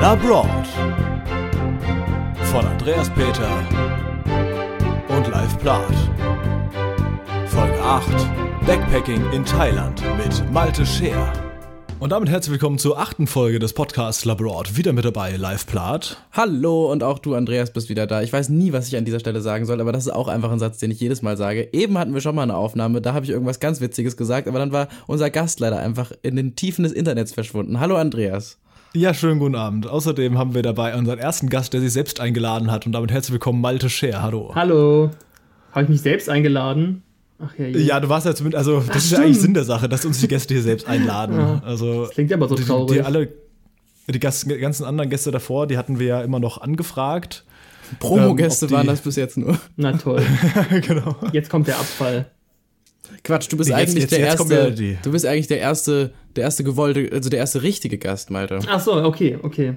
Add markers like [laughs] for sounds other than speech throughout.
Labroad von Andreas Peter und Live Plath. Folge 8 Backpacking in Thailand mit Malte Scheer. Und damit herzlich willkommen zur achten Folge des Podcasts Labroad. Wieder mit dabei Live Plath. Hallo und auch du, Andreas, bist wieder da. Ich weiß nie, was ich an dieser Stelle sagen soll, aber das ist auch einfach ein Satz, den ich jedes Mal sage. Eben hatten wir schon mal eine Aufnahme, da habe ich irgendwas ganz Witziges gesagt, aber dann war unser Gast leider einfach in den Tiefen des Internets verschwunden. Hallo, Andreas. Ja, schönen guten Abend. Außerdem haben wir dabei unseren ersten Gast, der sich selbst eingeladen hat. Und damit herzlich willkommen, Malte Scher. Hallo. Hallo. Habe ich mich selbst eingeladen? Ach ja, ja. ja, du warst ja zumindest, also das Ach, ist stimmt. ja eigentlich Sinn der Sache, dass uns die Gäste hier selbst einladen. Ja. Also, das klingt aber so traurig. Die, die alle, die ganzen anderen Gäste davor, die hatten wir ja immer noch angefragt. Promo-Gäste ähm, waren das bis jetzt nur. Na toll. [laughs] genau. Jetzt kommt der Abfall. Quatsch, du bist jetzt, eigentlich jetzt, der jetzt erste. Du bist eigentlich der erste, der erste gewollte, also der erste richtige Gast, Malte. Ach so, okay, okay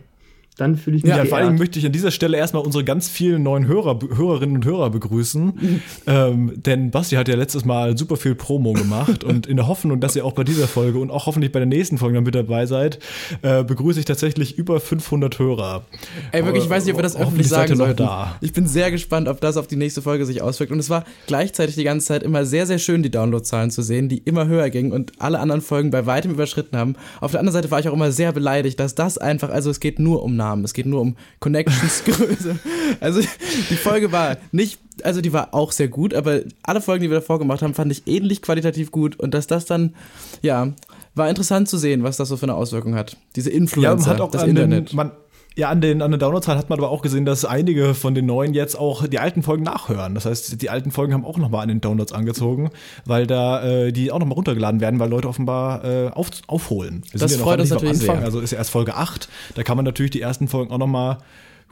dann fühle ich mich. Ja, vor allem möchte ich an dieser Stelle erstmal unsere ganz vielen neuen Hörer, Hörerinnen und Hörer begrüßen. ähm, denn Basti hat ja letztes Mal super viel Promo gemacht und in der Hoffnung, dass ihr auch bei dieser Folge und auch hoffentlich bei der nächsten Folge dann mit dabei seid, äh, begrüße ich tatsächlich über 500 Hörer. Ey, wirklich, ich weiß nicht, ob wir das öffentlich sagen sollten. Da. Ich bin sehr gespannt, ob das auf die nächste Folge sich auswirkt. Und es war gleichzeitig die ganze Zeit immer sehr, sehr schön, die Downloadzahlen zu sehen, die immer höher gingen und alle anderen Folgen bei weitem überschritten haben. Auf der anderen Seite war ich auch immer sehr beleidigt, dass das einfach, also es geht nur um Namen. Es geht nur um Connections Größe. [laughs] Also die Folge war nicht, also die war auch sehr gut, aber alle Folgen, die wir davor gemacht haben, fand ich ähnlich qualitativ gut und dass das dann, ja, war interessant zu sehen, was das so für eine Auswirkung hat. Diese Influencer, ja, hat auch das Internet. Den, man, ja, an den, an den Downloadzahlen hat man aber auch gesehen, dass einige von den neuen jetzt auch die alten Folgen nachhören. Das heißt, die alten Folgen haben auch nochmal an den Downloads angezogen, weil da äh, die auch nochmal runtergeladen werden, weil Leute offenbar äh, auf, aufholen. Wir das sind ja freut uns natürlich Anfang, sehr. Also ist ja erst Folge 8. Da kann man natürlich die ersten Folgen auch nochmal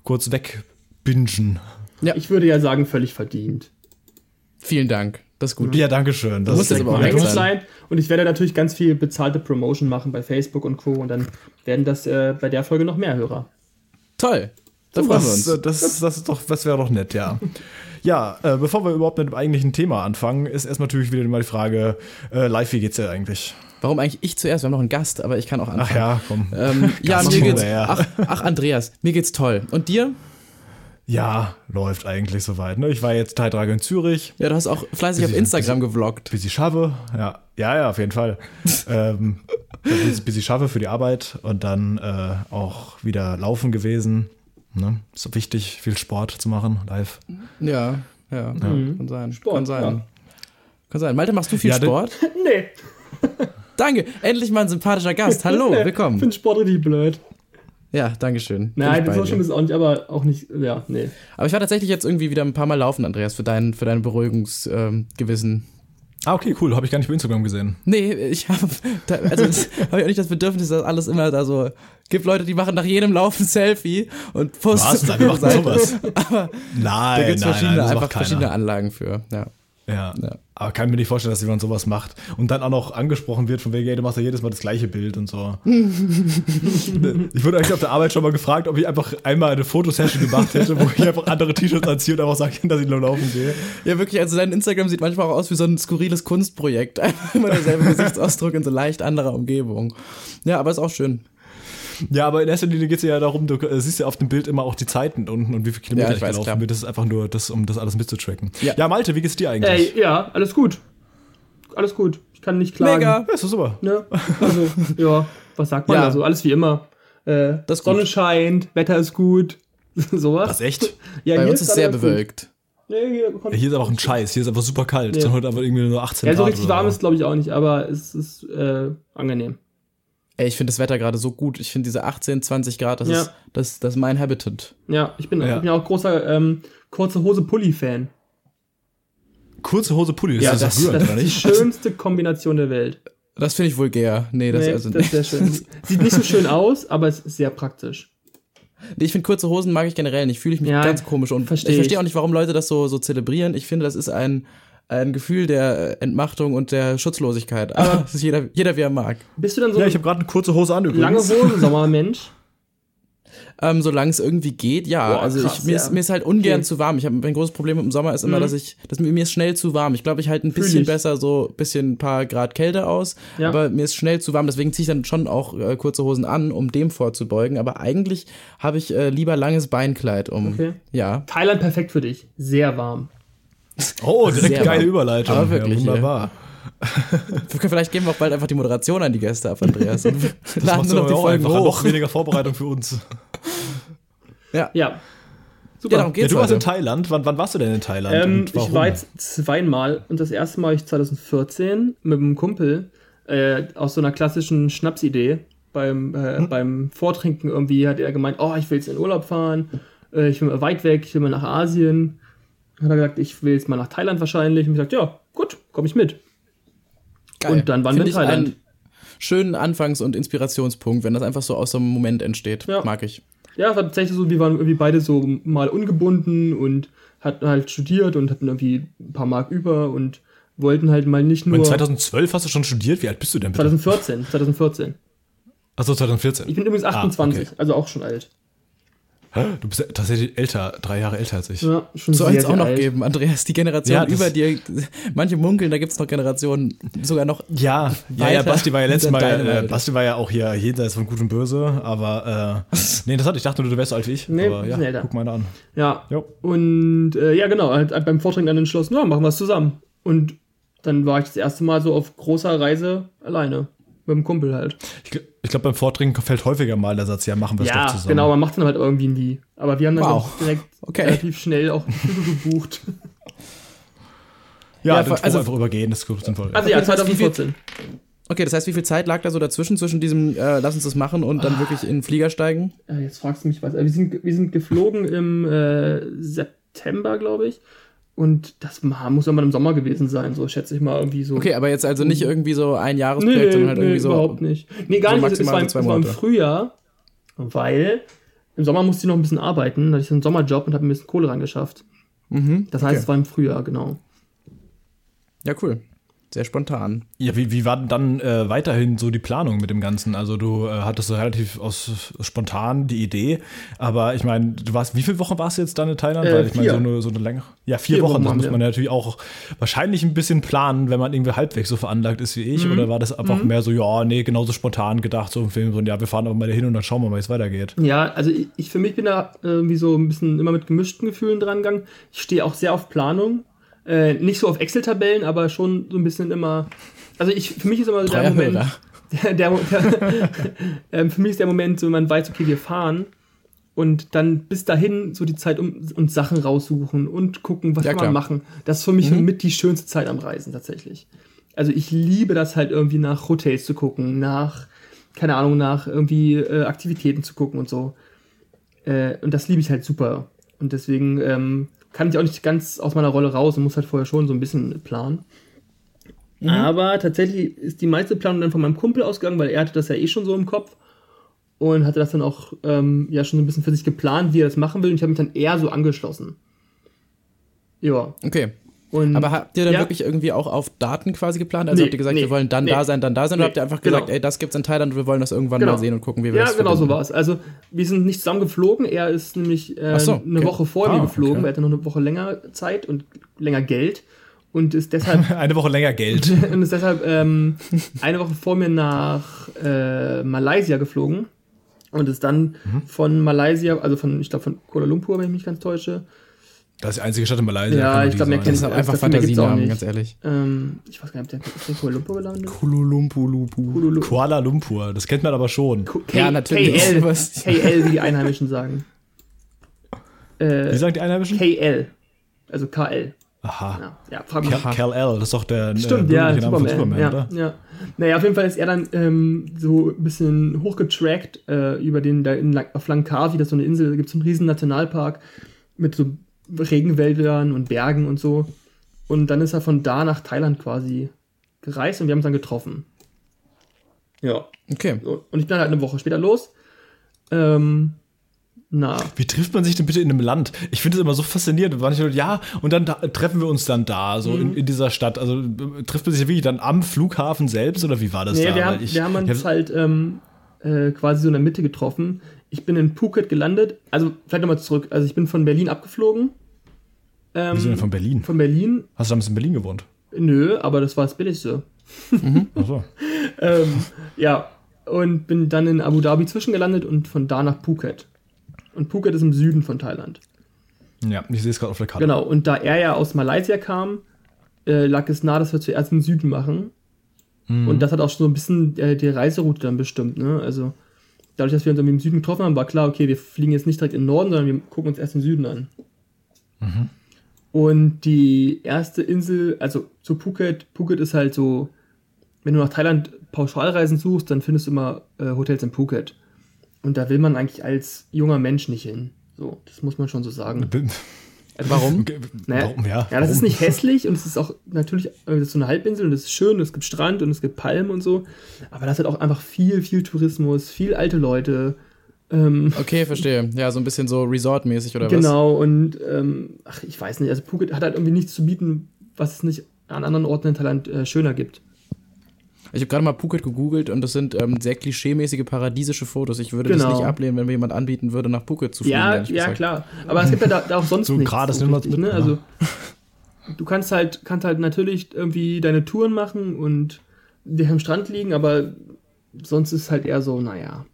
kurz wegbingen. Ja. Ich würde ja sagen, völlig verdient. Vielen Dank. Das ist gut. Ja, danke schön. Das muss aber auch sein. Und ich werde natürlich ganz viel bezahlte Promotion machen bei Facebook und Co. Und dann werden das äh, bei der Folge noch mehr Hörer. Toll. Da freuen wir uns. Das, das, das, ist doch, das wäre doch nett, ja. ja, äh, bevor wir überhaupt mit dem eigentlichen Thema anfangen, ist erstmal natürlich wieder mal die Frage, äh, live, wie geht's dir eigentlich? Warum eigentlich ich zuerst? Wir haben noch einen Gast, aber ich kann auch anfangen. Ach ja, komm. Ähm, ja, mir geht's. Ach, ach, Andreas, mir geht's toll. Und dir? Ja, läuft eigentlich soweit. Ne? Ich war jetzt drei Tage in Zürich. Ja, du hast auch fleißig auf Instagram bis, gevloggt. Bis ich schaffe. Ja, ja, ja auf jeden Fall. [laughs] ähm, bis, bis ich schaffe für die Arbeit und dann äh, auch wieder laufen gewesen. Ne? Ist so wichtig, viel Sport zu machen, live. Ja, ja, ja. Mhm. kann sein. Sport, kann sein. Ja. Kann sein. Malte, machst du viel ja, Sport? [laughs] nee. Danke, endlich mal ein sympathischer Gast. Hallo, [laughs] willkommen. Ich finde Sport richtig blöd. Ja, danke schön. Nein, so schlimm ist es auch nicht, aber auch nicht, ja, nee. Aber ich war tatsächlich jetzt irgendwie wieder ein paar Mal laufen, Andreas, für dein, für dein Beruhigungsgewissen. Ähm, ah, okay, cool. Habe ich gar nicht bei Instagram gesehen. Nee, ich habe, also [laughs] habe ich auch nicht das Bedürfnis, dass alles immer da so gibt Leute, die machen nach jedem Laufen Selfie und posten. Was? Dann macht [laughs] sowas. Aber nein, da gibt's nein, verschiedene, nein, einfach verschiedene Anlagen für. Ja. Ja. ja. Aber kann mir nicht vorstellen, dass jemand sowas macht. Und dann auch noch angesprochen wird, von wegen, ey, du machst ja jedes Mal das gleiche Bild und so. [laughs] ich wurde eigentlich auf der Arbeit schon mal gefragt, ob ich einfach einmal eine Fotosession gemacht hätte, wo ich einfach andere T-Shirts anziehe und einfach sage, [laughs] dass ich nur laufen gehe. Ja, wirklich, also dein Instagram sieht manchmal auch aus wie so ein skurriles Kunstprojekt. [laughs] Einfach immer derselbe Gesichtsausdruck in so leicht anderer Umgebung. Ja, aber ist auch schön. Ja, aber in erster Linie geht es ja darum, du äh, siehst ja auf dem Bild immer auch die Zeiten unten und wie viele Kilometer ja, ich, ich gelaufen bin. Das ist einfach nur, das, um das alles mitzutracken. Ja. ja, Malte, wie geht's dir eigentlich? Ey, ja, alles gut. Alles gut. Ich kann nicht klagen. Mega. Ja, ist doch super. Ne? Also, [laughs] ja, was sagt man? Ja. Also, alles wie immer. Äh, das Sonne scheint, Wetter ist gut. [laughs] Sowas. Was, echt? [laughs] Ja, Bei uns ist sehr bewölkt. Nee, hier, ja, hier ist aber auch ein Scheiß. Hier ist einfach super kalt. Es sind heute aber irgendwie nur 18 Grad. Ja, so richtig warm ist, glaube ich, auch nicht, aber es ist äh, angenehm. Ey, ich finde das Wetter gerade so gut. Ich finde diese 18, 20 Grad, das, ja. ist, das, das ist mein Habitat. Ja, ich bin, ja. ich bin auch großer ähm, kurze Hose Pulli-Fan. Kurze Hose Pulli, das ja, ist das, das, das ist die schönste Kombination der Welt. Das finde ich vulgär. Nee, das, nee, also das ist sehr schön. [laughs] Sieht nicht so schön aus, aber es ist sehr praktisch. Nee, ich finde kurze Hosen mag ich generell nicht. Fühle ich mich ja, ganz komisch und versteh ich verstehe auch nicht, warum Leute das so, so zelebrieren. Ich finde, das ist ein ein Gefühl der Entmachtung und der Schutzlosigkeit. Aber [laughs] das ist jeder, jeder wie er mag. Bist du dann so? Ja, ich habe gerade eine kurze Hose an übrigens. Lange Hosen, [laughs] Sommermensch. ähm, solange es irgendwie geht, ja. Boah, also krass, ich, mir, ja. ist, mir ist halt ungern okay. zu warm. Ich habe ein großes Problem im Sommer ist immer, mhm. dass ich, dass mir, mir ist schnell zu warm. Ich glaube, ich halte ein bisschen besser so ein bisschen ein paar Grad Kälte aus, ja. aber mir ist schnell zu warm. Deswegen ziehe ich dann schon auch äh, kurze Hosen an, um dem vorzubeugen. Aber eigentlich habe ich äh, lieber langes Beinkleid um. Okay. Ja. Thailand perfekt für dich. Sehr warm. Oh, direkt Sehr geile warm. Überleitung. Aber wirklich. Ja, wunderbar. Vielleicht geben wir auch bald einfach die Moderation an die Gäste ab, Andreas. Und das [laughs] laden nur noch die Folgen hoch. Noch weniger Vorbereitung für uns. Ja. Ja. Super. Ja, darum geht's ja, du warst in Thailand. Wann, wann, warst du denn in Thailand? Ähm, ich war jetzt zweimal und das erste Mal ich 2014 mit einem Kumpel äh, aus so einer klassischen Schnapsidee. Beim, äh, hm? beim Vortrinken irgendwie hat er gemeint, oh, ich will jetzt in Urlaub fahren, äh, ich will mal weit weg, ich will mal nach Asien. Hat er gesagt, ich will jetzt mal nach Thailand wahrscheinlich. Und ich gesagt, ja, gut, komme ich mit. Geil. Und dann waren Find wir in Thailand. Einen schönen Anfangs- und Inspirationspunkt, wenn das einfach so aus so einem Moment entsteht. Ja. Mag ich. Ja, es war tatsächlich so, wir waren irgendwie beide so mal ungebunden und hatten halt studiert und hatten irgendwie ein paar Mark über und wollten halt mal nicht nur. Und 2012 hast du schon studiert? Wie alt bist du denn bitte? 2014, 2014. Achso, 2014. Ich bin übrigens 28, ah, okay. also auch schon alt. Du bist tatsächlich älter, drei Jahre älter als ich. Ja, schon Soll es auch noch alt. geben, Andreas. Die Generation ja, über dir, manche munkeln, da gibt es noch Generationen sogar noch. Ja, ja, ja, Basti war ja letztes Mal, äh, Basti war ja auch hier jenseits von Gut und Böse, aber äh, nee, das hatte ich dachte nur, du wärst so alt wie ich. Nee, aber ja, älter. guck mal an. Ja. Jo. Und äh, ja, genau, halt beim Vortrag dann entschlossen, ja, machen wir es zusammen. Und dann war ich das erste Mal so auf großer Reise alleine. Mit dem Kumpel halt. Ich, ich glaube, beim Vortrinken fällt häufiger mal der Satz, ja, machen wir es ja, doch zusammen. genau, man macht es dann halt irgendwie nie. Aber wir haben dann wow. direkt [laughs] okay. relativ schnell auch [laughs] gebucht. ja, ja den also einfach übergehen, das ist sinnvoll. Also ja, 2014. Okay, das heißt, wie viel Zeit lag da so dazwischen, zwischen diesem äh, Lass uns das machen und dann oh. wirklich in den Flieger steigen? Äh, jetzt fragst du mich was. Äh, wir sind, wir sind geflogen im äh, September, glaube ich. Und das muss ja mal im Sommer gewesen sein, so schätze ich mal irgendwie so. Okay, aber jetzt also nicht irgendwie so ein Jahresprojekt, nee, sondern halt nee, irgendwie so. überhaupt nicht. Nee, gar so nicht. Es war, es war im Frühjahr, weil im Sommer musste ich noch ein bisschen arbeiten. Da hatte ich einen Sommerjob und habe ein bisschen Kohle rangeschafft. Mhm, das heißt, okay. es war im Frühjahr, genau. Ja, cool. Sehr spontan. Ja, wie, wie war dann äh, weiterhin so die Planung mit dem Ganzen? Also du äh, hattest so relativ aus, spontan die Idee, aber ich meine, du warst, wie viele Wochen warst du jetzt dann in Thailand? Äh, Weil ich meine, so eine, so eine längere. Ja, vier, vier Wochen, Wochen das muss man ja natürlich auch wahrscheinlich ein bisschen planen, wenn man irgendwie halbwegs so veranlagt ist wie ich. Mhm. Oder war das einfach mhm. mehr so, ja, nee, genauso spontan gedacht, so im Film, so, ja, wir fahren aber mal dahin und dann schauen wir mal, wie es weitergeht. Ja, also ich, ich für mich bin da irgendwie so ein bisschen immer mit gemischten Gefühlen dran gegangen. Ich stehe auch sehr auf Planung äh, nicht so auf Excel-Tabellen, aber schon so ein bisschen immer. Also ich, für mich ist immer der Moment. [laughs] Der, der, der [laughs] äh, für mich ist der Moment, so man weiß, okay, wir fahren und dann bis dahin so die Zeit um und Sachen raussuchen und gucken, was ja, kann man machen. Das ist für mich mhm. mit die schönste Zeit am Reisen tatsächlich. Also ich liebe das halt irgendwie nach Hotels zu gucken, nach, keine Ahnung, nach irgendwie äh, Aktivitäten zu gucken und so. Äh, und das liebe ich halt super. Und deswegen ähm, kann ich auch nicht ganz aus meiner Rolle raus und muss halt vorher schon so ein bisschen planen. Mhm. Aber tatsächlich ist die meiste Planung dann von meinem Kumpel ausgegangen, weil er hatte das ja eh schon so im Kopf und hatte das dann auch ähm, ja schon so ein bisschen für sich geplant, wie er das machen will und ich habe mich dann eher so angeschlossen. Ja. Okay. Und aber habt ihr dann ja. wirklich irgendwie auch auf Daten quasi geplant? Also nee, habt ihr gesagt, nee, wir wollen dann nee, da sein, dann da sein? Oder habt ihr einfach gesagt, genau. ey, das gibt's in Thailand und wir wollen das irgendwann genau. mal sehen und gucken, wie wir ja, das Ja, genau so war es. Also wir sind nicht zusammen geflogen. Er ist nämlich äh, so, okay. eine Woche vor ah, mir geflogen. Okay. Er hatte noch eine Woche länger Zeit und länger Geld. Und ist deshalb. [laughs] eine Woche länger Geld. [laughs] und ist deshalb ähm, eine Woche vor mir nach äh, Malaysia geflogen. Und ist dann mhm. von Malaysia, also von, ich glaube von Kuala Lumpur, wenn ich mich ganz täusche, das ist die einzige Stadt in Malaysia. Ja, ich glaube, mehr kennt es einfach Fantasienamen, ganz ehrlich. Ähm, ich weiß gar nicht, ob der der Kuala Lumpur gelandet? Kuala Lumpur, Kuala Lumpur, das kennt man aber schon. K ja, natürlich. KL, KL, wie die Einheimischen sagen. [laughs] Äh, wie sagen die Einheimischen? KL, also KL. Aha. Ja, ja frag mich. Cal-El, das ist doch der Stimmt, äh, ja, Superman, Superman, ja, oder? Ja. Naja, auf jeden Fall ist er dann ähm, so ein bisschen hochgetrackt äh, über den, da in, auf Langkawi, das ist so eine Insel, da gibt es so einen riesen Nationalpark mit so Regenwäldern und Bergen und so. Und dann ist er von da nach Thailand quasi gereist und wir haben uns dann getroffen. Ja. Okay. Und ich bin halt eine Woche später los. Ähm, na. Wie trifft man sich denn bitte in einem Land? Ich finde es immer so faszinierend. Manche ja, und dann da, treffen wir uns dann da, so mhm. in, in, dieser Stadt. Also trifft man sich wirklich dann am Flughafen selbst oder wie war das nee, da? Wir haben, ich, wir haben uns halt ähm, äh, quasi so in der Mitte getroffen. Ich bin in Phuket gelandet. Also, vielleicht nochmal zurück. Also, ich bin von Berlin abgeflogen. Ähm, Wieso denn von Berlin? Von Berlin. Hast du damals in Berlin gewohnt? Nö, aber das war das Billigste. Mhm. [laughs] Ach so. ähm, ja, und bin dann in Abu Dhabi zwischengelandet und von da nach Phuket. Und Phuket ist im Süden von Thailand. Ja, ich sehe es gerade auf der Karte. Genau, und da er ja aus Malaysia kam, äh, lag es nahe, dass wir zuerst im Süden machen. Mhm. Und das hat auch schon so ein bisschen äh, die Reiseroute dann bestimmt. Ne? Also dadurch, dass wir uns im Süden getroffen haben, war klar, okay, wir fliegen jetzt nicht direkt in den Norden, sondern wir gucken uns erst den Süden an. Mhm. Und die erste Insel, also zu Phuket, Phuket ist halt so, wenn du nach Thailand Pauschalreisen suchst, dann findest du immer äh, Hotels in Phuket. Und da will man eigentlich als junger Mensch nicht hin. So, das muss man schon so sagen. Also warum? [laughs] Naja, warum? Ja, ja, das ist nicht hässlich und es ist auch natürlich äh, das ist so eine Halbinsel und es ist schön, und es gibt Strand und es gibt Palmen und so. Aber das hat auch einfach viel, viel Tourismus, viel alte Leute. Ähm, okay, verstehe. Ja, so ein bisschen so Resort-mäßig oder genau, was? Genau, und ähm, ach, ich weiß nicht. Also Phuket hat halt irgendwie nichts zu bieten, was es nicht an anderen Orten in Thailand äh, schöner gibt. Ich habe gerade mal Phuket gegoogelt und das sind ähm, sehr klischeemäßige paradiesische Fotos. Ich würde genau. das nicht ablehnen, wenn mir jemand anbieten würde, nach Phuket zu fliegen. Ja, ja klar. Aber es gibt ja da, da auch sonst so nichts. Gerade so richtig, ne? Also du kannst halt, kannst halt natürlich irgendwie deine Touren machen und dir am Strand liegen, aber sonst ist es halt eher so, naja.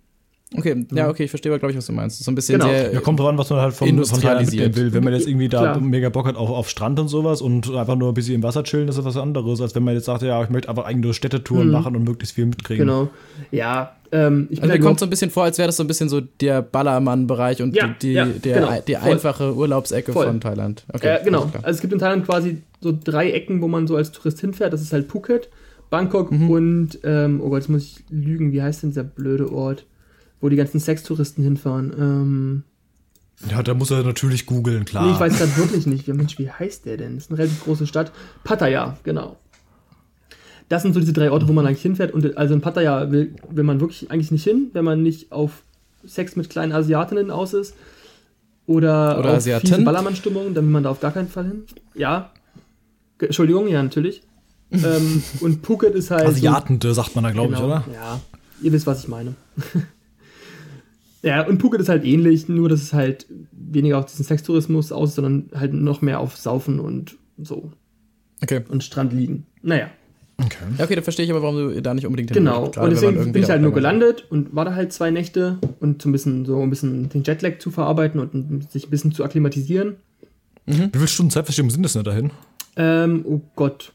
Okay, ja, okay, ich verstehe aber, glaube ich, was du meinst. So ein bisschen genau. sehr. Ja, kommt drauf an, was man halt vom, von Thailand will. Wenn man jetzt irgendwie da Klar. mega Bock hat auf, auf Strand und sowas und einfach nur ein bisschen im Wasser chillen, ist das was anderes, als wenn man jetzt sagt, ja, ich möchte einfach eigentlich nur Städtetouren mhm. machen und möglichst viel mitkriegen. Genau. Ja, ähm, ich also mir kommt so ein bisschen vor, als wäre das so ein bisschen so der Ballermann-Bereich und ja, die, ja, der, genau, die einfache Urlaubsecke Voll. von Thailand. Okay, äh, genau. Also es gibt in Thailand quasi so drei Ecken, wo man so als Tourist hinfährt. Das ist halt Phuket, Bangkok mhm. und, ähm, oh Gott, jetzt muss ich lügen, wie heißt denn dieser blöde Ort? Wo die ganzen Sextouristen hinfahren. Ähm, ja, da muss er natürlich googeln, klar. Nee, ich weiß gerade wirklich nicht. Mensch, wie heißt der denn? Das ist eine relativ große Stadt. Pattaya, genau. Das sind so diese drei Orte, wo man eigentlich hinfährt. Und also in Pattaya will, will man wirklich eigentlich nicht hin, wenn man nicht auf Sex mit kleinen Asiatinnen aus ist. Oder, oder auf Asiaten. Ballermann-Stimmung, dann will man da auf gar keinen Fall hin. Ja. Entschuldigung, ja, natürlich. ähm, und Phuket ist halt. Asiatente, so, sagt man da, glaube genau, ich, oder? Ja, ihr wisst, was ich meine. [laughs] Ja, und Phuket ist halt ähnlich, nur dass es halt weniger auf diesen Sextourismus aus, sondern halt noch mehr auf Saufen und so. Okay. Und Strand liegen. Naja. Okay. Ja, okay, dann verstehe ich aber, warum du da nicht unbedingt hin Genau, und deswegen bin ich halt nur gelandet und war da halt zwei Nächte und so ein bisschen, so ein bisschen den Jetlag zu verarbeiten und sich ein bisschen zu akklimatisieren. Mhm. Wie viele Stunden Zeitverschiebung sind das denn dahin? Ähm, oh Gott,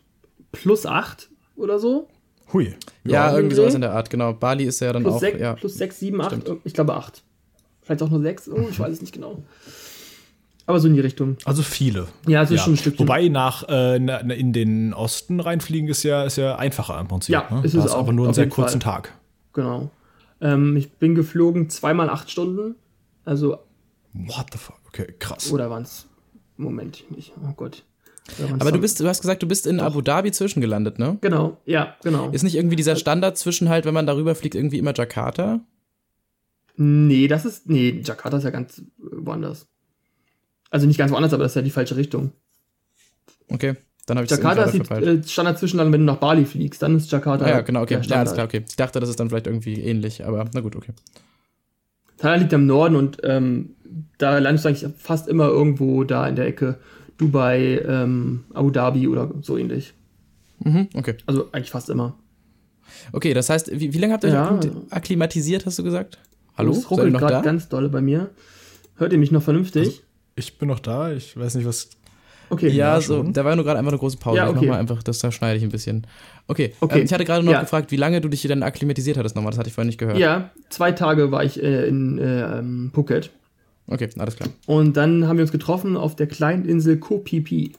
plus acht oder so. Hui. Ja, ja irgendwie sowas in der Art, genau. Bali ist ja dann plus auch. Sech, ja. Plus 6, 7, 8, ich glaube 8. Vielleicht auch nur 6, oh, ich weiß es nicht genau. Aber so in die Richtung. Also viele. Ja, also ja. schon ein Stückchen. Wobei nach äh, in den Osten reinfliegen ist ja, ist ja einfacher im Prinzip. Ja, ne? ist es auch. aber nur einen sehr kurzen Fall. Tag. Genau. Ähm, ich bin geflogen zweimal acht Stunden. Also. What the fuck? Okay, krass. Oder waren es. Moment, ich, oh Gott. Aber du bist, du hast gesagt, du bist in Doch. Abu Dhabi zwischengelandet, ne? Genau, ja, genau. Ist nicht irgendwie dieser Standard zwischen halt, wenn man darüber fliegt, irgendwie immer Jakarta? Nee, das ist, nee, Jakarta ist ja ganz woanders. Also nicht ganz woanders, aber das ist ja die falsche Richtung. Okay, dann habe ich Jakarta ist die äh, Standard zwischenlandung, wenn du nach Bali fliegst, dann ist Jakarta. Ah, ja, genau, okay. Ja, alles klar, okay. Ich dachte, das ist dann vielleicht irgendwie ähnlich, aber na gut, okay. Thailand liegt im Norden und ähm, da landest du eigentlich fast immer irgendwo da in der Ecke Dubai, ähm, Abu Dhabi oder so ähnlich. Mhm, okay. Also eigentlich fast immer. Okay, das heißt, wie, wie lange habt ihr ja. euch akklimatisiert, hast du gesagt? Hallo? Es ruckelt gerade ganz dolle bei mir. Hört ihr mich noch vernünftig? Also, ich bin noch da, ich weiß nicht, was. Okay. Ja, ja so, da war nur gerade einfach eine große Pause. Ja, okay. Ich mach mal einfach, das da schneide ich ein bisschen. Okay, okay. Ähm, ich hatte gerade noch ja. gefragt, wie lange du dich hier dann akklimatisiert hattest nochmal, das hatte ich vorhin nicht gehört. Ja, zwei Tage war ich äh, in äh, Phuket. Okay, alles klar. Und dann haben wir uns getroffen auf der kleinen Insel Koh Phi Phi.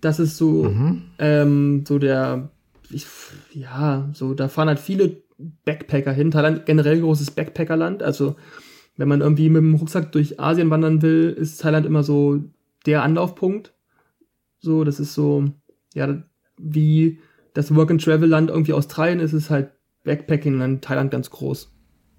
Das ist so, mhm. ähm, so der, ich, ja, so, da fahren halt viele Backpacker hin. Thailand generell großes Backpackerland. Also, wenn man irgendwie mit dem Rucksack durch Asien wandern will, ist Thailand immer so der Anlaufpunkt. So, das ist so, ja, wie das Work-and-Travel-Land irgendwie Australien ist, ist halt Backpacking-Land Thailand ganz groß.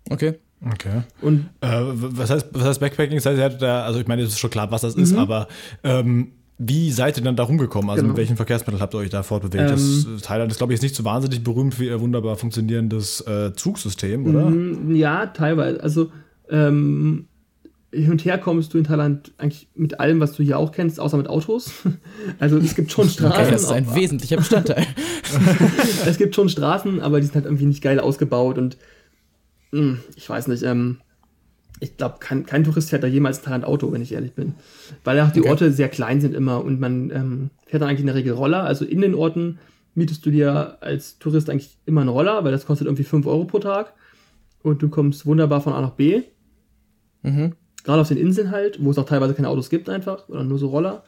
Okay. Okay. Und äh, was heißt, was heißt Backpacking? Das heißt, da, also ich meine, es ist schon klar, was das mhm. ist, aber ähm, wie seid ihr dann da rumgekommen? Also genau. mit welchen Verkehrsmitteln habt ihr euch da fortbewegt? Ähm, das, Thailand ist, glaube ich, jetzt nicht so wahnsinnig berühmt für ihr wunderbar funktionierendes äh, Zugsystem, oder? Mm, ja, teilweise. Also ähm, hin und her kommst du in Thailand eigentlich mit allem, was du hier auch kennst, außer mit Autos. [laughs] Also es gibt schon Straßen. Okay, das ist ein wesentlicher Bestandteil. [laughs] es gibt schon Straßen, aber die sind halt irgendwie nicht geil ausgebaut und ich weiß nicht, ähm, ich glaube, kein, kein Tourist fährt da jemals ein Auto, wenn ich ehrlich bin. Weil auch die okay. Orte sehr klein sind immer und man ähm, fährt dann eigentlich in der Regel Roller. Also in den Orten mietest du dir als Tourist eigentlich immer einen Roller, weil das kostet irgendwie 5 Euro pro Tag. Und du kommst wunderbar von A nach B. Mhm. Gerade auf den Inseln halt, wo es auch teilweise keine Autos gibt einfach, oder nur so Roller.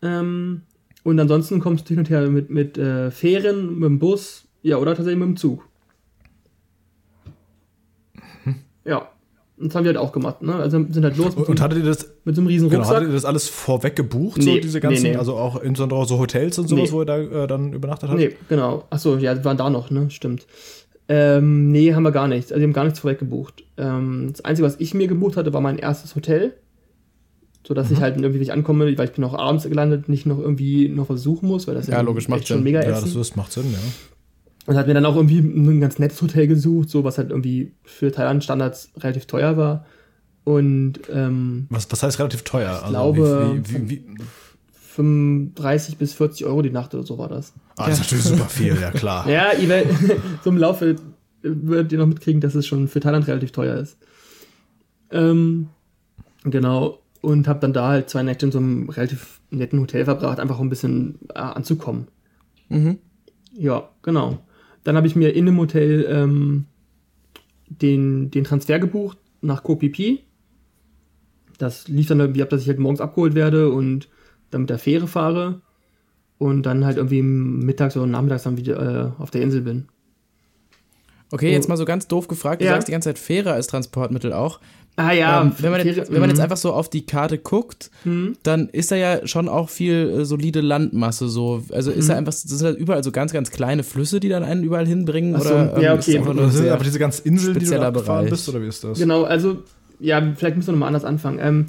Ähm, und ansonsten kommst du hin und her mit, mit äh, Fähren, mit dem Bus, ja, oder tatsächlich mit dem Zug. Ja. Das haben wir halt auch gemacht, ne? Also sind halt los. Und, und hattet ihr das mit so einem riesen Rucksack? Genau, hattet ihr das alles vorweg gebucht, nee, so diese ganzen, nee, nee. also auch insbesondere so Hotels und sowas, wo ihr da äh, dann übernachtet habt? Nee, genau. Achso, ja, wir waren da noch, ne? Stimmt. Ähm, nee, haben wir gar nichts. Also wir haben gar nichts vorweg gebucht. Ähm, das Einzige, was ich mir gebucht hatte, war mein erstes Hotel. So dass mhm. ich halt irgendwie nicht ankomme, weil ich bin auch abends gelandet, nicht noch irgendwie noch was suchen muss, weil das ja, ja logisch macht schon mega Ja, das, das macht Sinn, ja. Und hat mir dann auch irgendwie ein ganz nettes Hotel gesucht, so was halt irgendwie für Thailand-Standards relativ teuer war. Und ähm, was, was heißt relativ teuer? Ich also glaube, wie, wie, wie, 35 bis 40 Euro die Nacht oder so war das. Ah, das ist natürlich super viel, ja klar. [laughs] ja, ihr [laughs] so im Laufe werdet ihr noch mitkriegen, dass es schon für Thailand relativ teuer ist. Ähm, genau. Und habe dann da halt zwei Nächte in so einem relativ netten Hotel verbracht, einfach um ein bisschen äh, anzukommen. Mhm. Ja, genau. Dann habe ich mir in einem Hotel ähm, den, den Transfer gebucht nach Kopipi. Das lief dann irgendwie ab, dass ich halt morgens abgeholt werde und dann mit der Fähre fahre und dann halt irgendwie mittags oder nachmittags dann wieder äh, auf der Insel bin. Okay, jetzt mal so ganz doof gefragt, du ja. sagst die ganze Zeit Fähre als Transportmittel auch. Ah ja. Ähm, wenn man, jetzt, wenn man jetzt mhm. einfach so auf die Karte guckt, mhm. dann ist da ja schon auch viel äh, solide Landmasse so. Also ist mhm. da einfach, sind halt überall so ganz, ganz kleine Flüsse, die dann einen überall hinbringen? Ach so, oder ähm, ja, okay. ist das sind einfach diese ganzen Inseln, die du abgefahren bist, oder wie ist das? Genau, also, ja, vielleicht müssen wir nochmal anders anfangen. Ähm,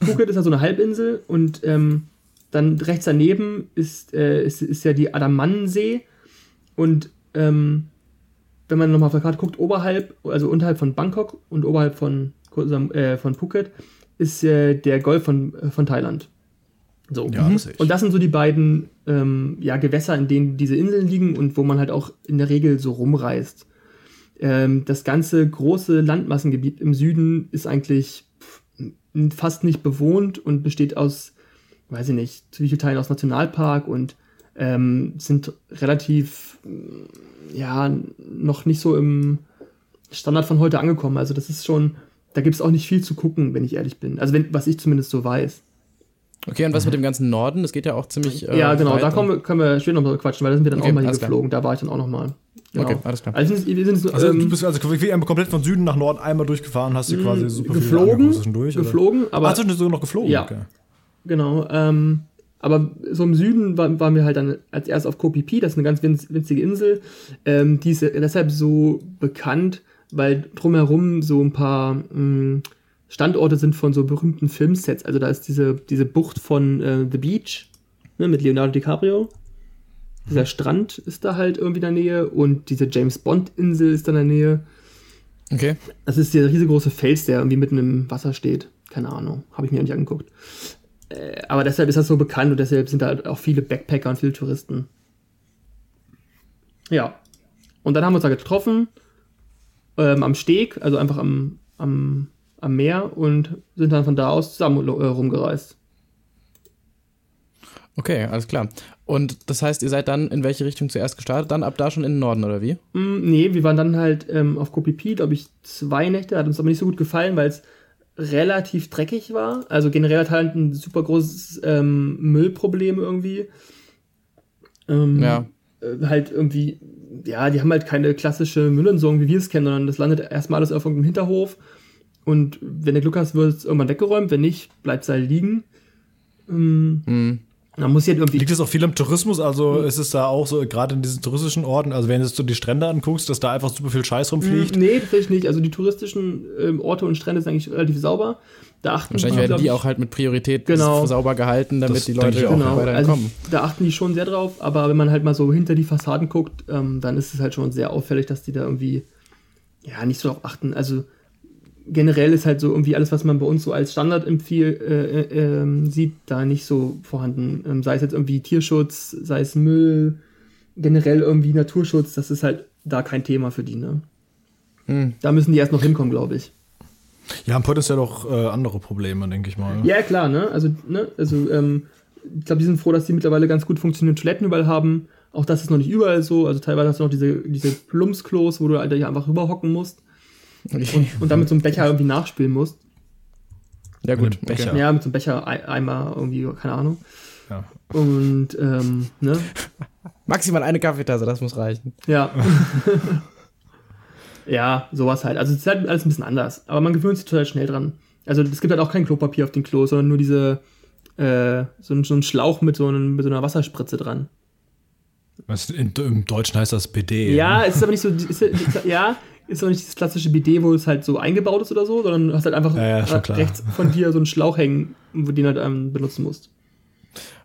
Phuket ist ja so eine Halbinsel und ähm, dann rechts daneben ist, äh, ist, ist ja die Adamansee und ähm, wenn man nochmal auf der Karte guckt, oberhalb, also unterhalb von Bangkok und oberhalb von von Phuket, ist äh, der Golf von, äh, von Thailand. So. Ja, das und das sind so die beiden ähm, ja, Gewässer, in denen diese Inseln liegen und wo man halt auch in der Regel so rumreist. Ähm, das ganze große Landmassengebiet im Süden ist eigentlich fast nicht bewohnt und besteht aus, weiß ich nicht, zu wie vielen Teilen aus Nationalpark und ähm, sind relativ, ja, noch nicht so im Standard von heute angekommen. Also das ist schon da gibt es auch nicht viel zu gucken, wenn ich ehrlich bin. Also wenn, was ich zumindest so weiß. Okay, und was mit dem ganzen Norden? Das geht ja auch ziemlich. Äh, ja, genau, da kommen wir, können wir später noch mal quatschen, weil da sind wir dann okay, auch mal hier geflogen. Da war ich dann auch noch mal. Genau. Okay, alles klar. Also, wir sind, also ähm, du bist also komplett von Süden nach Norden einmal durchgefahren, hast du quasi super geflogen, viel durch, geflogen, oder? aber Ach, du sogar noch geflogen. Ja, okay. genau. Ähm, aber so im Süden waren, waren wir halt dann als erstes auf Koh Phi, das ist eine ganz winzige Insel. Ähm, die ist deshalb so bekannt, weil drumherum so ein paar mh, mm, Standorte sind von so berühmten Filmsets. Also da ist diese, diese Bucht von äh, The Beach ne, mit Leonardo DiCaprio. Dieser. Strand ist da halt irgendwie in der Nähe und diese James Bond-Insel ist da in der Nähe. Okay. Das ist dieser riesengroße Fels, der irgendwie mitten im Wasser steht. Keine Ahnung, habe ich mir nicht angeguckt. Äh, aber deshalb ist das so bekannt und deshalb sind da halt auch viele Backpacker und viele Touristen. Ja. Und dann haben wir uns da getroffen ähm, am Steg, also einfach am, am, am Meer und sind dann von da aus zusammen äh, rumgereist. Okay, alles klar. Und das heißt, ihr seid dann in welche Richtung zuerst gestartet? Dann ab da schon in den Norden, oder wie? Mm, nee, wir waren dann halt ähm, auf Kopipi, glaube ich, zwei Nächte. Hat uns aber nicht so gut gefallen, weil es relativ dreckig war. Also generell hat halt ein super großes ähm, Müllproblem irgendwie. Ähm, ja. Äh, halt irgendwie ja, die haben halt keine klassische Müllentsorgung, wie wir es kennen, sondern das landet erstmal alles auf irgendeinem Hinterhof. Und wenn du Glück hast, wird es irgendwann weggeräumt. Wenn nicht, bleibt es halt liegen. Ähm, mhm. Man muss halt irgendwie Liegt es auch viel am Tourismus? Also mhm. ist es da auch so, gerade in diesen touristischen Orten, also wenn du so die Strände anguckst, dass da einfach super viel Scheiß rumfliegt? Nee, tatsächlich nicht. Also die touristischen ähm, Orte und Strände sind eigentlich relativ sauber. Da achten Wahrscheinlich die, werden die auch halt mit Priorität genau, sauber gehalten, damit das die Leute auch genau. weiter also, kommen. Da achten die schon sehr drauf, aber wenn man halt mal so hinter die Fassaden guckt, ähm, dann ist es halt schon sehr auffällig, dass die da irgendwie ja nicht so darauf achten. Also generell ist halt so irgendwie alles, was man bei uns so als Standard empfiehlt, äh, äh, äh, sieht, da nicht so vorhanden. Ähm, sei es jetzt irgendwie Tierschutz, sei es Müll, generell irgendwie Naturschutz, das ist halt da kein Thema für die, ne? Hm. Da müssen die erst noch hinkommen, glaube ich. Ja, haben potenziell auch äh, andere Probleme, denke ich mal. Ja, klar, ne? Also, ne? Also, ähm, ich glaube, die sind froh, dass die mittlerweile ganz gut funktionierende Toiletten überall haben. Auch das ist noch nicht überall so. Also teilweise hast du noch diese, diese Plumpsklos, wo du halt einfach rüberhocken musst [laughs] und, und dann mit so einem Becher irgendwie nachspielen musst. Ja, gut. Becher. Ja, mit so einem Becher Eimer irgendwie, keine Ahnung. Ja. Und, ähm, ne? [laughs] Maximal eine Kaffeetasse, das muss reichen. Ja. [laughs] ja, sowas halt. Also, es ist halt alles ein bisschen anders. Aber man gewöhnt sich total schnell dran. Also, es gibt halt auch kein Klopapier auf den Klo, sondern nur diese, äh, so, ein, so ein Schlauch mit so, einem, mit so einer Wasserspritze dran. Was, in, Im Deutschen heißt das BD. Ja, ne? es ist aber nicht so. Ist, ist, ja, ist auch nicht das klassische BD, wo es halt so eingebaut ist oder so, sondern du hast halt einfach ja, ja, rechts von dir so einen Schlauch hängen, wo du den halt ähm, benutzen musst.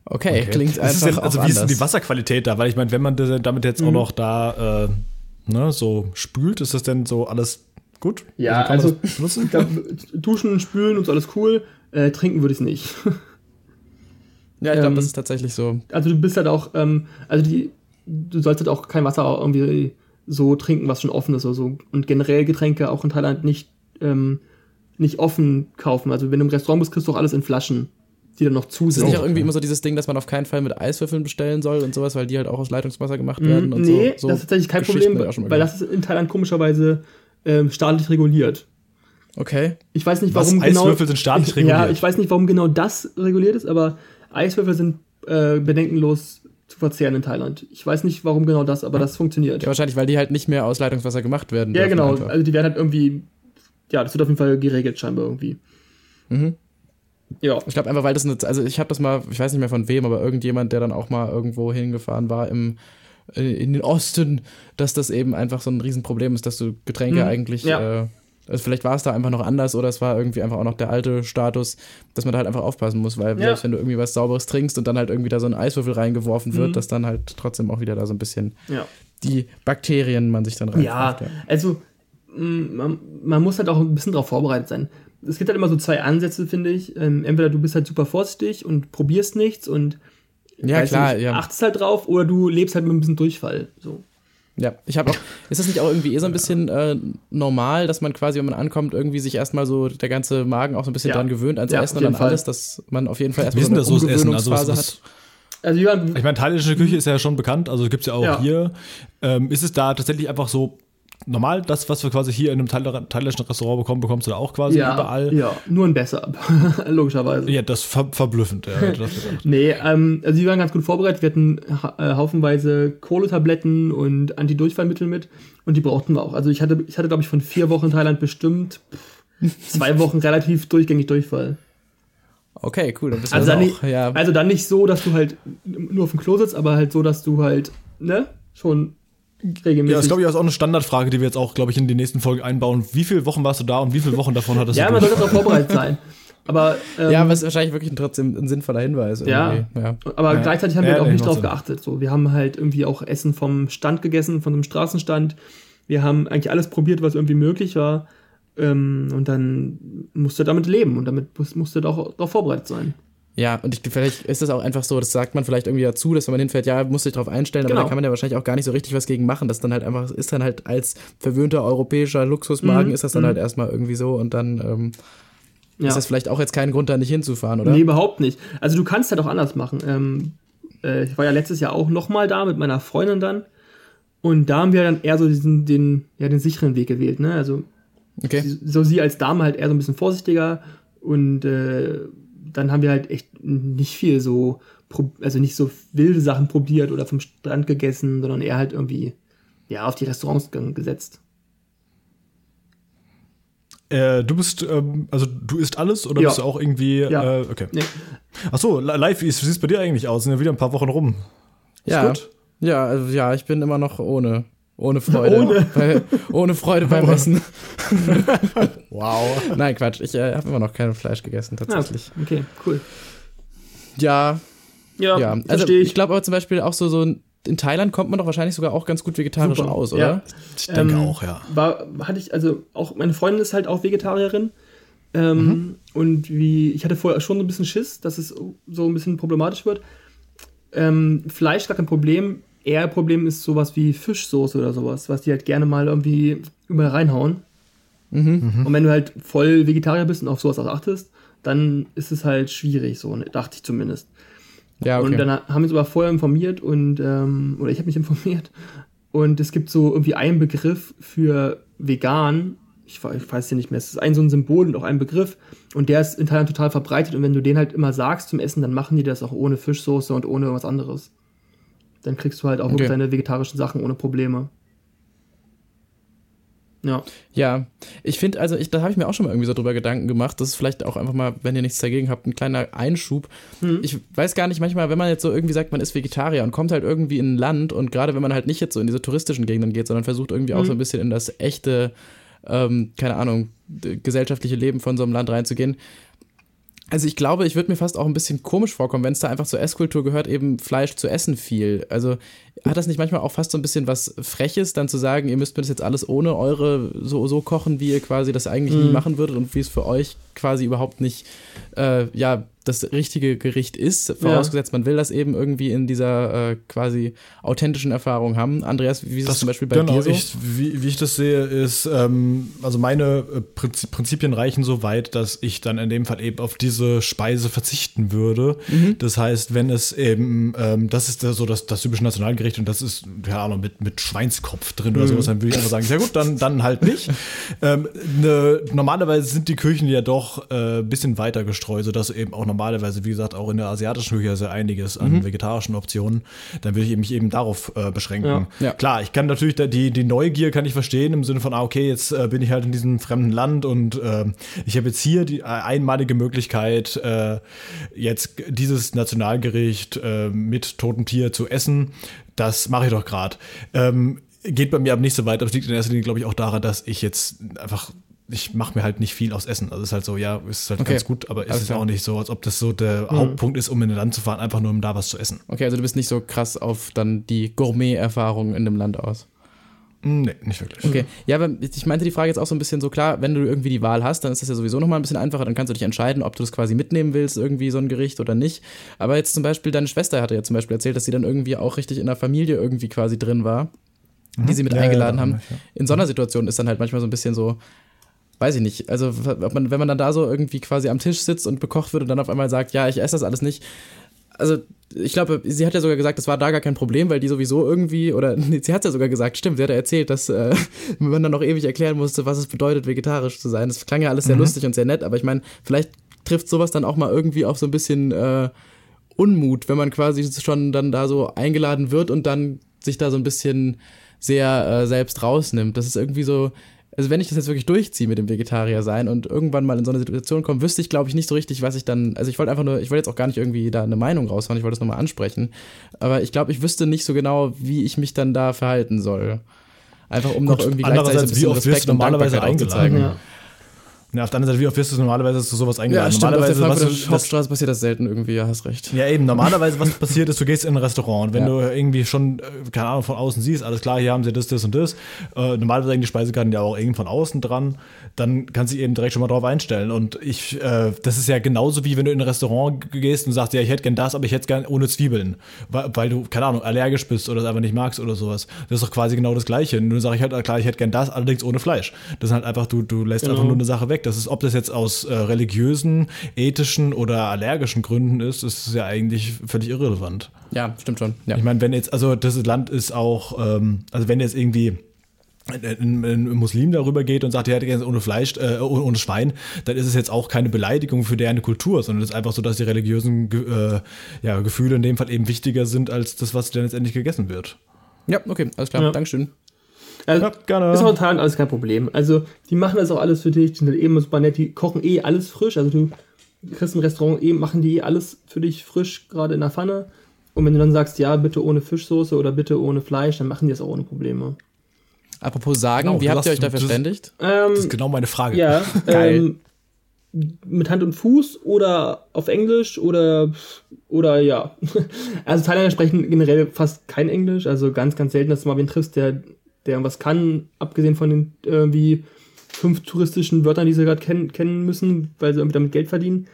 Okay, okay. klingt einfach denn, Also wie ist denn die Wasserqualität da? Weil ich meine, wenn man damit jetzt mhm. auch noch da äh, ne, so spült, ist das denn so alles gut? Ja, also, also glaub, duschen, spülen und so alles cool. Äh, trinken würde ich es nicht. [laughs] ja, ich glaube, ähm, das ist tatsächlich so. Also du bist halt auch, ähm, also die, du sollst halt auch kein Wasser irgendwie so trinken, was schon offen ist oder so. Und generell Getränke auch in Thailand nicht, ähm, nicht offen kaufen. Also wenn du im Restaurant bist, kriegst du auch alles in Flaschen, die dann noch zu sind. Ist nicht auch irgendwie immer so dieses Ding, dass man auf keinen Fall mit Eiswürfeln bestellen soll und sowas, weil die halt auch aus Leitungswasser gemacht werden und nee, so. Nee, das ist tatsächlich kein Problem, weil das ist in Thailand komischerweise ähm, staatlich reguliert. Okay. Ich weiß nicht, warum Was, genau. Eiswürfel sind staatlich reguliert. Ja, ich weiß nicht, warum genau das reguliert ist, aber Eiswürfel sind äh, bedenkenlos zu verzehren in Thailand. Ich weiß nicht, warum genau das, aber das funktioniert. Ja, wahrscheinlich, weil die halt nicht mehr aus Leitungswasser gemacht werden. Ja, genau. Einfach. Also die werden halt irgendwie, ja, das wird auf jeden Fall geregelt scheinbar irgendwie. Mhm. Ja. Ich glaube einfach, weil das eine, also ich habe das mal, ich weiß nicht mehr von wem, aber irgendjemand, der dann auch mal irgendwo hingefahren war im äh, in den Osten, dass das eben einfach so ein Riesenproblem ist, dass du Getränke mhm. eigentlich ja. äh, also vielleicht war es da einfach noch anders oder es war irgendwie einfach auch noch der alte Status, dass man da halt einfach aufpassen muss, weil ja. selbst wenn du irgendwie was Sauberes trinkst und dann halt irgendwie da so ein Eiswürfel reingeworfen wird, mhm. dass dann halt trotzdem auch wieder da so ein bisschen ja. die Bakterien man sich dann rein. Ja, ja, also mm, man, man, muss halt auch ein bisschen darauf vorbereitet sein. Es gibt halt immer so zwei Ansätze, finde ich. Ähm, entweder du bist halt super vorsichtig und probierst nichts und ja, klar, nicht, ja. achtest halt drauf, oder du lebst halt mit ein bisschen Durchfall. So. Ja, ich habe auch. Ist das nicht auch irgendwie eh so ein bisschen äh, normal, dass man quasi, wenn man ankommt, irgendwie sich erstmal so der ganze Magen auch so ein bisschen ja. dran gewöhnt ans ja, Essen und dann Fall. alles, dass man auf jeden Fall erstmal so eine das Umgewöhnungsphase also, hat? Also, ich meine, thailändische Küche ist ja schon bekannt, also gibt es ja auch ja. hier. Ähm, ist es da tatsächlich einfach so normal, das, was wir quasi hier in einem thailändischen Restaurant bekommen, bekommst du da auch quasi ja, überall. Ja, nur ein besser, [laughs] logischerweise. Ja, das ver verblüffend. Ja, das [laughs] nee, ähm, also die waren ganz gut vorbereitet. Wir hatten äh, haufenweise Kohletabletten und Antidurchfallmittel mit und die brauchten wir auch. Also ich hatte, ich hatte glaube ich, von vier Wochen in Thailand bestimmt pff, zwei [laughs] Wochen relativ durchgängig Durchfall. Okay, cool. Dann bist also, dann auch, nicht, ja. also dann nicht so, dass du halt nur auf dem Klo sitzt, aber halt so, dass du halt, ne, schon regelmäßig. Ja, das glaube ich ist auch eine Standardfrage, die wir jetzt auch, glaube ich, in die nächsten Folgen einbauen. Wie viele Wochen warst du da und wie viele Wochen davon hattest ja, du? Ja, man sollte darauf vorbereitet sein. Aber, ähm, ja, was wahrscheinlich wirklich trotzdem ein sinnvoller Hinweis. Ja, ja, aber ja. gleichzeitig haben wir ja, auch nicht darauf geachtet. So, wir haben halt irgendwie auch Essen vom Stand gegessen, von einem Straßenstand. Wir haben eigentlich alles probiert, was irgendwie möglich war. Ähm, und dann musst du damit leben und damit musst du auch darauf vorbereitet sein. Ja, und ich, vielleicht ist das auch einfach so, das sagt man vielleicht irgendwie dazu, dass wenn man hinfährt, ja, muss sich darauf einstellen, genau. aber da kann man ja wahrscheinlich auch gar nicht so richtig was gegen machen. Das dann halt einfach, ist dann halt als verwöhnter europäischer Luxusmagen, mhm. ist das dann mhm. halt erstmal irgendwie so und dann ähm, ja. ist das vielleicht auch jetzt kein Grund, da nicht hinzufahren, oder? Nee, überhaupt nicht. Also du kannst halt auch anders machen. Ähm, äh, ich war ja letztes Jahr auch nochmal da mit meiner Freundin dann. Und da haben wir dann eher so diesen, den, ja, den sicheren Weg gewählt, ne? Also okay. so sie als Dame halt eher so ein bisschen vorsichtiger und äh, dann haben wir halt echt nicht viel so, also nicht so wilde Sachen probiert oder vom Strand gegessen, sondern eher halt irgendwie, ja, auf die Restaurants gesetzt. Äh, du bist, ähm, also du isst alles oder ja. bist du auch irgendwie, ja. äh, okay. Nee. Achso, live, wie sieht es bei dir eigentlich aus? Sind ja wieder ein paar Wochen rum. Ist ja. Gut? Ja, also, ja, ich bin immer noch ohne. Ohne Freude. Ohne, bei, ohne Freude beim Essen. [laughs] wow. Nein, Quatsch. Ich äh, habe immer noch kein Fleisch gegessen, tatsächlich. Ah, okay, cool. Ja. Ja, ja. also ich, ich glaube aber zum Beispiel auch so, so in Thailand kommt man doch wahrscheinlich sogar auch ganz gut vegetarisch Super. aus, oder? Ja. Ich denke ähm, auch, ja. War, hatte ich, also auch meine Freundin ist halt auch Vegetarierin. Ähm, mhm. Und wie, ich hatte vorher schon so ein bisschen Schiss, dass es so ein bisschen problematisch wird. Ähm, Fleisch gar kein Problem eher Problem ist sowas wie Fischsoße oder sowas, was die halt gerne mal irgendwie überall reinhauen. Mhm. Und wenn du halt voll Vegetarier bist und auf sowas auch achtest, dann ist es halt schwierig, so ne, dachte ich zumindest. Ja, okay. Und dann haben wir uns aber vorher informiert und, ähm, oder ich habe mich [laughs] informiert und es gibt so irgendwie einen Begriff für vegan, ich, ich weiß ja nicht mehr, es ist ein so ein Symbol und auch ein Begriff und der ist in Thailand total verbreitet und wenn du den halt immer sagst zum Essen, dann machen die das auch ohne Fischsoße und ohne was anderes. Dann kriegst du halt auch okay. deine vegetarischen Sachen ohne Probleme. Ja. Ja, ich finde, also ich, da habe ich mir auch schon mal irgendwie so drüber Gedanken gemacht. Das ist vielleicht auch einfach mal, wenn ihr nichts dagegen habt, ein kleiner Einschub. Mhm. Ich weiß gar nicht, manchmal, wenn man jetzt so irgendwie sagt, man ist Vegetarier und kommt halt irgendwie in ein Land und gerade wenn man halt nicht jetzt so in diese touristischen Gegenden geht, sondern versucht irgendwie mhm. auch so ein bisschen in das echte, ähm, keine Ahnung, gesellschaftliche Leben von so einem Land reinzugehen, also ich glaube, ich würde mir fast auch ein bisschen komisch vorkommen, wenn es da einfach zur Esskultur gehört, eben Fleisch zu essen viel. Also hat das nicht manchmal auch fast so ein bisschen was Freches, dann zu sagen, ihr müsst mir das jetzt alles ohne eure so, so kochen, wie ihr quasi das eigentlich mhm. nie machen würdet und wie es für euch quasi überhaupt nicht, äh, ja, das richtige Gericht ist, vorausgesetzt, ja. man will das eben irgendwie in dieser äh, quasi authentischen Erfahrung haben. Andreas, wie ist das, zum Beispiel bei genau, dir so? Ich, wie, wie ich das sehe, ist, ähm, also meine äh, Prinzipien reichen so weit, dass ich dann in dem Fall eben auf diese Speise verzichten würde. Mhm. Das heißt, wenn es eben, ähm, das ist so das, das typische Nationalgericht und das ist, keine Ahnung, mit, mit Schweinskopf drin mhm. oder sowas, dann würde ich einfach sagen, ja gut, dann, dann halt nicht. [laughs] ähm, ne, normalerweise sind die Küchen ja doch ein äh, bisschen weiter gestreut, sodass du eben auch normalerweise, wie gesagt, auch in der asiatischen Küche sehr einiges an mhm. vegetarischen Optionen, dann würde ich mich eben darauf äh, beschränken. Ja. Ja. Klar, ich kann natürlich die, die Neugier kann ich verstehen im Sinne von, ah, okay, jetzt äh, bin ich halt in diesem fremden Land und äh, ich habe jetzt hier die äh, einmalige Möglichkeit, äh, jetzt dieses Nationalgericht äh, mit totem Tier zu essen. Das mache ich doch gerade. Ähm, geht bei mir aber nicht so weit, aber es liegt in erster Linie, glaube ich, auch daran, dass ich jetzt einfach ich mache mir halt nicht viel aus Essen. Also es ist halt so, ja, ist halt okay. ganz gut, aber es ist auch nicht so, als ob das so der mhm. Hauptpunkt ist, um in ein Land zu fahren, einfach nur um da was zu essen. Okay, also du bist nicht so krass auf dann die Gourmet-Erfahrung in dem Land aus. Hm, nee, nicht wirklich. Okay, ja, aber ich meinte die Frage jetzt auch so ein bisschen so klar, wenn du irgendwie die Wahl hast, dann ist das ja sowieso nochmal ein bisschen einfacher, dann kannst du dich entscheiden, ob du das quasi mitnehmen willst, irgendwie so ein Gericht oder nicht. Aber jetzt zum Beispiel, deine Schwester hatte ja zum Beispiel erzählt, dass sie dann irgendwie auch richtig in der Familie irgendwie quasi drin war, die mhm. sie mit ja, eingeladen ja, haben. In so einer Situation ist dann halt manchmal so ein bisschen so, weiß ich nicht. Also, man, wenn man dann da so irgendwie quasi am Tisch sitzt und bekocht wird und dann auf einmal sagt, ja, ich esse das alles nicht. Also, ich glaube, sie hat ja sogar gesagt, das war da gar kein Problem, weil die sowieso irgendwie, oder [laughs] nee, sie hat ja sogar gesagt, stimmt, sie hat ja erzählt, dass äh, [laughs] man dann noch ewig erklären musste, was es bedeutet, vegetarisch zu sein. Das klang ja alles sehr mhm. lustig und sehr nett, aber ich meine, vielleicht trifft sowas dann auch mal irgendwie auf so ein bisschen äh, Unmut, wenn man quasi schon dann da so eingeladen wird und dann sich da so ein bisschen sehr äh, selbst rausnimmt. Das ist irgendwie so, also wenn ich das jetzt wirklich durchziehe mit dem Vegetarier sein und irgendwann mal in so eine Situation komme, wüsste ich, glaube ich, nicht so richtig, was ich dann, also ich wollte einfach nur, ich wollte jetzt auch gar nicht irgendwie da eine Meinung raushauen, ich wollte das nochmal ansprechen, aber ich glaube, ich wüsste nicht so genau, wie ich mich dann da verhalten soll. Einfach um Gut, noch irgendwie gleichzeitig ein bisschen Respekt und normalerweise eingeladen. Ja. Ja, auf der anderen Seite, wie oft wirst du normalerweise zu sowas eingeladen? Ja, stimmt, normalerweise, auf der was, Hauptstraße passiert das selten irgendwie, ja, hast recht. Ja, eben, normalerweise, was [laughs] passiert ist, du gehst in ein Restaurant und wenn ja. du irgendwie schon, äh, keine Ahnung, von außen siehst, alles klar, hier haben sie das, das und das, äh, normalerweise hängen die Speisekarten ja auch irgendwie von außen dran, dann kannst du eben direkt schon mal drauf einstellen und ich, äh, das ist ja genauso wie wenn du in ein Restaurant gehst und sagst, ja, ich hätte gern das, aber ich hätte gern ohne Zwiebeln, weil, weil, du, keine Ahnung, allergisch bist oder es einfach nicht magst oder sowas. Das ist doch quasi genau das Gleiche. Nur sage ich halt, klar, ich hätte gern das, allerdings ohne Fleisch. Das ist halt einfach, du, du lässt genau. einfach nur eine Sache weg. Das ist, ob das jetzt aus äh, religiösen, ethischen oder allergischen Gründen ist, ist es ja eigentlich völlig irrelevant. Ja, stimmt schon. Ja. Ich meine, wenn jetzt, also das Land ist auch, ähm, also wenn jetzt irgendwie ein, ein Muslim darüber geht und sagt, er hätte gerne ohne Fleisch, äh, ohne Schwein, dann ist es jetzt auch keine Beleidigung für deren Kultur, sondern es ist einfach so, dass die religiösen äh, ja, Gefühle in dem Fall eben wichtiger sind als das, was dann letztendlich gegessen wird. Ja, okay, alles klar, ja. Dankeschön. Also, ja, gerne. Ist auch in Thailand alles kein Problem. Also, die machen das auch alles für dich. Die sind eben super nett. Die kochen eh alles frisch. Also, du kriegst im Restaurant eh, machen die eh alles für dich frisch, gerade in der Pfanne. Und wenn du dann sagst, ja, bitte ohne Fischsoße oder bitte ohne Fleisch, dann machen die das auch ohne Probleme. Apropos sagen, genau, wie habt ihr euch da verständigt? Ähm, das ist genau meine Frage. Ja, [laughs] Geil. Ähm, mit Hand und Fuß oder auf Englisch oder oder ja. [laughs] Also Thailänder sprechen generell fast kein Englisch, also ganz, ganz selten, dass du mal wen triffst, der, der irgendwas kann, abgesehen von den irgendwie fünf touristischen Wörtern, die sie gerade kennen, kennen müssen, weil sie irgendwie damit Geld verdienen.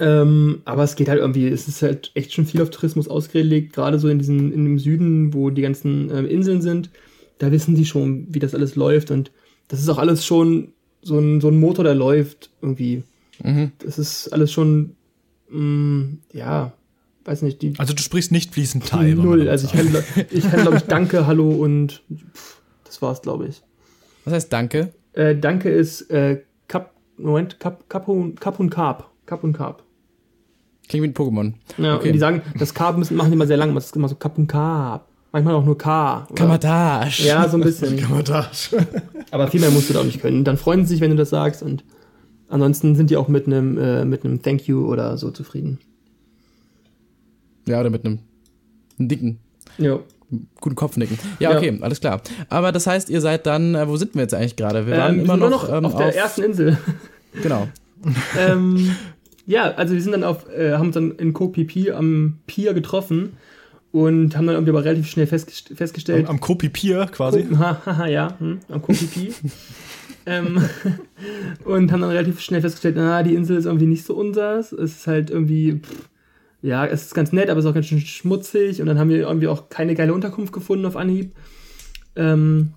Ähm, aber es geht halt irgendwie, es ist halt echt schon viel auf Tourismus ausgelegt, gerade so in diesem, in dem Süden, wo die ganzen äh, Inseln sind. Da wissen die schon, wie das alles läuft und das ist auch alles schon so ein, so ein Motor, der läuft irgendwie. Mhm. Das ist alles schon, mh, mm, ja, weiß nicht. Die, also du sprichst nicht fließend Thai. Null. Also ich kann, ich kann glaube ich, Danke, Hallo und pff, das war's, glaube ich. Was heißt Danke? Äh, danke ist äh, Kap, Moment, Kap, Kap, und, Kap und Kap. Kap und Kap. Klingt wie ein Pokémon. Ja, okay. und die sagen, das Kap müssen, machen die immer sehr lang, das ist immer so Kap und Kap. Manchmal auch nur K. Kamatage. Ja, so ein bisschen. [laughs] Kamatage. Aber viel mehr musst du da auch nicht können. Dann freuen sie sich, wenn du das sagst und ansonsten sind die auch mit einem äh, mit einem Thank you oder so zufrieden. Ja, oder mit einem, einem dicken. Ja. Guten Kopfnicken. Ja, okay, ja. alles klar. Aber das heißt, ihr seid dann, äh, wo sind wir jetzt eigentlich gerade? Wir waren ähm, immer noch, noch ähm, auf der auf, ersten Insel. [laughs] Genau. ähm, ja, also wir sind dann auf, äh, haben uns dann in Phi am Pier getroffen und haben dann irgendwie aber relativ schnell festgest festgestellt. Am, am Kopi Pier quasi. Haha, ja, hm, am Kopi Pier. [laughs] ähm, und haben dann relativ schnell festgestellt, na, die Insel ist irgendwie nicht so unseres. Es ist halt irgendwie, pff, ja, es ist ganz nett, aber es ist auch ganz schön schmutzig. Und dann haben wir irgendwie auch keine geile Unterkunft gefunden auf Anhieb. Ähm,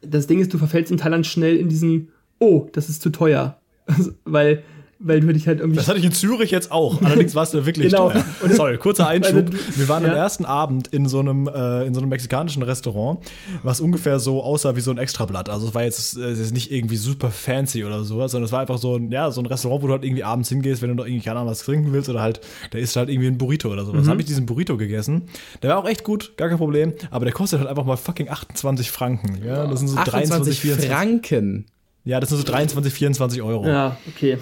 das Ding ist, du verfällst in Thailand schnell in diesen, oh, das ist zu teuer. [laughs] Also, weil weil du dich halt irgendwie. Das hatte ich in Zürich jetzt auch. Allerdings warst du wirklich genau. teuer. Sorry, kurzer [laughs] Einschub. Wir waren ja. am ersten Abend in so einem äh, in so einem mexikanischen Restaurant, was ungefähr so aussah wie so ein Extrablatt. Also es war jetzt, äh, jetzt nicht irgendwie super fancy oder sowas, sondern es war einfach so ein ja so ein Restaurant, wo du halt irgendwie abends hingehst, wenn du noch irgendwie keine Ahnung was trinken willst oder halt da ist halt irgendwie ein Burrito oder sowas. Mhm. Habe ich diesen Burrito gegessen. Der war auch echt gut, gar kein Problem. Aber der kostet halt einfach mal fucking 28 Franken. Ja, das sind so 23 24. Franken. Ja, das sind so 23, 24 Euro. Ja, okay.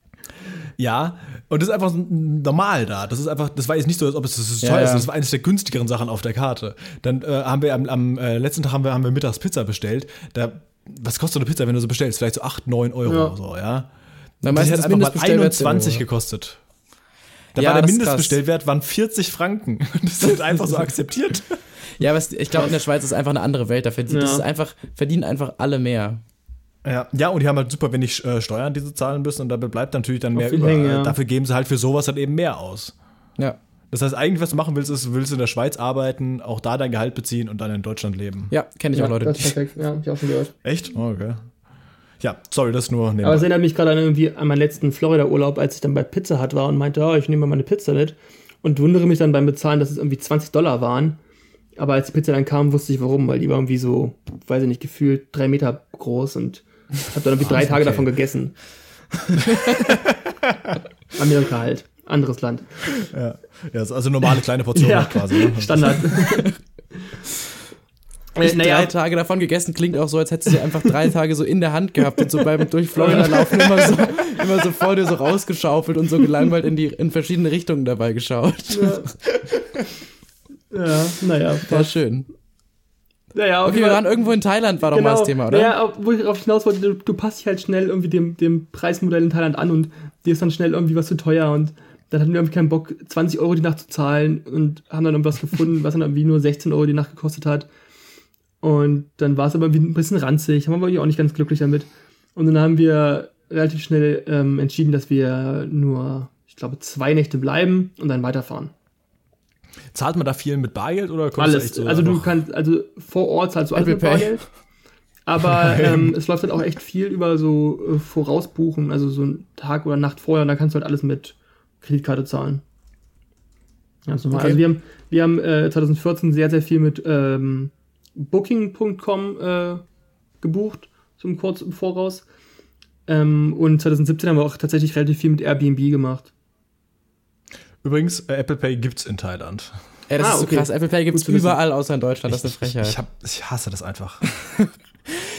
[laughs] ja, und das ist einfach normal da. Das ist einfach, das war jetzt nicht so, als ob es das teuer ja, ist. Das war eines der günstigeren Sachen auf der Karte. Dann äh, haben wir am, am äh, letzten Tag haben wir, haben wir mittags Pizza bestellt. Da, was kostet so eine Pizza, wenn du so bestellst? Vielleicht so 8, 9 Euro ja. oder so, ja. Dann das hat einfach mal 21 gekostet. Da ja, war der Mindestbestellwert waren 40 Franken. [laughs] Das wird einfach so [laughs] akzeptiert. Ja, aber ich glaube, in der Schweiz ist einfach eine andere Welt. Da verdient, ja. einfach, verdienen einfach alle mehr. Ja, ja, und die haben halt super wenig äh, Steuern, die sie zahlen müssen und dabei bleibt natürlich dann mehr über. Hängen, ja. Dafür geben sie halt für sowas halt eben mehr aus. Ja. Das heißt, eigentlich, was du machen willst, ist, willst du in der Schweiz arbeiten, auch da dein Gehalt beziehen und dann in Deutschland leben. Ja, kenne ich ja, auch Leute. Das ist perfekt, ja, hab ich auch schon gehört. Echt? Oh, okay. Ja, sorry, das nur. Aber es erinnert mich gerade an irgendwie an meinen letzten Florida-Urlaub, als ich dann bei Pizza Hut war und meinte, oh, ich nehme mal meine Pizza mit. Und wundere mich dann beim Bezahlen, dass es irgendwie 20 Dollar waren. Aber als die Pizza dann kam, wusste ich warum, weil die war irgendwie so, weiß ich nicht, gefühlt drei Meter groß und hab dann irgendwie drei Tage okay. davon gegessen. [laughs] Amerika halt. Anderes Land. Ja, ja also normale kleine Portion ja, quasi. Ne? Standard. [laughs] Äh, naja. Drei Tage davon gegessen klingt auch so, als hättest du sie einfach drei Tage so in der Hand gehabt und so beim [laughs] durch Florida laufen immer so, immer so vor dir so rausgeschaufelt und so gelangweilt in die in verschiedene Richtungen dabei geschaut. Ja, ja naja. War schön. Naja, okay, wir waren irgendwo in Thailand, war doch genau, mal das Thema, oder? Ja, wo ich darauf hinaus wollte, du, du, passt dich halt schnell irgendwie dem, dem Preismodell in Thailand an und dir ist dann schnell irgendwie was zu teuer und dann hatten wir irgendwie keinen Bock, 20 Euro die Nacht zu zahlen und haben dann irgendwas gefunden, was dann irgendwie nur 16 Euro die Nacht gekostet hat. Und dann war es aber ein bisschen ranzig, haben wir irgendwie auch nicht ganz glücklich damit. Und dann haben wir relativ schnell ähm, entschieden, dass wir nur, ich glaube, zwei Nächte bleiben und dann weiterfahren. Zahlt man da viel mit Bargeld oder alles? So also du kannst, also vor Ort zahlst du alles mit Bargeld. Aber [laughs] ähm, es läuft halt auch echt viel über so äh, Vorausbuchen, also so einen Tag oder Nacht vorher, und da kannst du halt alles mit Kreditkarte zahlen. Ganz normal. Okay. Also wir haben, wir haben äh, 2014 sehr, sehr viel mit ähm, Booking.com äh, gebucht, zum kurz im Voraus. Ähm, und 2017 haben wir auch tatsächlich relativ viel mit Airbnb gemacht. Übrigens, äh, Apple Pay gibt's in Thailand. Ey, das ah, ist so krass. Apple Pay gibt es überall außer in Deutschland. Das ist eine Frechheit. Ich, ich, hab, ich hasse das einfach. [laughs]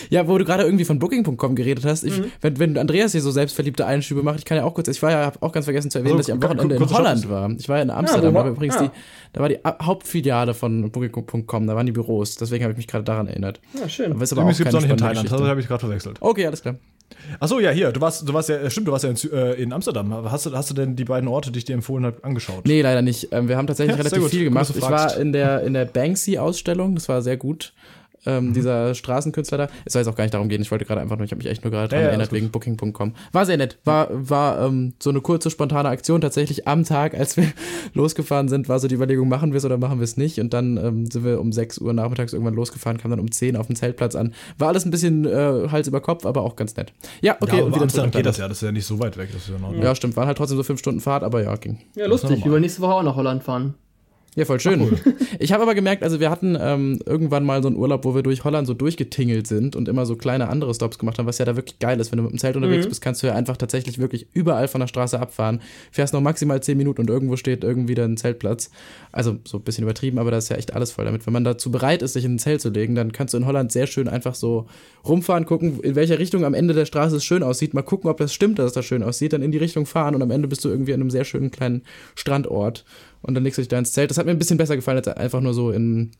Ja, wo du gerade irgendwie von Booking.com geredet hast, ich, mhm. wenn, wenn Andreas hier so selbstverliebte Einschübe macht, ich kann ja auch kurz, ich war ja, hab auch ganz vergessen zu erwähnen, also, dass ich am Wochenende in Holland war. Ich war ja in Amsterdam, ja, da war übrigens ja. die, da war die Hauptfiliale von Booking.com, da waren die Büros, deswegen habe ich mich gerade daran erinnert. Ja, schön. Aber ist aber Übrigens gibt es auch nicht in Thailand, das habe ich gerade verwechselt. Okay, alles klar. Achso, ja, hier, du warst, du warst ja, stimmt, du warst ja in, äh, in Amsterdam. Hast du, hast du denn die beiden Orte, die ich dir empfohlen habe, angeschaut? Nee, leider nicht. Ähm, wir haben tatsächlich [laughs] ja, relativ viel gemacht. Ich war in der, in der Banksy-Ausstellung, das war sehr gut ähm, mhm. dieser Straßenkünstler da. Es soll jetzt auch gar nicht darum gehen, ich wollte gerade einfach nur, ich habe mich echt nur gerade dran ja, erinnert wegen Booking.com. War sehr nett. War, war ähm, so eine kurze, spontane Aktion. Tatsächlich am Tag, als wir [laughs] losgefahren sind, war so die Überlegung, machen wir es oder machen wir es nicht. Und dann ähm, sind wir um 6 Uhr nachmittags irgendwann losgefahren, kamen dann um 10 auf dem Zeltplatz an. War alles ein bisschen äh, Hals über Kopf, aber auch ganz nett. Ja, okay. Ja, und wieder Amsterdam geht das ja, das ist ja nicht so weit weg. Das ist ja, ja, stimmt. Waren halt trotzdem so fünf Stunden Fahrt, aber ja, ging. Ja, lustig. Wir wollen nächste Woche auch nach Holland fahren. Ja, voll schön. Cool. Ich habe aber gemerkt, also wir hatten ähm, irgendwann mal so einen Urlaub, wo wir durch Holland so durchgetingelt sind und immer so kleine andere Stops gemacht haben, was ja da wirklich geil ist. Wenn du mit dem Zelt unterwegs mhm. bist, kannst du ja einfach tatsächlich wirklich überall von der Straße abfahren. Fährst noch maximal zehn Minuten und irgendwo steht irgendwie dann ein Zeltplatz. Also so ein bisschen übertrieben, aber da ist ja echt alles voll damit. Wenn man dazu bereit ist, sich in ein Zelt zu legen, dann kannst du in Holland sehr schön einfach so rumfahren, gucken, in welcher Richtung am Ende der Straße es schön aussieht, mal gucken, ob das stimmt, dass es da schön aussieht, dann in die Richtung fahren und am Ende bist du irgendwie an einem sehr schönen kleinen Strandort und dann legst du dich da ins Zelt. Das hat mir ein bisschen besser gefallen, als einfach nur so in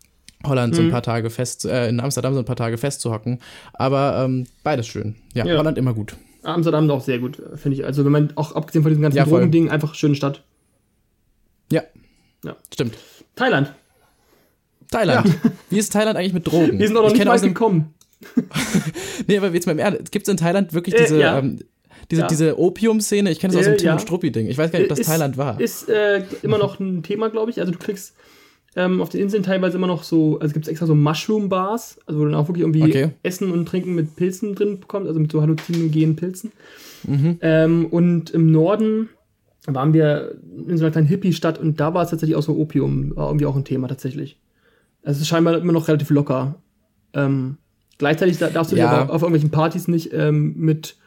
Holland so ein mhm. paar Tage fest, äh, in Amsterdam so ein paar Tage festzuhocken. Aber ähm, beides schön. Ja, ja, Holland immer gut. Amsterdam auch sehr gut, finde ich. Also wenn man auch abgesehen von diesem ganzen ja, Drogending, einfach schöne Stadt. Ja. Ja. Stimmt. Thailand. Thailand. Ja. [laughs] Wie ist Thailand eigentlich mit Drogen? Wir sind doch noch ich nicht weit gekommen. [laughs] nee, aber jetzt mal im Ernst, gibt es in Thailand wirklich diese, äh, ja. ähm, diese, ja. diese Opium-Szene, ich kenne das aus dem äh, Tim ja. Struppi-Ding. Ich weiß gar nicht, ob das ist, Thailand war. Ist äh, immer noch ein Thema, glaube ich. Also du kriegst ähm, auf den Inseln teilweise immer noch so, also gibt es extra so Mushroom-Bars, also wo du dann auch wirklich irgendwie okay. Essen und Trinken mit Pilzen drin bekommst, also mit so halluzinogenen Pilzen. Mhm. Ähm, und im Norden waren wir in so einer kleinen Hippie-Stadt und da war es tatsächlich auch so Opium, war irgendwie auch ein Thema tatsächlich. Also es ist scheinbar immer noch relativ locker. Ähm, gleichzeitig darfst du ja. dir auf irgendwelchen Partys nicht ähm, mit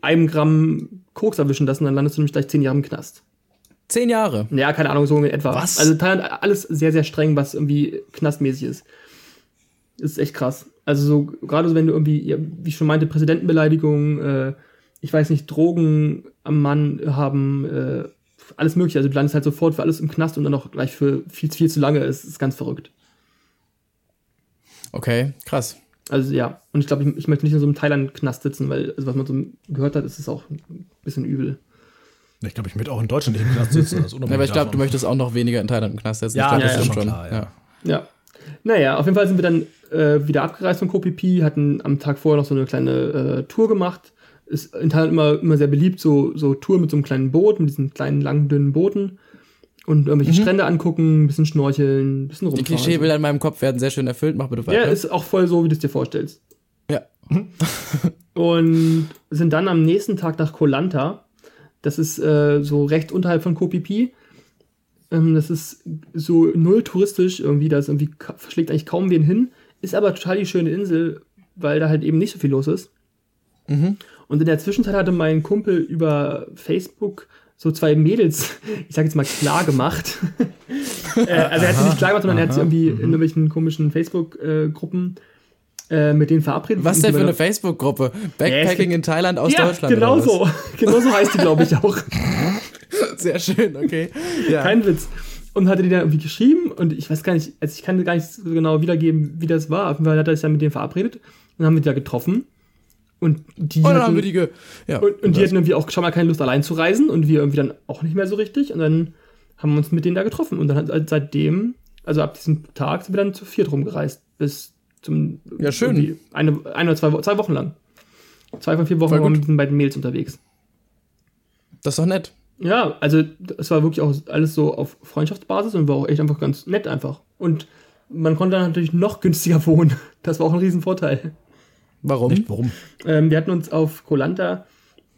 einem Gramm Koks erwischen lassen, dann landest du nämlich gleich zehn Jahre im Knast. Zehn Jahre? Ja, keine Ahnung, so in etwa. Was? Also Thailand, alles sehr, sehr streng, was irgendwie knastmäßig ist. Das ist echt krass. Also so, gerade so, wenn du irgendwie, wie ich schon meinte, Präsidentenbeleidigung, äh, ich weiß nicht, Drogen am Mann haben, äh, alles mögliche. Also du landest halt sofort für alles im Knast und dann auch gleich für viel, viel zu lange. Es ist ganz verrückt. Okay, krass. Also ja, und ich glaube, ich, ich, möchte nicht in so einem Thailand-Knast sitzen, weil, also was man so gehört hat, ist es auch ein bisschen übel. Ich glaube, ich möchte auch in Deutschland nicht im Knast sitzen. Also [laughs] ja, aber ich glaube, du möchtest auch noch weniger in Thailand im Knast sitzen. Ja, glaub, ja, das ja, schon. Klar, ja. ja. Naja, auf jeden Fall sind wir dann äh, wieder abgereist von KPP, hatten am Tag vorher noch so eine kleine äh, Tour gemacht. Ist in Thailand immer, immer sehr beliebt, so, so Tour mit so einem kleinen Boot, mit diesen kleinen, langen, dünnen Booten und irgendwelche mhm. Strände angucken, ein bisschen schnorcheln, ein bisschen rumfahren. Die Klischeebilder in meinem Kopf werden sehr schön erfüllt. Mach bitte weiter. Ja, ist auch voll so, wie du es dir vorstellst. Ja. [laughs] [laughs] und sind dann am nächsten Tag nach Kolanta. Das ist äh, so recht unterhalb von Koh Ähm, das ist so null touristisch irgendwie. Da ist irgendwie verschlägt eigentlich kaum wen hin. Ist aber total die schöne Insel, weil da halt eben nicht so viel los ist. Mhm. Und in der Zwischenzeit hatte mein Kumpel über Facebook so zwei Mädels, [laughs] ich sag jetzt mal, klar gemacht. [laughs] äh, also er hat sie nicht klar gemacht, sondern aha, er hat sie irgendwie mhm. in irgendwelchen komischen Facebook-Gruppen äh, mit denen verabredet. Was denn für eine Facebook-Gruppe? Backpacking ja, in Thailand aus ja, Deutschland. Genau so. [laughs] genau so heißt die, glaube ich, auch. Sehr schön, okay. Ja. Kein Witz. Und hatte die dann irgendwie geschrieben und ich weiß gar nicht, also ich kann gar nicht so genau wiedergeben, wie das war. Auf jeden Fall hat er sich dann mit denen verabredet und haben wir da getroffen. Und die, und hatten, die, ja, und, und die hatten irgendwie auch schon mal keine Lust, allein zu reisen und wir irgendwie dann auch nicht mehr so richtig. Und dann haben wir uns mit denen da getroffen. Und dann hat seitdem, also ab diesem Tag, sind wir dann zu viert rumgereist. Bis zum. Ja, schön. Eine, eine oder zwei, zwei Wochen lang. Zwei von vier Wochen waren wir mit diesen beiden Mails unterwegs. Das ist doch nett. Ja, also es war wirklich auch alles so auf Freundschaftsbasis und war auch echt einfach ganz nett einfach. Und man konnte dann natürlich noch günstiger [laughs] wohnen. Das war auch ein Riesenvorteil. Warum? Nicht, warum? Ähm, wir hatten uns auf Kolanta,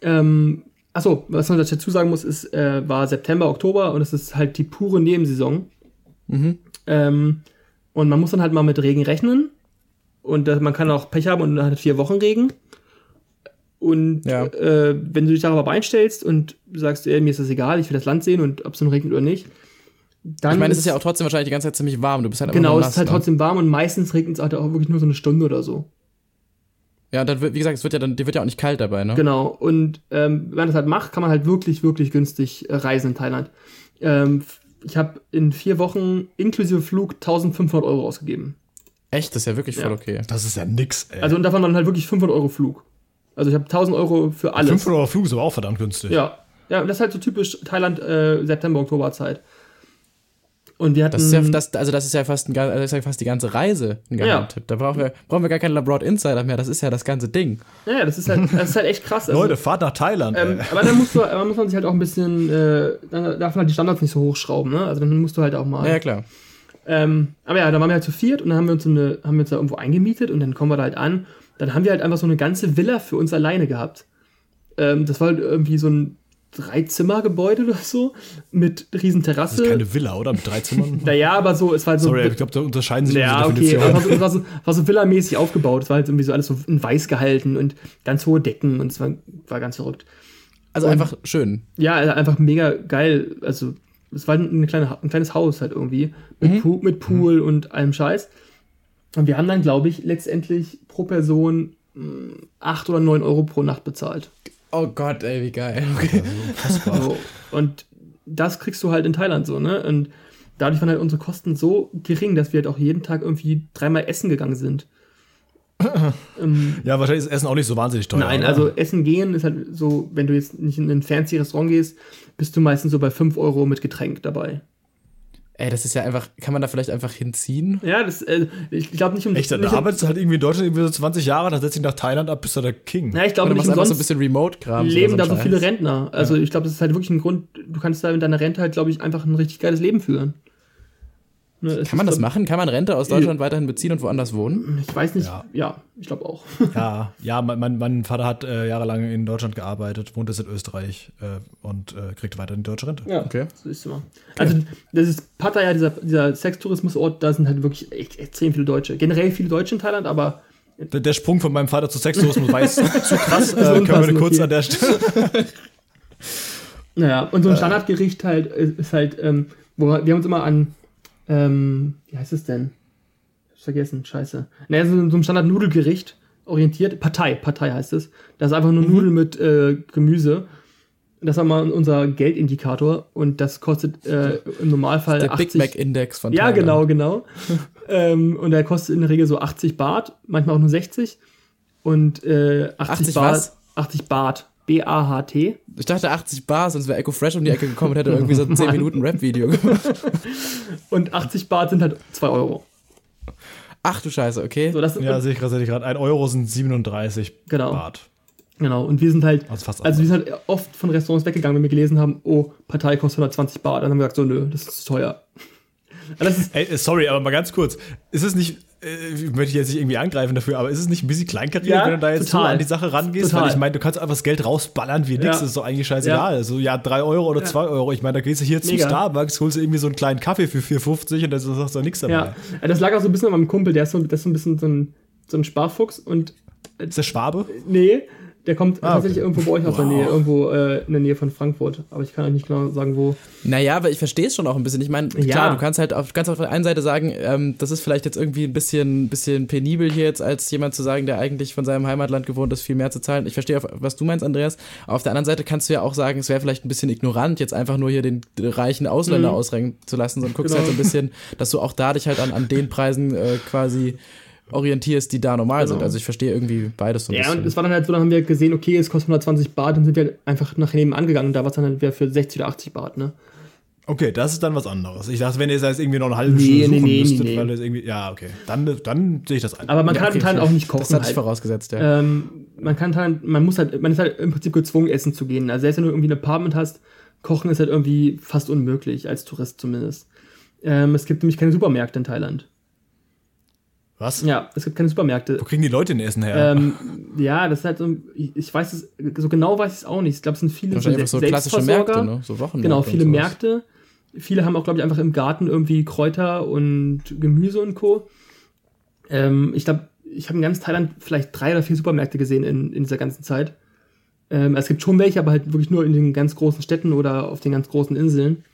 ähm, achso, was man dazu sagen muss, ist, äh, war September, Oktober und es ist halt die pure Nebensaison. Mhm. Ähm, und man muss dann halt mal mit Regen rechnen. Und äh, man kann auch Pech haben und dann hat vier Wochen Regen. Und ja. äh, wenn du dich darauf einstellst und sagst, ey, mir ist das egal, ich will das Land sehen und ob es nun regnet oder nicht, Dann ich meine, es ist ja auch trotzdem wahrscheinlich die ganze Zeit ziemlich warm. Du bist halt Genau, nass, es ist halt ne? trotzdem warm und meistens regnet es halt auch wirklich nur so eine Stunde oder so. Ja, dann wird, wie gesagt, es wird ja dann, dir wird ja auch nicht kalt dabei, ne? Genau. Und ähm, wenn man das halt macht, kann man halt wirklich, wirklich günstig äh, reisen in Thailand. Ähm, ich habe in vier Wochen inklusive Flug 1500 Euro ausgegeben. Echt? Das ist ja wirklich voll ja. okay. Das ist ja nix, ey. Also und davon dann halt wirklich 500 Euro Flug. Also ich habe 1000 Euro für alles. 500 Euro Flug ist aber auch verdammt günstig. Ja. Ja, das ist halt so typisch Thailand äh, September, Oktober Zeit. Und wir hatten. Das ist ja, das, also das ist ja fast, ein, das ist ja fast die ganze Reise ein Geheimtipp. Ja. Da brauchen wir, brauchen wir gar keinen Labroad Insider mehr. Das ist ja das ganze Ding. Ja, das ist halt, das ist halt echt krass. Also, Leute, fahrt nach Thailand. Ähm, aber dann musst du, dann muss man sich halt auch ein bisschen, äh, dann darf man halt die Standards nicht so hochschrauben, ne? Also dann musst du halt auch mal. Ja, klar. Ähm, aber ja, da waren wir halt zu viert und dann haben wir uns, so eine, haben wir uns da irgendwo eingemietet und dann kommen wir da halt an. Dann haben wir halt einfach so eine ganze Villa für uns alleine gehabt. Ähm, das war halt irgendwie so ein Drei-Zimmer-Gebäude oder so mit riesen Terrasse. Das ist keine Villa, oder? Mit drei Zimmern? [laughs] naja, aber so, es war halt so. Sorry, ich glaube, da unterscheiden sich Ja, okay, aber es war so, war so Villa-mäßig aufgebaut. Es war halt irgendwie so alles so in weiß gehalten und ganz hohe Decken und es war, war ganz verrückt. Also und, einfach schön. Ja, also einfach mega geil. Also, es war eine kleine, ein kleines Haus halt irgendwie. Mit, mhm. Pool, mit Pool mhm. und allem Scheiß. Und wir haben dann, glaube ich, letztendlich pro Person 8 hm, oder 9 Euro pro Nacht bezahlt. Oh Gott, ey, wie geil. Okay. So, und das kriegst du halt in Thailand so, ne? Und dadurch waren halt unsere Kosten so gering, dass wir halt auch jeden Tag irgendwie dreimal essen gegangen sind. [laughs] ähm, ja, wahrscheinlich ist Essen auch nicht so wahnsinnig teuer. Nein, oder? also Essen gehen ist halt so, wenn du jetzt nicht in ein fancy Restaurant gehst, bist du meistens so bei 5 Euro mit Getränk dabei. Ey, das ist ja einfach, kann man da vielleicht einfach hinziehen? Ja, das, äh, ich glaube nicht um Echt, dann arbeitest du halt irgendwie in Deutschland irgendwie so 20 Jahre, dann setzt dich nach Thailand ab, bist du der King. Ja, ich glaube nicht umsonst. so ein bisschen Remote-Kram. Leben so da so viele Rentner. Also ja. ich glaube, das ist halt wirklich ein Grund, du kannst da in deiner Rente halt, glaube ich, einfach ein richtig geiles Leben führen. Ne, Kann man das machen? Kann man Rente aus Deutschland weiterhin beziehen und woanders wohnen? Ich weiß nicht. Ja, ja ich glaube auch. [laughs] Ja, ja mein, mein Vater hat äh, jahrelang in Deutschland gearbeitet, wohnt jetzt in Österreich äh, und äh, kriegt weiterhin deutsche Rente. Ja, okay. So ist immer. Also, das ist Pattaya, dieser, dieser Sextourismusort, da sind halt wirklich echt, extrem viele Deutsche. Generell viele Deutsche in Thailand, aber. Der, der Sprung von meinem Vater zu Sextourismus war jetzt [laughs] zu krass. Äh, können wir kurz okay. an der Stelle. [laughs] naja, und so ein Standardgericht halt ist halt, ähm, wo wir haben uns immer an ähm, wie heißt es denn? Ich vergessen, scheiße. Naja, so, so ein Standard-Nudelgericht orientiert. Partei, Partei heißt es. Das ist einfach nur mhm. Nudeln mit äh, Gemüse. Das war mal unser Geldindikator und das kostet äh, im Normalfall der 80. Big Mac Index von Ja, genau, genau. [laughs] ähm, und der kostet in der Regel so 80 Baht, manchmal auch nur 60. Und äh, 80, 80 Baht. Was? 80 Baht. B-A-H-T. Ich dachte 80 Bar, sonst wäre Echo Fresh um die Ecke gekommen und hätte irgendwie so ein 10 [laughs] Minuten Rap-Video gemacht. und 80 Bar sind halt 2 Euro. Ach du Scheiße, okay. So, das, ja, sehe ich gerade, sehe 1 Euro sind 37 genau. Bart. Genau, und wir sind halt, also, also wir sind halt oft von Restaurants weggegangen, wenn wir gelesen haben, oh, Partei kostet 120 Bar. Dann haben wir gesagt, so, nö, das ist zu teuer. Ey, sorry, aber mal ganz kurz. Ist es nicht, äh, möchte ich jetzt nicht irgendwie angreifen dafür, aber ist es nicht ein bisschen kleinkariert, ja, wenn du da jetzt total. so an die Sache rangehst? Total. Weil ich meine, du kannst einfach das Geld rausballern wie nix, ja. das ist doch eigentlich scheißegal. Ja. So, ja, drei Euro oder zwei Euro. Ich meine, da gehst du hier Mega. zu Starbucks, holst du irgendwie so einen kleinen Kaffee für 4,50 und da sagst du nichts dabei. Ja, das lag auch so ein bisschen an meinem Kumpel, der ist so, der ist so ein bisschen so ein, so ein Sparfuchs und. Ist der Schwabe? Nee, der kommt ah, tatsächlich okay. irgendwo bei euch aus wow. der Nähe, irgendwo äh, in der Nähe von Frankfurt. Aber ich kann euch nicht genau sagen, wo. Naja, aber ich verstehe es schon auch ein bisschen. Ich meine, ja. klar, du kannst halt auf, kannst auf der einen Seite sagen, ähm, das ist vielleicht jetzt irgendwie ein bisschen, bisschen penibel hier jetzt, als jemand zu sagen, der eigentlich von seinem Heimatland gewohnt ist, viel mehr zu zahlen. Ich verstehe, was du meinst, Andreas. Auf der anderen Seite kannst du ja auch sagen, es wäre vielleicht ein bisschen ignorant, jetzt einfach nur hier den reichen Ausländer mhm. ausrenken zu lassen, sondern guckst genau. halt so ein bisschen, dass du auch dadurch halt an, an den Preisen äh, quasi orientierst, die da normal genau. sind. Also ich verstehe irgendwie beides so ein ja, bisschen. Ja, und es war dann halt so, dann haben wir gesehen, okay, es kostet 120 Baht, dann sind wir einfach nach nebenan gegangen und da war es dann halt wieder für 60 oder 80 Baht, ne? Okay, das ist dann was anderes. Ich dachte, wenn ihr jetzt irgendwie noch eine halbe Stunde nee, suchen nee, müsstet, nee, weil es irgendwie, ja, okay, dann, dann sehe ich das ein. Aber man ja, kann okay, halt auch nicht kochen. Das hatte halt. ich vorausgesetzt, ja. Ähm, man kann halt, man muss halt, man ist halt im Prinzip gezwungen, essen zu gehen. Also selbst wenn du irgendwie ein Apartment hast, kochen ist halt irgendwie fast unmöglich, als Tourist zumindest. Ähm, es gibt nämlich keine Supermärkte in Thailand. Was? Ja, es gibt keine Supermärkte. Wo kriegen die Leute denn Essen her? Ähm, ja, das ist halt so, ich weiß es, so genau weiß ich es auch nicht. Ich glaube, es sind viele so, so klassische Märkte, ne? So Wochenmärkte Genau, viele Märkte. Viele haben auch, glaube ich, einfach im Garten irgendwie Kräuter und Gemüse und Co. Ähm, ich glaube, ich habe in ganz Thailand vielleicht drei oder vier Supermärkte gesehen in, in dieser ganzen Zeit. Ähm, es gibt schon welche, aber halt wirklich nur in den ganz großen Städten oder auf den ganz großen Inseln.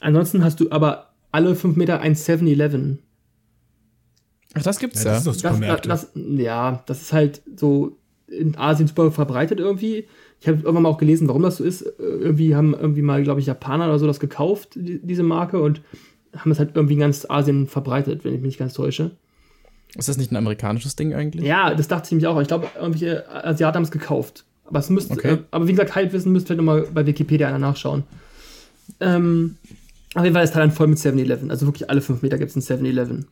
Ansonsten hast du aber alle fünf Meter ein 7-Eleven. Ach, das gibt's ja. Das ist das, das, das, ja, das ist halt so in Asien super verbreitet irgendwie. Ich habe irgendwann mal auch gelesen, warum das so ist. Irgendwie haben irgendwie mal, glaube ich, Japaner oder so das gekauft, die, diese Marke, und haben es halt irgendwie in ganz Asien verbreitet, wenn ich mich nicht ganz täusche. Ist das nicht ein amerikanisches Ding eigentlich? Ja, das dachte ich nämlich auch. Ich glaube, irgendwelche Asiaten haben es gekauft. Aber es müsste, okay. äh, aber wie gesagt, Halbwissen müsst ihr vielleicht nochmal bei Wikipedia einer nachschauen. Ähm, auf jeden Fall ist Thailand voll mit 7-Eleven. Also wirklich alle fünf Meter gibt es ein 7-Eleven.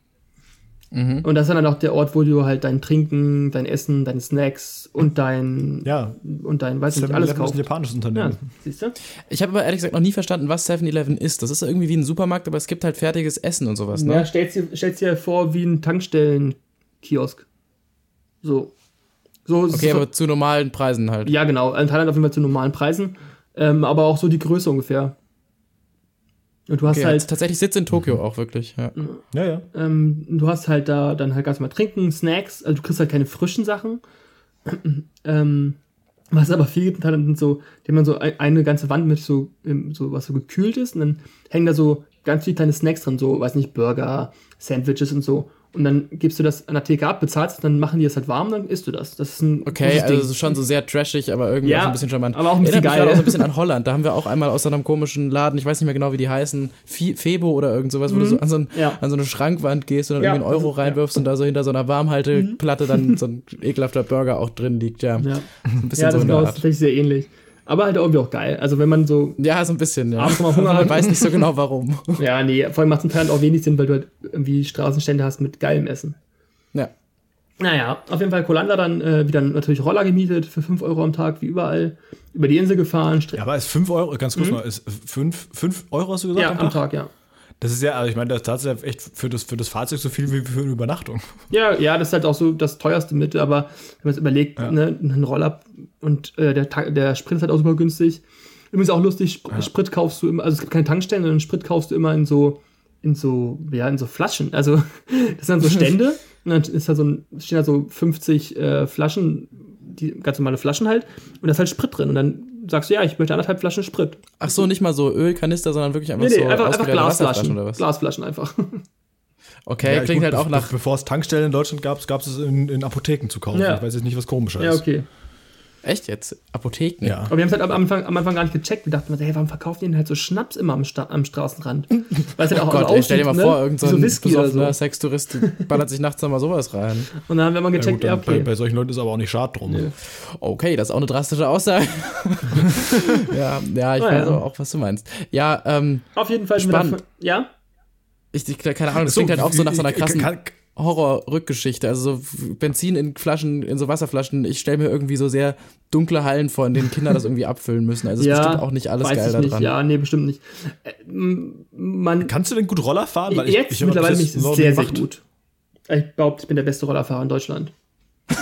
Mhm. Und das ist dann auch der Ort, wo du halt dein Trinken, dein Essen, deine Snacks und dein ja. und dein, weiß nicht, alles kaufst. ist ein japanisches Unternehmen. Ja, siehst du? Ich habe aber ehrlich gesagt noch nie verstanden, was 7-Eleven ist. Das ist irgendwie wie ein Supermarkt, aber es gibt halt fertiges Essen und sowas, ne? Ja, stellst dir, dir vor wie ein Tankstellen-Kiosk. So. so okay, aber zu normalen Preisen halt. Ja, genau. In Thailand auf jeden Fall zu normalen Preisen. Ähm, aber auch so die Größe ungefähr. Und du hast okay, halt tatsächlich Sitz in Tokio mhm. auch wirklich. Ja, ja. ja. Ähm, du hast halt da dann halt ganz mal Trinken, Snacks, also du kriegst halt keine frischen Sachen. [clears throat] ähm, was aber viel gibt, dann sind so, die haben so eine ganze Wand mit so, so was so gekühlt ist und dann hängen da so ganz viele kleine Snacks drin, so, weiß nicht, Burger, Sandwiches und so und dann gibst du das an der Theke ab, bezahlst, dann machen die das halt warm, dann isst du das. Das ist ein Okay, also Ding. schon so sehr trashig, aber irgendwie ja, auch ein bisschen charmant. Aber auch ein bisschen geil. Auch so ein bisschen an Holland. Da haben wir auch einmal aus so einem komischen Laden, ich weiß nicht mehr genau, wie die heißen, Febo oder irgend sowas, mhm. wo du so an so, ein, ja. an so, eine Schrankwand gehst und dann ja, irgendwie einen Euro ist, reinwirfst und da so hinter so einer Warmhalteplatte mhm. dann so ein ekelhafter Burger auch drin liegt, ja. Ja, ein bisschen ja das so ist tatsächlich sehr ähnlich. Aber halt irgendwie auch geil. Also wenn man so. Ja, so ein bisschen, ja. Abends mal Hunger man weiß nicht so genau warum. [laughs] ja, nee, vor allem macht es im Thailand auch wenig Sinn, weil du halt irgendwie Straßenstände hast mit geilem Essen. Ja. Naja, auf jeden Fall Kolanda dann äh, wieder natürlich Roller gemietet für 5 Euro am Tag, wie überall. Über die Insel gefahren. Ja, aber ist 5 Euro, ganz kurz mhm. mal, ist 5, 5 Euro hast du gesagt? Ja, am Tag, am Tag ja. Das ist ja, also ich meine, das ist tatsächlich echt für das, für das Fahrzeug so viel wie für eine Übernachtung. Ja, ja, das ist halt auch so das teuerste Mittel, aber wenn man es überlegt, ja. ne, ein Roller und äh, der, der Sprit ist halt auch super günstig. Übrigens auch lustig, ja. Sprit kaufst du immer, also es gibt keine Tankstellen, sondern Sprit kaufst du immer in so, in so, ja, in so Flaschen. Also [laughs] das sind dann so Stände [laughs] und dann ist da so ein, stehen da so 50 äh, Flaschen, die ganz normale Flaschen halt, und da ist halt Sprit drin. Und dann sagst du, ja, ich möchte anderthalb Flaschen Sprit. Ach so, nicht mal so Ölkanister, sondern wirklich einfach nee, nee, so einfach, einfach Glasflaschen. Oder was? Glasflaschen einfach. [laughs] Okay, ja, klingt gut, halt auch nach. Bevor es Tankstellen in Deutschland gab, gab es in, in Apotheken zu kaufen. Ja. Ich weiß jetzt nicht, was komischer ist. Ja, okay. Echt jetzt? Apotheken? Ja. Aber wir haben es halt am Anfang, am Anfang gar nicht gecheckt. Wir dachten, hey, warum verkaufen die denn halt so Schnaps immer am, Sta am Straßenrand? [laughs] Weil es halt auch oh Gott, aussieht, stell dir mal ne? vor, irgendein so Whisky oder so. Sextourist ballert sich nachts nochmal sowas rein. Und dann haben wir mal gecheckt, ja, gut, ja okay. Bei, bei, solchen Leuten ist aber auch nicht schad drum. Nee. Okay, das ist auch eine drastische Aussage. [laughs] ja, ja, ich oh, weiß ja. auch, was du meinst. Ja, ähm. Auf jeden Fall spannend. Ja? Ich, keine Ahnung, das so, klingt halt auch so nach so einer krassen. Kann, Horror-Rückgeschichte. Also so Benzin in Flaschen, in so Wasserflaschen. Ich stelle mir irgendwie so sehr dunkle Hallen vor, in denen Kinder das irgendwie abfüllen müssen. Also es ja, ist bestimmt auch nicht alles geil da dran. Ja, nee, bestimmt nicht. Äh, man, Kannst du denn gut Roller fahren? Weil jetzt ich, ich mittlerweile mich sehr, sehr gut. Ich behaupte, ich bin der beste Rollerfahrer in Deutschland. [laughs]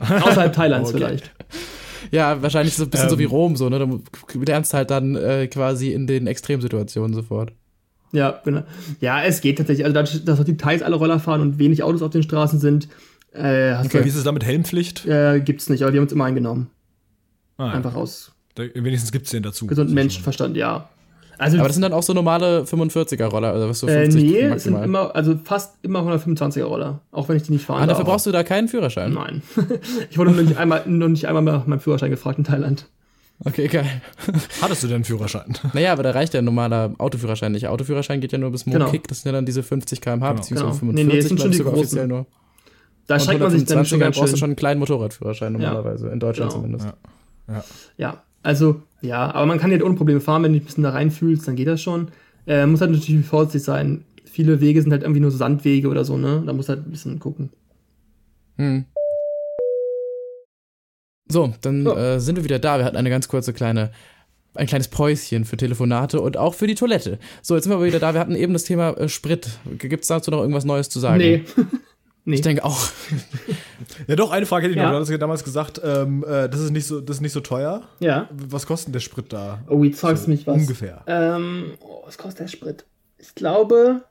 Außerhalb Thailands okay. vielleicht. Ja, wahrscheinlich so ein bisschen ähm, so wie ähm. Rom, so, ne? Du lernst halt dann äh, quasi in den Extremsituationen sofort. Ja, genau. Ja, es geht tatsächlich. Also dadurch, dass die Thais alle Roller fahren und wenig Autos auf den Straßen sind, äh, hast okay, du, wie ist es da mit Helmpflicht? Äh, gibt's nicht, aber wir haben uns immer eingenommen. Ah, Einfach aus. Da, wenigstens gibt's den dazu. Gesunden Menschenverstand, ja. Also, aber das sind dann auch so normale 45er Roller, also was so 50 äh, Nee, es sind immer, also fast immer 125er Roller, auch wenn ich die nicht fahren Ah, dafür brauchst du da keinen Führerschein? Nein. [laughs] ich wurde nur nicht einmal, nur nicht einmal nach meinem Führerschein gefragt in Thailand. Okay, geil. Hattest du denn einen Führerschein? Naja, aber da reicht ja ein normaler Autoführerschein nicht. Autoführerschein geht ja nur bis Mokick, genau. das sind ja dann diese 50 km/h, genau. beziehungsweise 45 nee, nee, das sind schon die großen. offiziell nur. Da schreckt man sich dann schon ganz brauchst du schon einen kleinen Motorradführerschein normalerweise, ja. in Deutschland genau. zumindest. Ja. ja. Ja. also, ja, aber man kann ja ohne Probleme fahren, wenn du dich ein bisschen da reinfühlst, dann geht das schon. Äh, muss halt natürlich vorsichtig sein. Viele Wege sind halt irgendwie nur so Sandwege oder so, ne? Da muss halt ein bisschen gucken. Hm. So, dann oh. äh, sind wir wieder da. Wir hatten eine ganz kurze kleine, ein kleines Päuschen für Telefonate und auch für die Toilette. So, jetzt sind wir wieder da. Wir hatten eben das Thema äh, Sprit. Gibt es dazu noch irgendwas Neues zu sagen? Nee. [laughs] nee. Ich denke auch. [laughs] ja, doch, eine Frage hätte ich ja. noch. Du hast ja damals gesagt, ähm, äh, das, ist nicht so, das ist nicht so teuer. Ja. Was kostet der Sprit da? Oh, jetzt sagst so, mich was. Ungefähr. Ähm, oh, was kostet der Sprit? Ich glaube.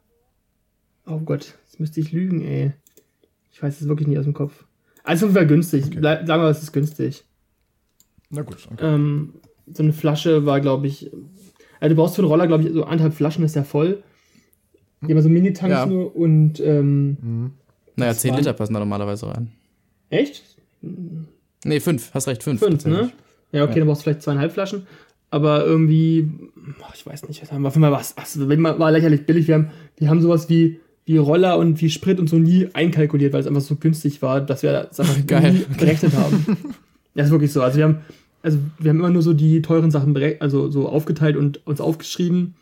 Oh Gott, jetzt müsste ich lügen, ey. Ich weiß es wirklich nicht aus dem Kopf. Also war günstig. Okay. Sagen wir, es ist günstig. Na gut. Okay. Ähm, so eine Flasche war, glaube ich. Also du brauchst für einen Roller, glaube ich, so anderthalb Flaschen ist ja voll. Die haben so Mini-Tanks ja. nur und ähm, mhm. Naja, 10 Liter passen da normalerweise rein. Echt? Nee, fünf, hast recht, fünf. Fünf, ne? Ja, okay, ja. dann brauchst du vielleicht zweieinhalb Flaschen. Aber irgendwie, ich weiß nicht, was haben wir auf jeden Fall was, was war lächerlich billig. Wir haben, wir haben sowas wie, wie Roller und wie Sprit und so nie einkalkuliert, weil es einfach so günstig war, dass wir das einfach [laughs] Geil. nie berechnet haben. [laughs] ja, ist wirklich so. Also wir haben, also wir haben immer nur so die teuren Sachen also so aufgeteilt und uns aufgeschrieben.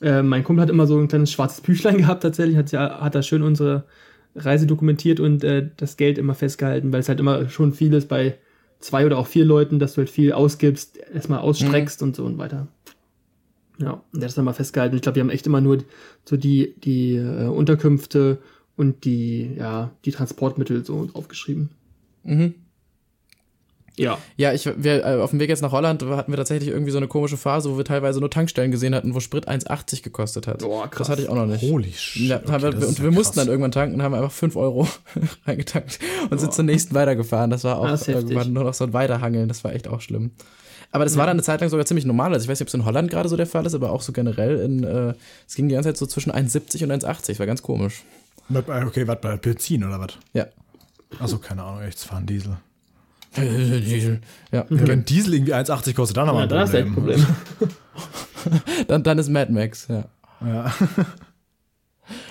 Äh, mein Kumpel hat immer so ein kleines schwarzes Büchlein [laughs] gehabt tatsächlich, hat ja, hat da schön unsere Reise dokumentiert und äh, das Geld immer festgehalten, weil es halt immer schon viel ist bei zwei oder auch vier Leuten, dass du halt viel ausgibst, erstmal ausstreckst mhm. und so und weiter. Ja, der ist dann mal festgehalten. Ich glaube, wir haben echt immer nur so die, die äh, Unterkünfte und die, ja, die Transportmittel so aufgeschrieben. Mhm. Ja. Ja, ich, wir, äh, auf dem Weg jetzt nach Holland hatten wir tatsächlich irgendwie so eine komische Phase, wo wir teilweise nur Tankstellen gesehen hatten, wo Sprit 1,80 gekostet hat. Boah, krass. Das hatte ich auch noch nicht. Holy shit. Ja, okay, wir, und wir mussten dann irgendwann tanken und haben einfach 5 Euro [laughs] reingetankt und Boah. sind zum nächsten weitergefahren. Das war auch das irgendwann nur noch so ein Weiterhangeln. Das war echt auch schlimm. Aber das ja. war dann eine Zeit lang sogar ziemlich normal. Also ich weiß nicht, ob es in Holland gerade so der Fall ist, aber auch so generell in, äh, es ging die ganze Zeit so zwischen 1,70 und 1,80. War ganz komisch. Okay, was bei Benzin oder was? Ja. Achso, keine Ahnung, echt, es fahren Diesel. Diesel. Ja. Wenn Diesel irgendwie 1,80 kostet, dann haben wir ja, ein Problem. Problem. [laughs] dann, dann ist Mad Max, ja. Ja. [laughs]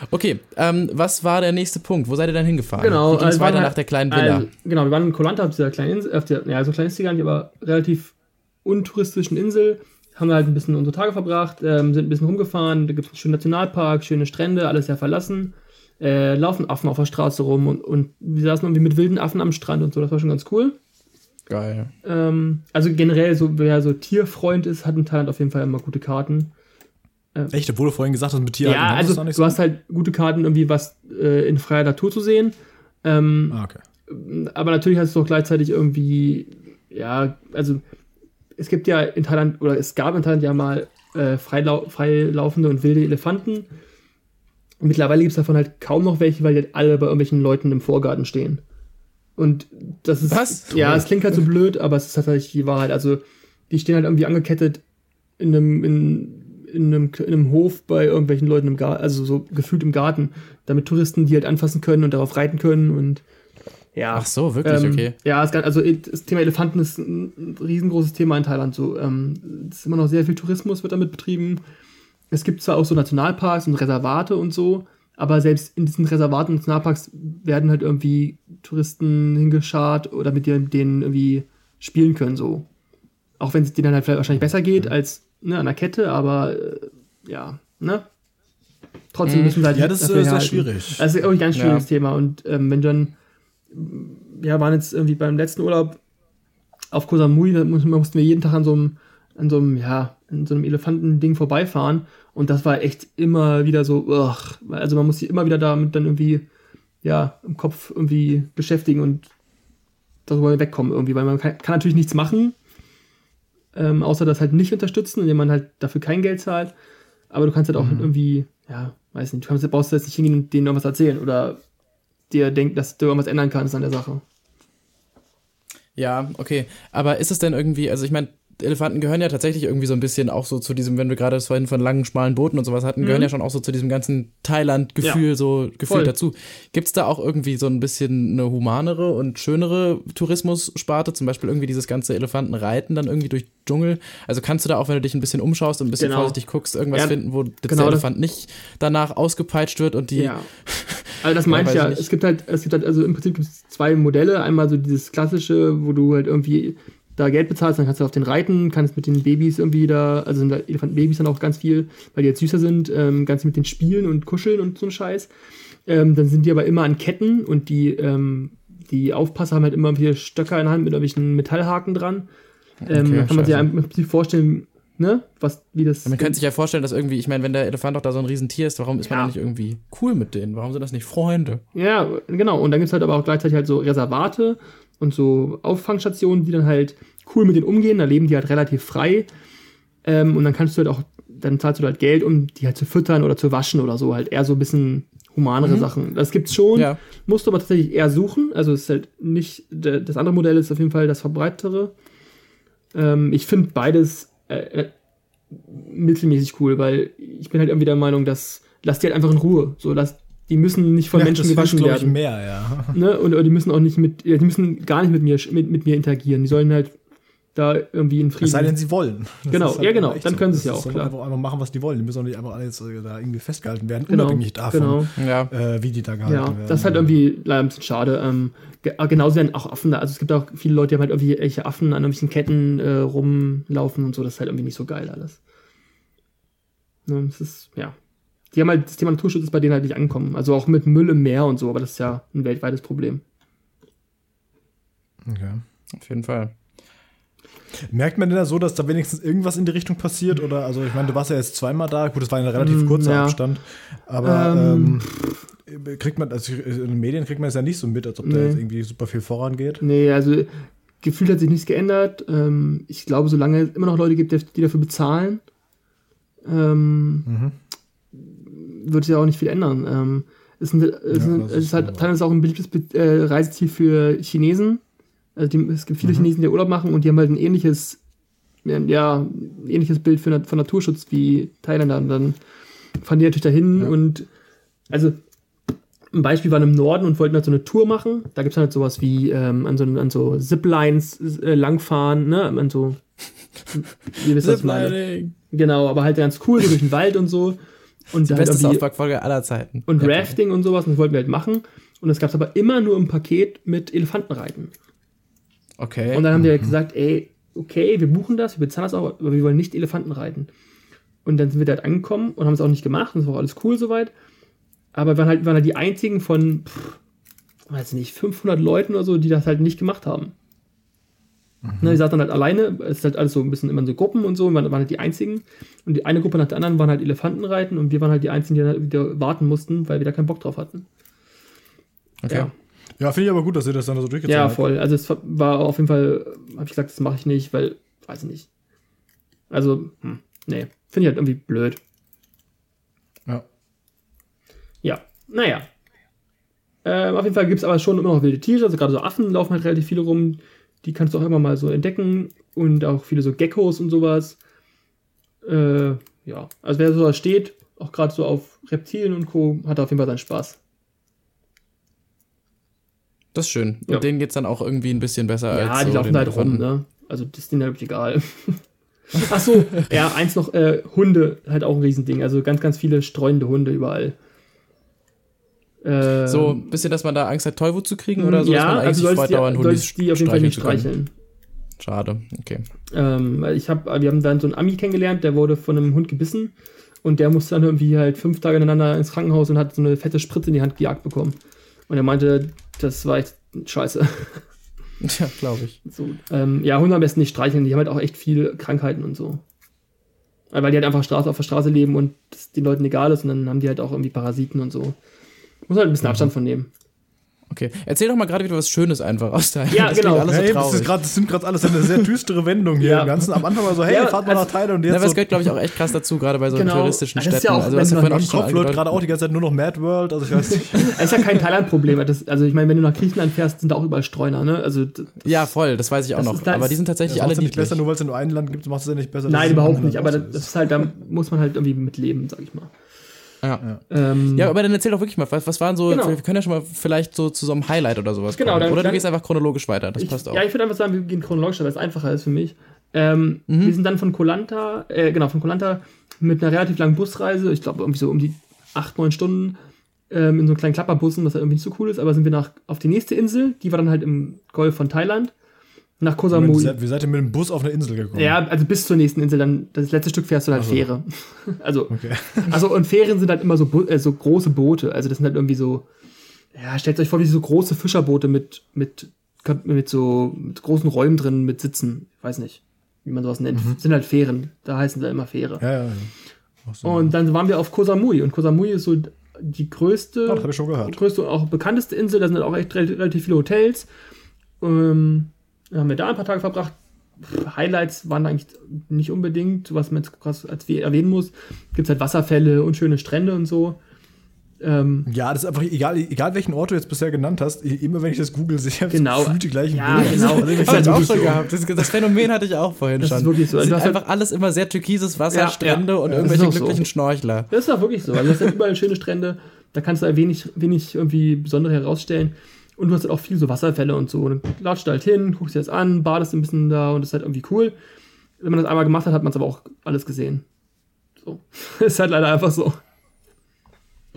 Okay, ähm, was war der nächste Punkt? Wo seid ihr dann hingefahren? Genau, Wie ging also weiter nach der kleinen Villa? Also, genau, wir waren in Kolanta auf dieser kleinen Insel, auf der, ja, so klein ist die gar nicht, aber relativ untouristischen Insel. Haben wir halt ein bisschen unsere Tage verbracht, ähm, sind ein bisschen rumgefahren. Da gibt es einen schönen Nationalpark, schöne Strände, alles sehr verlassen äh, laufen Affen auf der Straße rum und, und wir saßen irgendwie mit wilden Affen am Strand und so, das war schon ganz cool. Geil. Ähm, also generell, so, wer so Tierfreund ist, hat in Thailand auf jeden Fall immer gute Karten. Ähm, Echt, obwohl du vorhin gesagt hast, mit Tierarten Ja, also du so? hast halt gute Karten, irgendwie was äh, in freier Natur zu sehen. Ähm, ah, okay. Aber natürlich hast du auch gleichzeitig irgendwie, ja, also es gibt ja in Thailand, oder es gab in Thailand ja mal äh, freilau freilaufende und wilde Elefanten. Mittlerweile gibt es davon halt kaum noch welche, weil die halt alle bei irgendwelchen Leuten im Vorgarten stehen. Und das ist. Was? Ja, es klingt halt so blöd, aber es ist tatsächlich die Wahrheit. Also, die stehen halt irgendwie angekettet in einem, in, in einem, in einem Hof bei irgendwelchen Leuten im Garten, also so gefühlt im Garten, damit Touristen die halt anfassen können und darauf reiten können und ja. Ach so, wirklich, ähm, okay. Ja, es, also das Thema Elefanten ist ein riesengroßes Thema in Thailand. So, ähm, es ist immer noch sehr viel Tourismus wird damit betrieben es gibt zwar auch so Nationalparks und Reservate und so, aber selbst in diesen Reservaten und Nationalparks werden halt irgendwie Touristen hingeschart oder mit denen irgendwie spielen können, so. Auch wenn es denen dann halt vielleicht wahrscheinlich besser geht als ne, an der Kette, aber äh, ja, ne? Trotzdem mhm. müssen wir halt. Ja, das ist sehr schwierig. Das ist irgendwie ein ganz schwieriges ja. Thema. Und ähm, wenn dann, ja, waren jetzt irgendwie beim letzten Urlaub auf Koh Samui, da mussten wir jeden Tag an so einem, an so einem, ja, in so einem Elefantending vorbeifahren und das war echt immer wieder so, ugh, also man muss sich immer wieder damit dann irgendwie, ja, im Kopf irgendwie beschäftigen und darüber wegkommen irgendwie, weil man kann, kann natürlich nichts machen, ähm, außer das halt nicht unterstützen, indem man halt dafür kein Geld zahlt, aber du kannst halt auch mhm. irgendwie, ja, weiß nicht, du kannst, brauchst jetzt nicht hingehen und denen irgendwas erzählen oder dir denken, dass du irgendwas ändern kannst an der Sache. Ja, okay. Aber ist es denn irgendwie, also ich meine, Elefanten gehören ja tatsächlich irgendwie so ein bisschen auch so zu diesem, wenn wir gerade vorhin von langen, schmalen Booten und sowas hatten, mhm. gehören ja schon auch so zu diesem ganzen Thailand-Gefühl, ja, so Gefühl dazu. Gibt es da auch irgendwie so ein bisschen eine humanere und schönere Tourismussparte, zum Beispiel irgendwie dieses ganze Elefantenreiten dann irgendwie durch Dschungel? Also kannst du da auch, wenn du dich ein bisschen umschaust und ein bisschen genau. vorsichtig guckst, irgendwas ja, finden, wo genau der Elefant nicht danach ausgepeitscht wird und die. Ja. Also das meine ich ja. Es gibt halt, es gibt halt, also im Prinzip zwei Modelle. Einmal so dieses klassische, wo du halt irgendwie da Geld bezahlst, dann kannst du auf den reiten, kannst mit den Babys irgendwie da, also sind da Elefantenbabys dann auch ganz viel, weil die jetzt süßer sind, ähm, ganz mit den spielen und kuscheln und so ein Scheiß. Ähm, dann sind die aber immer an Ketten und die, ähm, die Aufpasser haben halt immer wieder Stöcker in der Hand mit irgendwelchen Metallhaken dran. Ähm, okay, da kann man sich ja im Prinzip vorstellen, ne, was, wie das. Ja, man könnte sich ja vorstellen, dass irgendwie, ich meine, wenn der Elefant doch da so ein Riesentier ist, warum ist man ja. nicht irgendwie cool mit denen? Warum sind das nicht Freunde? Ja, genau. Und dann gibt es halt aber auch gleichzeitig halt so Reservate und so Auffangstationen, die dann halt cool mit denen umgehen. Da leben die halt relativ frei. Ähm, und dann kannst du halt auch, dann zahlst du halt Geld, um die halt zu füttern oder zu waschen oder so. Halt eher so ein bisschen humanere mhm. Sachen. Das gibt's schon, ja. musst du aber tatsächlich eher suchen. Also es ist halt nicht, das andere Modell ist auf jeden Fall das verbreitere. Ähm, ich finde beides äh, äh, mittelmäßig cool, weil ich bin halt irgendwie der Meinung, dass lass die halt einfach in Ruhe. So, lass, die müssen nicht von ja, Menschen gewaschen werden. Ich, mehr, ja. [laughs] Ne? Und, die müssen auch nicht mit, die müssen gar nicht mit mir, mit, mit mir interagieren. Die sollen halt da irgendwie in Frieden. Es sei denn, sie wollen. Das genau, halt ja, genau. Dann so. können sie es ja auch, klar. Einfach, einfach machen, was die wollen. Die müssen auch nicht einfach alle jetzt äh, da irgendwie festgehalten werden, genau, unabhängig davon, genau. äh, wie die da gehalten ja, werden. Das ist halt irgendwie leider ein bisschen schade. Ähm, genauso werden auch Affen da. Also es gibt auch viele Leute, die haben halt irgendwie irgendwelche Affen an irgendwelchen Ketten äh, rumlaufen und so. Das ist halt irgendwie nicht so geil alles. Ne, das ist, ja. Die haben halt, das Thema Naturschutz ist bei denen halt nicht angekommen. Also auch mit Müll im Meer und so, aber das ist ja ein weltweites Problem. Okay. Auf jeden Fall. Merkt man denn da so, dass da wenigstens irgendwas in die Richtung passiert? Oder, also ich meine, du warst ja jetzt zweimal da, gut, das war ein relativ mm, kurzer ja. Abstand, aber ähm, ähm, kriegt man, also in den Medien kriegt man es ja nicht so mit, als ob nee. da jetzt irgendwie super viel vorangeht. Nee, also gefühlt hat sich nichts geändert. Ähm, ich glaube, solange es immer noch Leute gibt, die dafür bezahlen, ähm, mhm. Wird sich ja auch nicht viel ändern. Ähm, es, sind, es, ja, sind, es ist halt teilweise auch ein beliebtes äh, Reiseziel für Chinesen also die, es gibt viele mhm. Chinesen, die Urlaub machen und die haben halt ein ähnliches, ja, ähnliches Bild für, von Naturschutz wie Thailänder. Und dann fahren die natürlich dahin ja. und also ein Beispiel waren im Norden und wollten halt so eine Tour machen. Da gibt es halt sowas wie ähm, an so, an so Ziplines äh, langfahren, ne? An so. [laughs] Wie wisst das meine? Genau, aber halt ganz cool, so durch den Wald und so. Und Die halt beste Southpark-Folge aller Zeiten. Und ja, Rafting und sowas, und das wollten wir halt machen. Und das gab es aber immer nur im Paket mit Elefantenreiten. Okay. Und dann haben die halt mhm. gesagt, ey, okay, wir buchen das, wir bezahlen das auch, aber wir wollen nicht Elefanten reiten. Und dann sind wir da halt angekommen und haben es auch nicht gemacht und es war auch alles cool soweit. Aber wir waren halt, waren halt die einzigen von, pff, weiß nicht, 500 Leuten oder so, die das halt nicht gemacht haben. Mhm. Ne, die saßen dann halt alleine, es ist halt alles so ein bisschen immer so Gruppen und so, und waren, waren halt die einzigen. Und die eine Gruppe nach der anderen waren halt Elefanten reiten und wir waren halt die einzigen, die dann halt wieder warten mussten, weil wir da keinen Bock drauf hatten. Okay. Ja. Ja, finde ich aber gut, dass ihr das dann so durchgezogen habt. Ja, voll. Also es war auf jeden Fall, habe ich gesagt, das mache ich nicht, weil, weiß ich nicht. Also, hm, nee, finde ich halt irgendwie blöd. Ja. Ja, naja. Ähm, auf jeden Fall gibt es aber schon immer noch wilde Tiere, also gerade so Affen laufen halt relativ viele rum. Die kannst du auch immer mal so entdecken und auch viele so Geckos und sowas. Äh, ja, also wer sowas steht, auch gerade so auf Reptilien und Co., hat auf jeden Fall seinen Spaß. Das ist schön. Und ja. denen geht es dann auch irgendwie ein bisschen besser ja, als. Ja, die so laufen halt rum, ne? Also das ist denen halt egal. [laughs] Ach so, ja, eins noch, äh, Hunde, halt auch ein Riesending. Also ganz, ganz viele streunende Hunde überall. Ähm, so ein bisschen, dass man da Angst hat, Tollwut zu kriegen oder so, ja, dass man eigentlich also fortdauernd Hunde die auf jeden Fall nicht streicheln. Schade, okay. Ähm, ich hab, wir haben dann so einen Ami kennengelernt, der wurde von einem Hund gebissen und der musste dann irgendwie halt fünf Tage ineinander ins Krankenhaus und hat so eine fette Spritze in die Hand gejagt bekommen. Und er meinte, das war echt scheiße. [laughs] Ja, glaube ich. So, ähm, ja, Hunde am besten nicht streicheln, die haben halt auch echt viele Krankheiten und so. Weil die halt einfach Straße, auf der Straße leben und den Leuten egal ist und dann haben die halt auch irgendwie Parasiten und so. Muss halt ein bisschen mhm. Abstand von nehmen. Okay, erzähl doch mal gerade wieder was Schönes einfach aus Thailand. Ja, das genau. Alles hey, so das, ist grad, das sind gerade alles eine sehr [laughs] düstere Wendung hier ja. im Ganzen. Am Anfang war so, hey, ja, fahrt mal nach Thailand und jetzt. Na, das so gehört, glaube ich, auch echt krass dazu, gerade bei so genau. touristischen Städten. Ja auch, also, was ja vorhin auch Kopf läuft gerade auch die ganze Zeit nur noch Mad World, also ich weiß nicht. [laughs] Es ist ja kein Thailand-Problem. Also ich meine, wenn du nach Griechenland fährst, sind da auch überall Streuner, ne? Also, ja, voll, das weiß ich auch noch. Ist, aber die sind tatsächlich alle nicht besser, nur weil es nur ein Land gibt, macht es ja nicht besser. Nein, überhaupt nicht. Aber das ist halt, da muss man halt irgendwie mitleben, sag ich mal. Ja. Ähm, ja, aber dann erzähl doch wirklich mal, was, was waren so, genau. wir können ja schon mal vielleicht so zu so einem Highlight oder sowas genau, Dann, oder du gehst einfach chronologisch weiter, das ich, passt auch. Ja, ich würde einfach sagen, wir gehen chronologisch, weil es einfacher ist für mich. Ähm, mhm. Wir sind dann von Kolanta, äh, genau, von Kolanta mit einer relativ langen Busreise, ich glaube irgendwie so um die acht, neun Stunden, ähm, in so einen kleinen Klapperbussen, was halt irgendwie nicht so cool ist, aber sind wir nach, auf die nächste Insel, die war dann halt im Golf von Thailand nach Koh Samui. Wie seid ihr mit dem Bus auf eine Insel gekommen? Ja, also bis zur nächsten Insel. Dann das letzte Stück fährst du halt so. Fähre. [laughs] also, okay. also und Fähren sind halt immer so, äh, so große Boote. Also das sind halt irgendwie so, ja, stellt euch vor, wie so große Fischerboote mit mit mit so mit großen Räumen drin mit Sitzen. Ich weiß nicht, wie man sowas nennt. Mhm. Das sind halt Fähren. Da heißen sie immer Fähre. Ja, ja, ja. So. Und dann waren wir auf Koh Samui und Koh Samui ist so die größte, oh, größte und auch bekannteste Insel. Da sind halt auch echt relativ viele Hotels. Ähm, haben wir da ein paar Tage verbracht. Highlights waren eigentlich nicht unbedingt, was man jetzt krass als erwähnen muss. Gibt es halt Wasserfälle und schöne Strände und so. Ähm, ja, das ist einfach egal, egal welchen Ort du jetzt bisher genannt hast, immer wenn ich das google, sehe genau. gefühlt die gleichen ja, Bilder. Genau. [laughs] Also, ich halt auch schon gehabt. Das, das, Phänomen hatte ich auch vorhin das schon. Ist wirklich so. Also das ist einfach alles immer sehr türkises Wasser, ja, Strände ja. und ja, irgendwelche glücklichen so. Schnorchler. Das ist auch wirklich so. Also das sind überall schöne Strände, da kannst du wenig, wenig irgendwie besondere herausstellen. Und du hast halt auch viel so Wasserfälle und so. Und dann latscht du halt hin, guckst dir das an, badest ein bisschen da und das ist halt irgendwie cool. Wenn man das einmal gemacht hat, hat man es aber auch alles gesehen. So. [laughs] ist halt leider einfach so.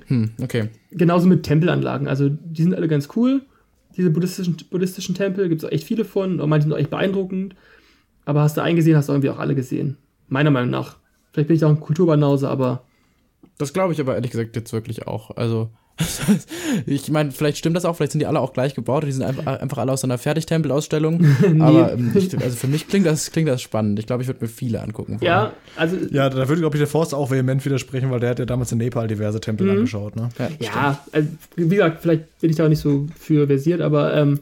Hm, okay. Genauso mit Tempelanlagen. Also die sind alle ganz cool. Diese buddhistischen, buddhistischen Tempel gibt es auch echt viele von. Und manche sind auch echt beeindruckend. Aber hast du einen gesehen, hast du irgendwie auch alle gesehen. Meiner Meinung nach. Vielleicht bin ich auch ein Kulturbanause, aber. Das glaube ich aber ehrlich gesagt jetzt wirklich auch. Also ich meine, vielleicht stimmt das auch, vielleicht sind die alle auch gleich gebaut, die sind einfach, einfach alle aus so einer Fertigtempelausstellung. nee. [laughs] Aber ähm, [laughs] ich, also für mich klingt das, klingt das spannend. Ich glaube, ich würde mir viele angucken. Ja, also. Ja, da würde, glaube ich, der Forst auch vehement widersprechen, weil der hat ja damals in Nepal diverse Tempel mhm. angeschaut, ne? Ja, ja also, wie gesagt, vielleicht bin ich da auch nicht so für versiert, aber ähm,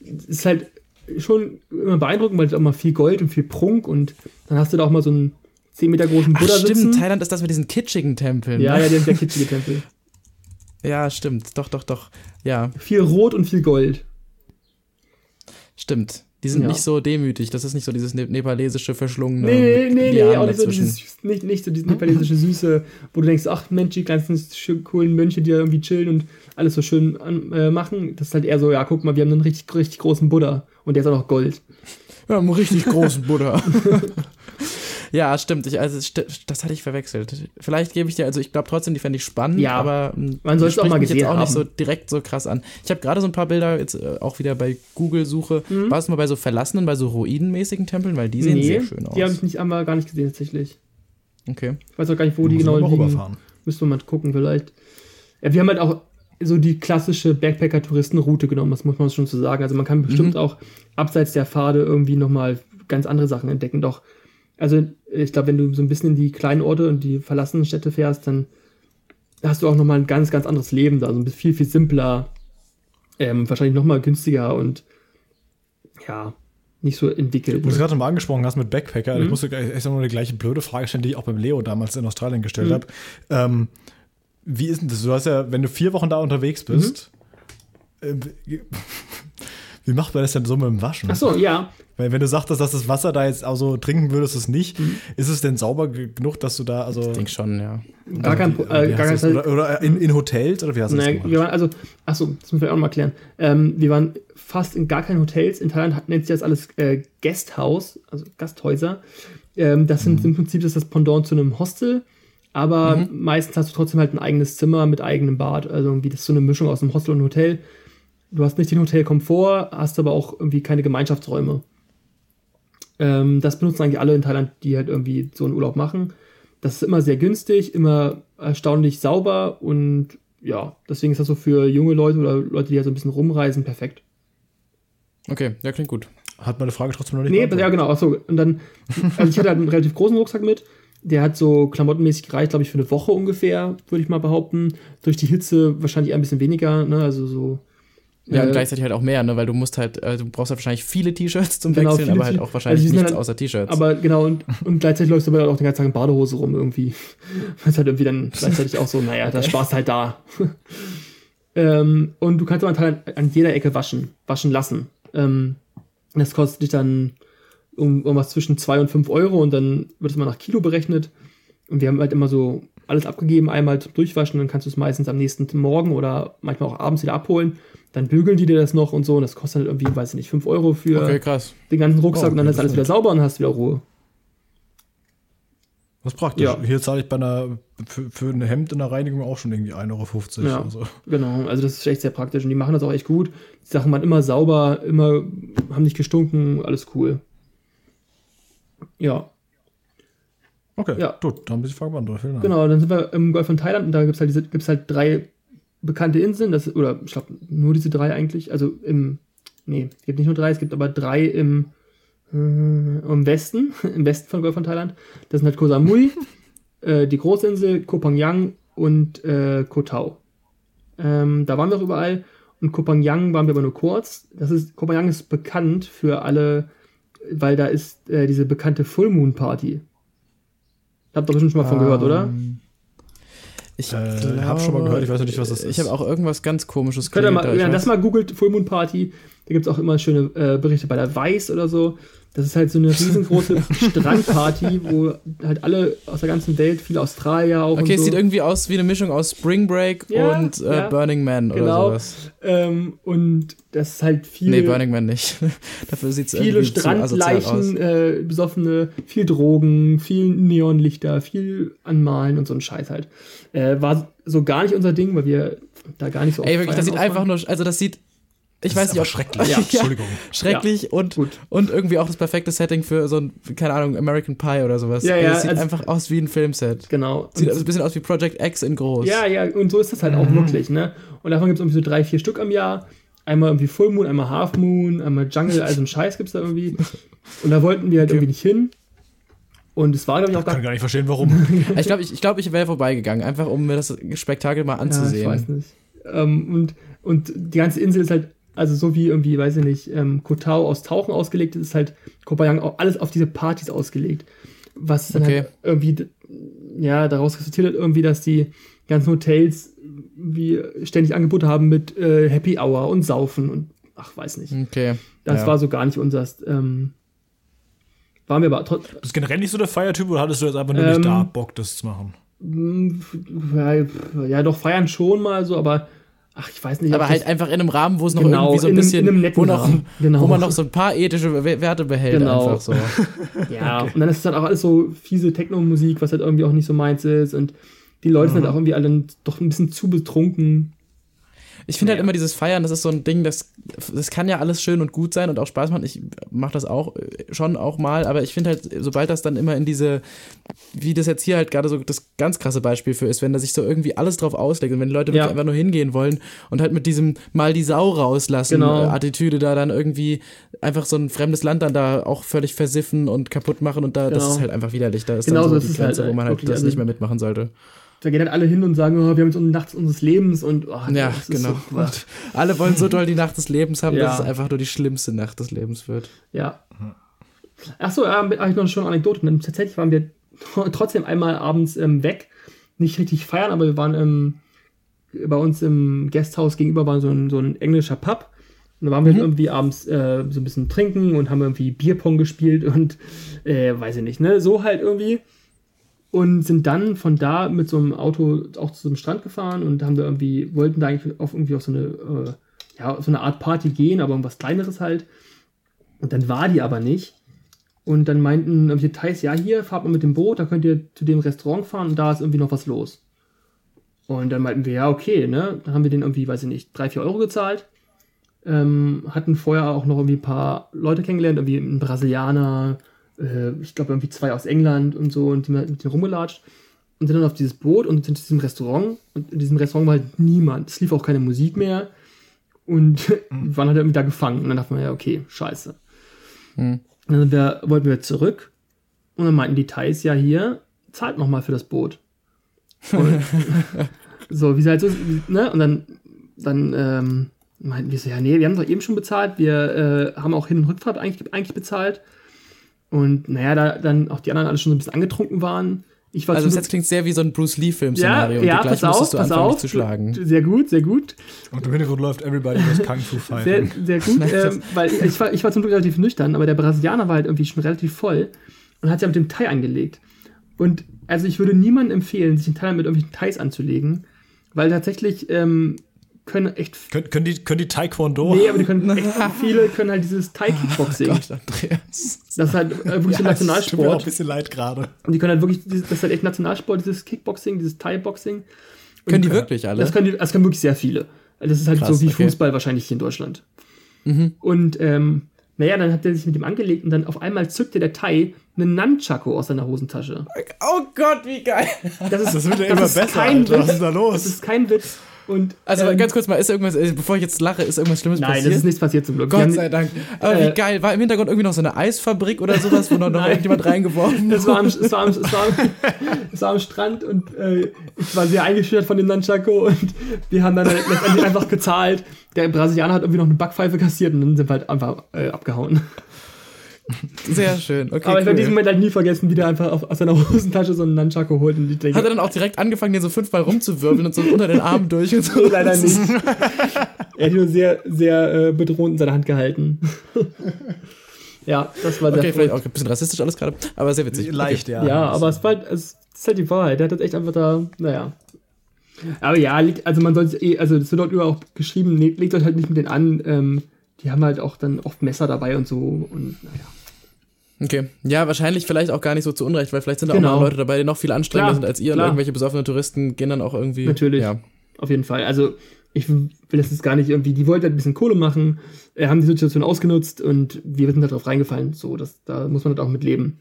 es ist halt schon immer beeindruckend, weil es auch mal viel Gold und viel Prunk und dann hast du da auch mal so einen 10 Meter großen Buddha Ach, stimmt, sitzen. Thailand ist das mit diesen kitschigen Tempeln. Ja, ne? ja, der, der [laughs] kitschige Tempel. Ja, stimmt. Doch, doch, doch. Ja. Viel Rot und viel Gold. Stimmt. Die sind ja. nicht so demütig. Das ist nicht so dieses ne nepalesische verschlungene. Nee, nee, nee, auch nicht so, dieses, nicht, nicht so diese nepalesische Süße, wo du denkst, ach Mensch, die ganzen coolen Mönche, die da irgendwie chillen und alles so schön an, äh, machen. Das ist halt eher so, ja, guck mal, wir haben einen richtig, richtig großen Buddha und der ist auch noch Gold. Ja, einen richtig großen Buddha. [laughs] Ja, stimmt. Ich, also, das hatte ich verwechselt. Vielleicht gebe ich dir, also ich glaube trotzdem, die fände ich spannend, ja, aber hm, man soll es auch mal gesehen jetzt auch haben. nicht so direkt so krass an. Ich habe gerade so ein paar Bilder jetzt äh, auch wieder bei Google Suche. Mhm. War es mal bei so verlassenen, bei so ruinenmäßigen Tempeln, weil die sehen nee, sehr schön aus. Die habe ich nicht einmal gar nicht gesehen tatsächlich. Okay. Ich weiß auch gar nicht, wo die genau liegen. Überfahren. Müssen wir mal gucken vielleicht. Ja, wir haben halt auch so die klassische Backpacker-Touristenroute genommen, das muss man schon so sagen. Also man kann bestimmt mhm. auch abseits der Pfade irgendwie nochmal ganz andere Sachen entdecken. Doch also ich glaube, wenn du so ein bisschen in die kleinen Orte und die verlassenen Städte fährst, dann hast du auch nochmal ein ganz, ganz anderes Leben da. Also viel, viel simpler, ähm, wahrscheinlich nochmal günstiger und ja, nicht so entwickelt. Wo du gerade mal angesprochen hast mit Backpacker, mhm. ich musste echt nur die gleiche blöde Frage stellen, die ich auch beim Leo damals in Australien gestellt mhm. habe. Ähm, wie ist denn das? Du hast ja, wenn du vier Wochen da unterwegs bist, mhm. äh, wie macht man das denn so mit dem Waschen? Ach so, ja. Weil wenn du sagtest, dass das Wasser da jetzt also trinken würdest, es nicht, mhm. ist es denn sauber genug, dass du da also? Ich denke schon, ja. Gar kein, äh, gar kein oder, oder in, in, Hotels oder wie hast du naja, das gemacht? Wir waren also, achso, das müssen wir auch noch mal klären. Ähm, wir waren fast in gar keinen Hotels. In Thailand nennt sich das alles äh, Guesthouse, also Gasthäuser. Ähm, das sind mhm. im Prinzip das, das Pendant zu einem Hostel. Aber mhm. meistens hast du trotzdem halt ein eigenes Zimmer mit eigenem Bad. Also irgendwie das ist so eine Mischung aus einem Hostel und einem Hotel. Du hast nicht den Hotelkomfort, hast aber auch irgendwie keine Gemeinschaftsräume. Ähm, das benutzen eigentlich alle in Thailand, die halt irgendwie so einen Urlaub machen. Das ist immer sehr günstig, immer erstaunlich sauber und ja, deswegen ist das so für junge Leute oder Leute, die ja so ein bisschen rumreisen, perfekt. Okay, ja, klingt gut. Hat meine Frage trotzdem noch nicht Nee, ja, genau. Achso, und dann, also ich hatte halt einen relativ großen Rucksack mit. Der hat so klamottenmäßig gereicht, glaube ich, für eine Woche ungefähr, würde ich mal behaupten. Durch die Hitze wahrscheinlich ein bisschen weniger, ne? Also so ja, und äh, gleichzeitig halt auch mehr, ne? weil du musst halt, äh, du brauchst halt wahrscheinlich viele T-Shirts zum genau, Wechseln, aber halt auch wahrscheinlich also nichts halt, außer T-Shirts. Aber genau, und, und gleichzeitig läufst du aber auch den ganzen Tag in Badehose rum irgendwie. [laughs] Ist halt irgendwie dann gleichzeitig auch so, naja, der [laughs] Spaß halt da. [laughs] ähm, und du kannst aber halt an jeder Ecke waschen, waschen lassen. Ähm, das kostet dich dann um irgendwas zwischen 2 und 5 Euro und dann wird es mal nach Kilo berechnet. Und wir haben halt immer so alles abgegeben, einmal zum Durchwaschen, dann kannst du es meistens am nächsten Morgen oder manchmal auch abends wieder abholen dann bügeln die dir das noch und so und das kostet halt irgendwie, weiß ich nicht, 5 Euro für okay, den ganzen Rucksack oh, und dann ist alles wieder sauber und hast wieder Ruhe. Was praktisch. Ja. Hier zahle ich bei einer, für, für ein Hemd in der Reinigung auch schon irgendwie 1,50 Euro. Ja, also. Genau, also das ist echt sehr praktisch und die machen das auch echt gut. Die Sachen waren immer sauber, immer, haben nicht gestunken, alles cool. Ja. Okay, ja. gut, dann bin ich. Vielen Dank. Genau, dann sind wir im Golf von Thailand und da gibt es halt, gibt's halt drei bekannte Inseln, das, oder ich glaube nur diese drei eigentlich, also im, nee, es gibt nicht nur drei, es gibt aber drei im, äh, im Westen, [laughs] im Westen von Golf von Thailand. Das sind halt Koh Samui, [laughs] äh, die Großinsel, Koh Phangan und äh, Koh Tao. Ähm, da waren wir auch überall und Koh Phangan waren wir aber nur kurz. Das ist, Koh Phangan ist bekannt für alle, weil da ist äh, diese bekannte Full Moon Party. Habt ihr bestimmt schon mal von um, gehört, oder? Ich äh, habe schon mal gehört, ich weiß nicht, was das ist. Ich habe auch irgendwas ganz komisches gehört. Könnt ihr mal, ja, das mal googelt, Full Moon Party, da gibt es auch immer schöne äh, Berichte bei der Weiß oder so. Das ist halt so eine riesengroße [laughs] Strandparty, wo halt alle aus der ganzen Welt, viele Australier auch. Okay, es so. sieht irgendwie aus wie eine Mischung aus Spring Break ja, und äh, ja, Burning Man genau. oder sowas. Ähm, und das ist halt viel. Nee, Burning Man nicht. [laughs] Dafür sieht es Viele Strandleichen, äh, besoffene, viel Drogen, viel Neonlichter, viel Anmalen und so ein Scheiß halt. Äh, war so gar nicht unser Ding, weil wir da gar nicht so. Ey, wirklich, das sieht einfach nur, also das sieht ich das weiß nicht, ob schrecklich. [laughs] Ja, Entschuldigung. schrecklich ja, und, und irgendwie auch das perfekte Setting für so ein, keine Ahnung, American Pie oder sowas. Ja, ja. Es sieht also, einfach aus wie ein Filmset. Genau. Sieht also ein bisschen aus wie Project X in groß. Ja, ja, und so ist das halt mhm. auch wirklich, ne? Und davon gibt es irgendwie so drei, vier Stück am Jahr. Einmal irgendwie Full Moon, einmal Half Moon, einmal Jungle, also ein Scheiß gibt es da irgendwie. Und da wollten wir halt okay. irgendwie nicht hin. Und es war, glaube ich, auch Ich kann gar nicht verstehen, warum. [laughs] ich glaube, ich, ich, glaub, ich wäre vorbeigegangen, einfach um mir das Spektakel mal anzusehen. Ja, ich weiß nicht. Ähm, und, und die ganze Insel ist halt also so wie irgendwie, weiß ich nicht, ähm, Kotau aus Tauchen ausgelegt ist, ist halt Kobayang auch alles auf diese Partys ausgelegt. Was dann okay. halt irgendwie, ja, daraus resultiert hat irgendwie, dass die ganzen Hotels wie ständig Angebote haben mit äh, Happy Hour und Saufen und ach, weiß nicht. Okay. Das ja. war so gar nicht unser. Ähm, waren wir aber trotzdem. Bist du generell nicht so der Feiertyp oder hattest du jetzt einfach nur ähm, nicht da Bock, das zu machen? Ja, ja, doch feiern schon mal so, aber ach, ich weiß nicht. Aber halt einfach in einem Rahmen, wo es noch genau, irgendwie so ein bisschen, in einem wo, noch, genau. wo man noch so ein paar ethische Werte behält, genau. einfach so. [laughs] ja, und dann ist es dann auch alles so fiese Techno-Musik, was halt irgendwie auch nicht so meins ist und die Leute mhm. sind halt auch irgendwie alle doch ein bisschen zu betrunken. Ich finde halt immer dieses Feiern, das ist so ein Ding, das, das kann ja alles schön und gut sein und auch Spaß machen. Ich mache das auch äh, schon auch mal, aber ich finde halt, sobald das dann immer in diese, wie das jetzt hier halt gerade so das ganz krasse Beispiel für ist, wenn da sich so irgendwie alles drauf auslegt und wenn die Leute ja. einfach nur hingehen wollen und halt mit diesem mal die Sau rauslassen genau. Äh, Attitüde da dann irgendwie einfach so ein fremdes Land dann da auch völlig versiffen und kaputt machen und da, genau. das ist halt einfach widerlich. Da ist genau dann so die Grenze, halt, wo man halt das also nicht mehr mitmachen sollte da gehen dann alle hin und sagen, oh, wir haben jetzt Nacht unseres Lebens und oh, ja, genau. So alle wollen so doll die Nacht des Lebens haben, ja. dass es einfach nur die schlimmste Nacht des Lebens wird. Ja. Achso, ja, habe ich noch schon eine Anekdote. Und tatsächlich waren wir [laughs] trotzdem einmal abends ähm, weg. Nicht richtig feiern, aber wir waren ähm, bei uns im Gasthaus gegenüber war so ein, so ein englischer Pub. Und da waren wir mhm. irgendwie abends äh, so ein bisschen trinken und haben irgendwie Bierpong gespielt und äh, weiß ich nicht, ne? So halt irgendwie und sind dann von da mit so einem Auto auch zu so einem Strand gefahren und haben da irgendwie, wollten da eigentlich auf irgendwie auf so eine, äh, ja, so eine Art Party gehen, aber irgendwas kleineres halt. Und dann war die aber nicht. Und dann meinten die Details, ja, hier, fahrt mal mit dem Boot, da könnt ihr zu dem Restaurant fahren und da ist irgendwie noch was los. Und dann meinten wir, ja, okay, ne? Dann haben wir den irgendwie, weiß ich nicht, drei, vier Euro gezahlt. Ähm, hatten vorher auch noch irgendwie ein paar Leute kennengelernt, irgendwie ein Brasilianer, äh, ich glaube irgendwie zwei aus England und so und die mit denen rumgelatscht und sind dann auf dieses Boot und sind in diesem Restaurant und in diesem Restaurant war halt niemand. Es lief auch keine Musik mehr und [laughs] mhm. waren halt irgendwie da gefangen und dann dachte man ja, okay, scheiße. Mhm. Dann wir, wollten wir zurück und dann meinten die Thais ja hier, zahlt nochmal für das Boot. Und, [laughs] so, wie sie halt so, ne? Und dann, dann ähm, meinten wir so, ja, nee, wir haben doch eben schon bezahlt, wir äh, haben auch Hin- und Rückfahrt eigentlich, eigentlich bezahlt. Und naja, da dann auch die anderen alle schon so ein bisschen angetrunken waren. Ich war also das klingt sehr wie so ein Bruce Lee-Film-Szenario. Ja, ja pass auf, pass auf. Zu schlagen. Sehr gut, sehr gut. Und im Hintergrund läuft Everybody was Kung Fu Fighting. Sehr, sehr gut, [laughs] ähm, weil ich, war, ich war zum Glück relativ nüchtern, aber der Brasilianer war halt irgendwie schon relativ voll und hat sich ja mit dem Thai angelegt. Und also ich würde niemandem empfehlen, sich den Thai mit irgendwelchen Thais anzulegen, weil tatsächlich ähm, können echt. Können, können, die, können die Taekwondo? Nee, aber die können [laughs] echt viele können halt dieses Thai-Kickboxing. Oh Gott, Andreas. Das ist halt äh, wirklich ja, so Nationalsport. Tut mir auch ein bisschen leid gerade. Und die können halt wirklich, das ist halt echt Nationalsport, dieses Kickboxing, dieses Thai-Boxing. Können die wirklich alle? Das können, die, das können wirklich sehr viele. Das ist halt Krass, so wie okay. Fußball wahrscheinlich hier in Deutschland. Mhm. Und ähm, naja, dann hat er sich mit ihm angelegt und dann auf einmal zückte der Thai einen Nunchaku aus seiner Hosentasche. Oh Gott, wie geil! Das, ist, das wird ja immer besser. Alter. Was ist da los? Das ist kein Witz. Und, also ähm, ganz kurz mal, ist irgendwas, äh, bevor ich jetzt lache, ist irgendwas Schlimmes nein, passiert? Nein, das ist nichts passiert zum Glück. Gott sei Dank. Aber äh, wie geil, war im Hintergrund irgendwie noch so eine Eisfabrik oder sowas, wo noch, noch [laughs] irgendjemand reingeworfen es war, am, es, war am, es, war am, es war am Strand und äh, ich war sehr eingeschüchtert von dem Nunchaku und wir haben dann letztendlich einfach gezahlt. Der Brasilianer hat irgendwie noch eine Backpfeife kassiert und dann sind wir halt einfach äh, abgehauen. Sehr schön. Okay, Aber ich cool. werde diesen Moment halt nie vergessen, wie der einfach auf, aus seiner [laughs] Hosentasche so einen Nunchaku holt. Und denke, Hat er dann auch direkt angefangen, den so fünfmal rumzuwirbeln und so unter den Armen durch und so? [laughs] Leider nicht. [laughs] er hat nur sehr, sehr äh, bedrohend in seiner Hand gehalten. ja, das war sehr Okay, vielleicht auch ein bisschen rassistisch alles gerade, aber sehr witzig. Leicht, okay. ja. Ja, aber es, war, halt, es ist halt die Wahrheit. Der hat das echt einfach da, naja. Aber ja, also man sollte eh, also das wird dort über auch geschrieben, legt euch halt nicht mit denen an, ähm, die haben halt auch dann oft Messer dabei und so und naja. Okay. Ja, wahrscheinlich vielleicht auch gar nicht so zu Unrecht, weil vielleicht sind da genau. auch noch Leute dabei, die noch viel anstrengender sind als ihr klar. und irgendwelche besoffenen Touristen gehen dann auch irgendwie. Natürlich. Ja. Auf jeden Fall. Also, ich will das jetzt gar nicht irgendwie, die wollten halt ein bisschen Kohle machen, äh, haben die Situation ausgenutzt und wir sind da drauf reingefallen. So, das, da muss man halt auch mit leben.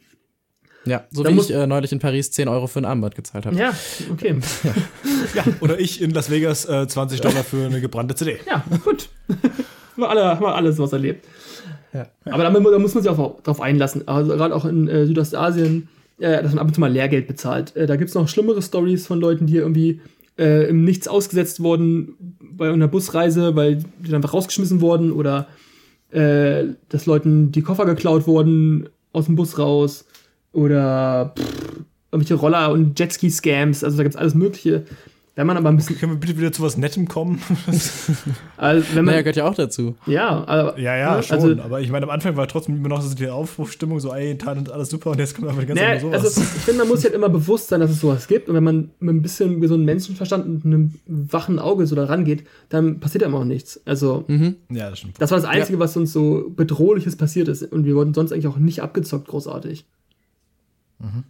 Ja, so da wie ich äh, neulich in Paris 10 Euro für ein Armband gezahlt habe. Ja, okay. ja. [laughs] ja. oder ich in Las Vegas äh, 20 Dollar für eine gebrannte CD. Ja, gut. [laughs] haben, wir alle, haben wir alles was erlebt. Aber da, da, muss man sich auch drauf einlassen. Also gerade auch in äh, Südostasien, äh, dass man ab und zu mal Lehrgeld bezahlt. Äh, da gibt es noch schlimmere Stories von Leuten, die irgendwie äh, im Nichts ausgesetzt wurden bei einer Busreise, weil die dann einfach rausgeschmissen wurden oder äh, dass Leuten die Koffer geklaut wurden aus dem Bus raus oder pff, irgendwelche Roller- und Jetski-Scams. Also da gibt es alles Mögliche. Wenn man aber ein bisschen. Können wir bitte wieder zu was Nettem kommen? [laughs] also, wenn man, naja, gehört ja auch dazu. Ja, aber, ja, ja, ne, schon. Also, aber ich meine, am Anfang war trotzdem immer noch so die Aufrufstimmung, so, ey, Teil und alles super und jetzt kommt einfach die ganze naja, Zeit sowas. Also, ich finde, man muss halt immer bewusst sein, dass es sowas gibt und wenn man mit ein bisschen gesunden Menschenverstand und einem wachen Auge so da rangeht, dann passiert ja immer auch nichts. Also, mhm. ja, das stimmt. Das war das Einzige, ja. was uns so bedrohliches passiert ist und wir wurden sonst eigentlich auch nicht abgezockt, großartig. Mhm.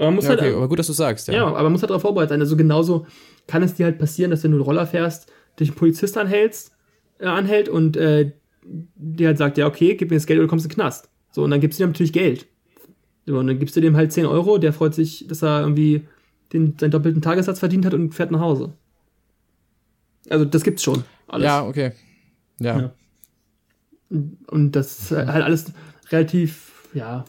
Aber, man muss ja, halt, okay, aber gut, dass du sagst, ja. Ja, aber man muss halt darauf vorbereitet sein. Also genauso kann es dir halt passieren, dass wenn du einen Roller fährst, dich ein Polizist anhältst, äh, anhält und äh, der halt sagt, ja, okay, gib mir das Geld oder kommst in den Knast. So, und dann gibst du dir natürlich Geld. So, und dann gibst du dem halt 10 Euro, der freut sich, dass er irgendwie den, seinen doppelten Tagessatz verdient hat und fährt nach Hause. Also das gibt's schon. Alles. Ja, okay. Ja. ja. Und das ist halt alles relativ, ja,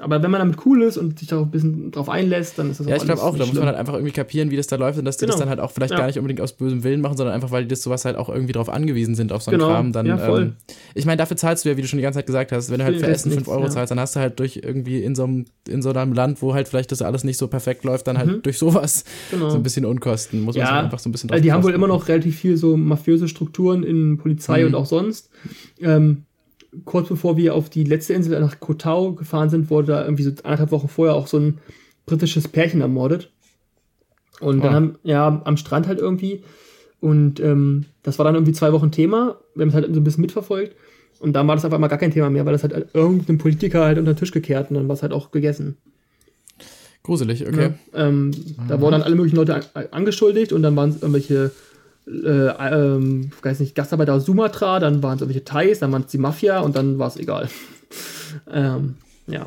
aber wenn man damit cool ist und sich da ein bisschen drauf einlässt, dann ist das Ja, ich glaube auch, da muss man halt einfach irgendwie kapieren, wie das da läuft und dass die genau. das dann halt auch vielleicht ja. gar nicht unbedingt aus bösem Willen machen, sondern einfach, weil die das sowas halt auch irgendwie drauf angewiesen sind, auf so einen genau. Kram. Dann, ja, voll. Ähm, ich meine, dafür zahlst du ja, wie du schon die ganze Zeit gesagt hast, wenn du halt für Essen 5 Euro ja. zahlst, dann hast du halt durch irgendwie in so einem, in so einem Land, wo halt vielleicht das alles nicht so perfekt läuft, dann halt mhm. durch sowas genau. so ein bisschen Unkosten. Muss man ja, einfach so ein bisschen drauf Die haben wohl immer noch relativ viel so mafiöse Strukturen in Polizei mhm. und auch sonst. Ähm, kurz bevor wir auf die letzte Insel nach Kotau gefahren sind, wurde da irgendwie so anderthalb Wochen vorher auch so ein britisches Pärchen ermordet. Und dann oh. haben, ja, am Strand halt irgendwie. Und ähm, das war dann irgendwie zwei Wochen Thema. Wir haben es halt so ein bisschen mitverfolgt. Und dann war das auf einmal gar kein Thema mehr, weil das halt irgendein Politiker halt unter den Tisch gekehrt und dann war es halt auch gegessen. Gruselig, okay. Ja, ähm, mhm. Da wurden dann alle möglichen Leute an, angeschuldigt und dann waren es irgendwelche äh, ähm, weiß nicht, Gastarbeiter aus Sumatra, dann waren es irgendwelche Thais, dann waren es die Mafia und dann war es egal. [laughs] ähm, ja.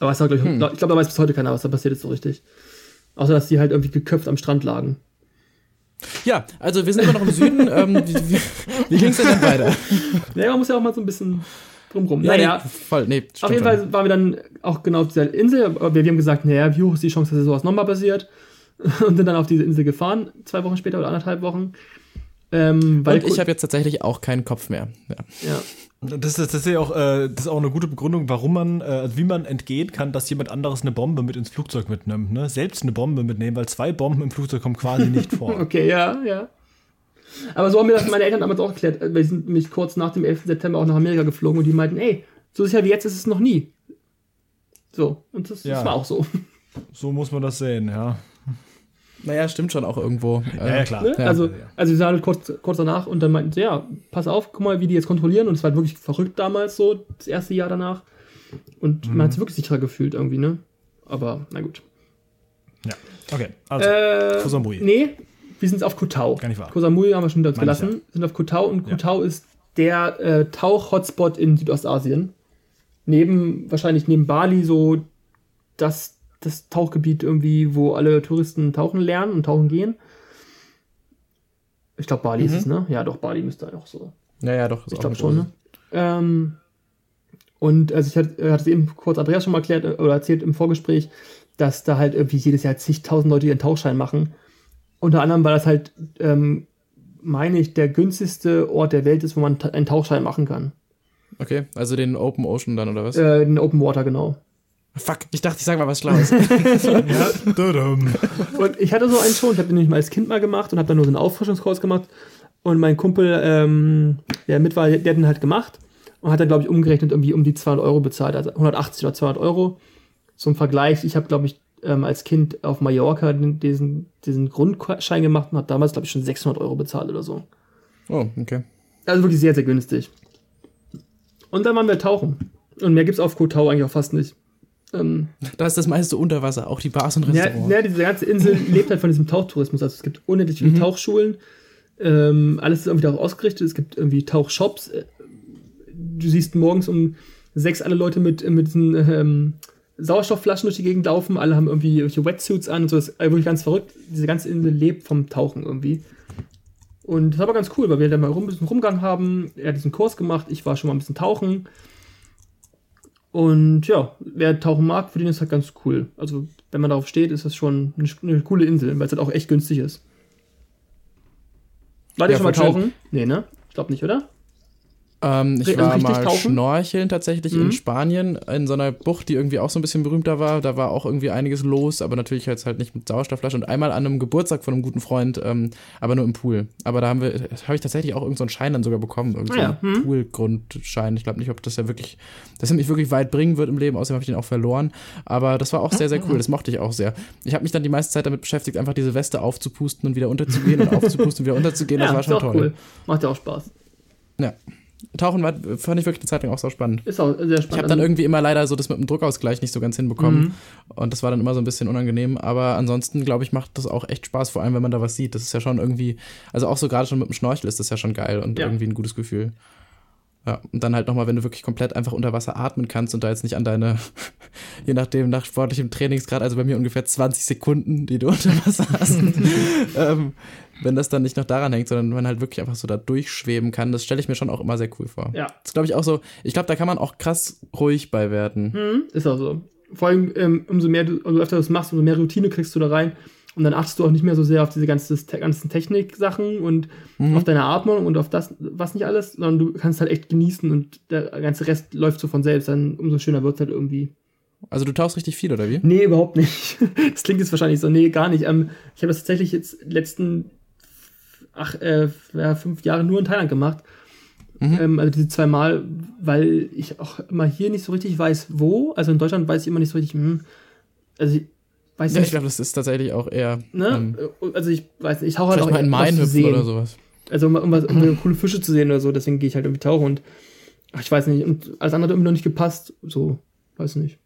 Aber es war, glaub ich, hm. ich glaube, da weiß bis heute keiner, was da passiert ist so richtig. Außer, dass die halt irgendwie geköpft am Strand lagen. Ja, also wir sind immer noch im Süden. [laughs] ähm, wie wie, wie ging es denn dann weiter? [laughs] Ja, man muss ja auch mal so ein bisschen drumrum. Ja, naja, nee, voll, nee, auf jeden Fall waren wir dann auch genau auf dieser Insel. Aber wir, wir haben gesagt, naja, wie hoch ist die Chance, dass sowas nochmal passiert? [laughs] und sind dann auf diese Insel gefahren, zwei Wochen später oder anderthalb Wochen. Ähm, und ich habe jetzt tatsächlich auch keinen Kopf mehr. Ja. ja. Das, das, das, ist ja auch, äh, das ist auch eine gute Begründung, warum man, äh, wie man entgehen kann, dass jemand anderes eine Bombe mit ins Flugzeug mitnimmt. Ne? Selbst eine Bombe mitnehmen, weil zwei Bomben im Flugzeug kommen quasi nicht vor. [laughs] okay, ja, ja. Aber so haben mir das meine Eltern damals auch erklärt. Wir sind nämlich kurz nach dem 11. September auch nach Amerika geflogen und die meinten, ey, so sicher wie jetzt ist es noch nie. So, und das, ja. das war auch so. So muss man das sehen, ja. Naja, stimmt schon auch irgendwo. Ja, ja klar. Ne? Ja. Also, also sie sahen halt kurz, kurz danach und dann meinten sie, ja, pass auf, guck mal, wie die jetzt kontrollieren. Und es war halt wirklich verrückt damals so, das erste Jahr danach. Und mhm. man hat sich wirklich sicherer gefühlt irgendwie, ne? Aber, na gut. Ja, okay. Also, äh, Kosamui. Nee, wir sind auf Kotau. Gar nicht wahr. Kosamui haben wir schon hinter gelassen. Ja. sind auf Kotau und Kotau ist der äh, Tauch-Hotspot in Südostasien. Neben, wahrscheinlich neben Bali so das das Tauchgebiet irgendwie, wo alle Touristen tauchen lernen und tauchen gehen. Ich glaube, Bali mhm. ist es, ne? Ja, doch, Bali müsste auch so. Ja, ja, doch. Ich glaube schon, ne? Ähm, und also ich hatte, hatte es eben kurz Andreas schon mal erklärt äh, oder erzählt im Vorgespräch, dass da halt irgendwie jedes Jahr zigtausend Leute ihren Tauchschein machen. Unter anderem, weil das halt, ähm, meine ich, der günstigste Ort der Welt ist, wo man einen Tauchschein machen kann. Okay, also den Open Ocean dann, oder was? Äh, den Open Water, genau. Fuck, ich dachte, ich sag mal was Schlaues. [laughs] ja, und ich hatte so einen schon, ich habe den nämlich mal als Kind mal gemacht und habe dann nur so einen Auffrischungskurs gemacht. Und mein Kumpel, ähm, der mit war, der hat den halt gemacht und hat dann, glaube ich, umgerechnet irgendwie um die 200 Euro bezahlt, also 180 oder 200 Euro. Zum Vergleich, ich habe, glaube ich, ähm, als Kind auf Mallorca diesen, diesen Grundschein gemacht und habe damals, glaube ich, schon 600 Euro bezahlt oder so. Oh, okay. Also wirklich sehr, sehr günstig. Und dann waren wir tauchen. Und mehr gibt es auf Koh Tao eigentlich auch fast nicht. Ähm, da ist das meiste unter Wasser, auch die Bars und Restaurants. Ja, ja, diese ganze Insel [laughs] lebt halt von diesem Tauchtourismus. Also es gibt unendlich viele mhm. Tauchschulen. Ähm, alles ist irgendwie darauf ausgerichtet. Es gibt irgendwie Tauchshops. Äh, du siehst morgens um sechs alle Leute mit, mit diesen ähm, Sauerstoffflaschen durch die Gegend laufen. Alle haben irgendwie irgendwelche Wetsuits an und so. Das ist wirklich ganz verrückt. Diese ganze Insel lebt vom Tauchen irgendwie. Und das war aber ganz cool, weil wir da mal rum, ein bisschen rumgegangen haben. Er hat diesen Kurs gemacht. Ich war schon mal ein bisschen tauchen. Und ja, wer tauchen mag, für den ist halt ganz cool. Also, wenn man darauf steht, ist das schon eine, eine coole Insel, weil es halt auch echt günstig ist. War ja, schon mal tauchen? Schön. Nee, ne? Ich glaube nicht, oder? Ähm, ich war mal tauchen? schnorcheln tatsächlich mhm. in Spanien, in so einer Bucht, die irgendwie auch so ein bisschen berühmter war. Da war auch irgendwie einiges los, aber natürlich jetzt halt nicht mit Sauerstoffflasche. Und einmal an einem Geburtstag von einem guten Freund, ähm, aber nur im Pool. Aber da haben wir, habe ich tatsächlich auch irgendeinen so Schein dann sogar bekommen. Irgend ah, ja. hm. Poolgrundschein. Ich glaube nicht, ob das ja wirklich, dass er mich wirklich weit bringen wird im Leben. Außerdem habe ich den auch verloren. Aber das war auch sehr, sehr cool. Das mochte ich auch sehr. Ich habe mich dann die meiste Zeit damit beschäftigt, einfach diese Weste aufzupusten und wieder unterzugehen und [laughs] aufzupusten und wieder unterzugehen. Das ja, war schon toll. Cool. Macht ja auch Spaß. Ja. Tauchen war, fand ich wirklich eine Zeit lang auch so spannend. Ist auch sehr spannend. Ich habe dann irgendwie immer leider so das mit dem Druckausgleich nicht so ganz hinbekommen. Mhm. Und das war dann immer so ein bisschen unangenehm. Aber ansonsten, glaube ich, macht das auch echt Spaß, vor allem wenn man da was sieht. Das ist ja schon irgendwie, also auch so gerade schon mit dem Schnorchel ist das ja schon geil und ja. irgendwie ein gutes Gefühl. Ja, und dann halt nochmal, wenn du wirklich komplett einfach unter Wasser atmen kannst und da jetzt nicht an deine, [laughs] je nachdem, nach sportlichem Trainingsgrad, also bei mir ungefähr 20 Sekunden, die du [laughs] unter Wasser hast, [laughs] ähm, wenn das dann nicht noch daran hängt, sondern man halt wirklich einfach so da durchschweben kann, das stelle ich mir schon auch immer sehr cool vor. Ja. Das glaube ich auch so, ich glaube, da kann man auch krass ruhig bei werden. Hm, ist auch so. Vor allem, ähm, umso mehr du, umso öfter du das machst, umso mehr Routine kriegst du da rein. Und dann achtest du auch nicht mehr so sehr auf diese ganze, ganzen Technik-Sachen und mhm. auf deine Atmung und auf das, was nicht alles, sondern du kannst halt echt genießen und der ganze Rest läuft so von selbst. Dann umso schöner wird es halt irgendwie. Also du tauchst richtig viel, oder wie? Nee, überhaupt nicht. [laughs] Das klingt jetzt wahrscheinlich so. Nee, gar nicht. Ähm, ich habe das tatsächlich jetzt letzten ach, äh, fünf Jahre nur in Thailand gemacht. Mhm. Ähm, also diese zwei Mal, weil ich auch immer hier nicht so richtig weiß, wo. Also in Deutschland weiß ich immer nicht so richtig, hm, also ich weiß ja, nicht. Ich glaube, das ist tatsächlich auch eher. Ne? Ähm, also ich weiß nicht, ich tauche halt auch mal in Main hüpfen oder sowas. Also um, um, um, um coole Fische zu sehen oder so, deswegen gehe ich halt irgendwie tauchen und ach, ich weiß nicht, und alles andere hat irgendwie noch nicht gepasst, so, weiß nicht.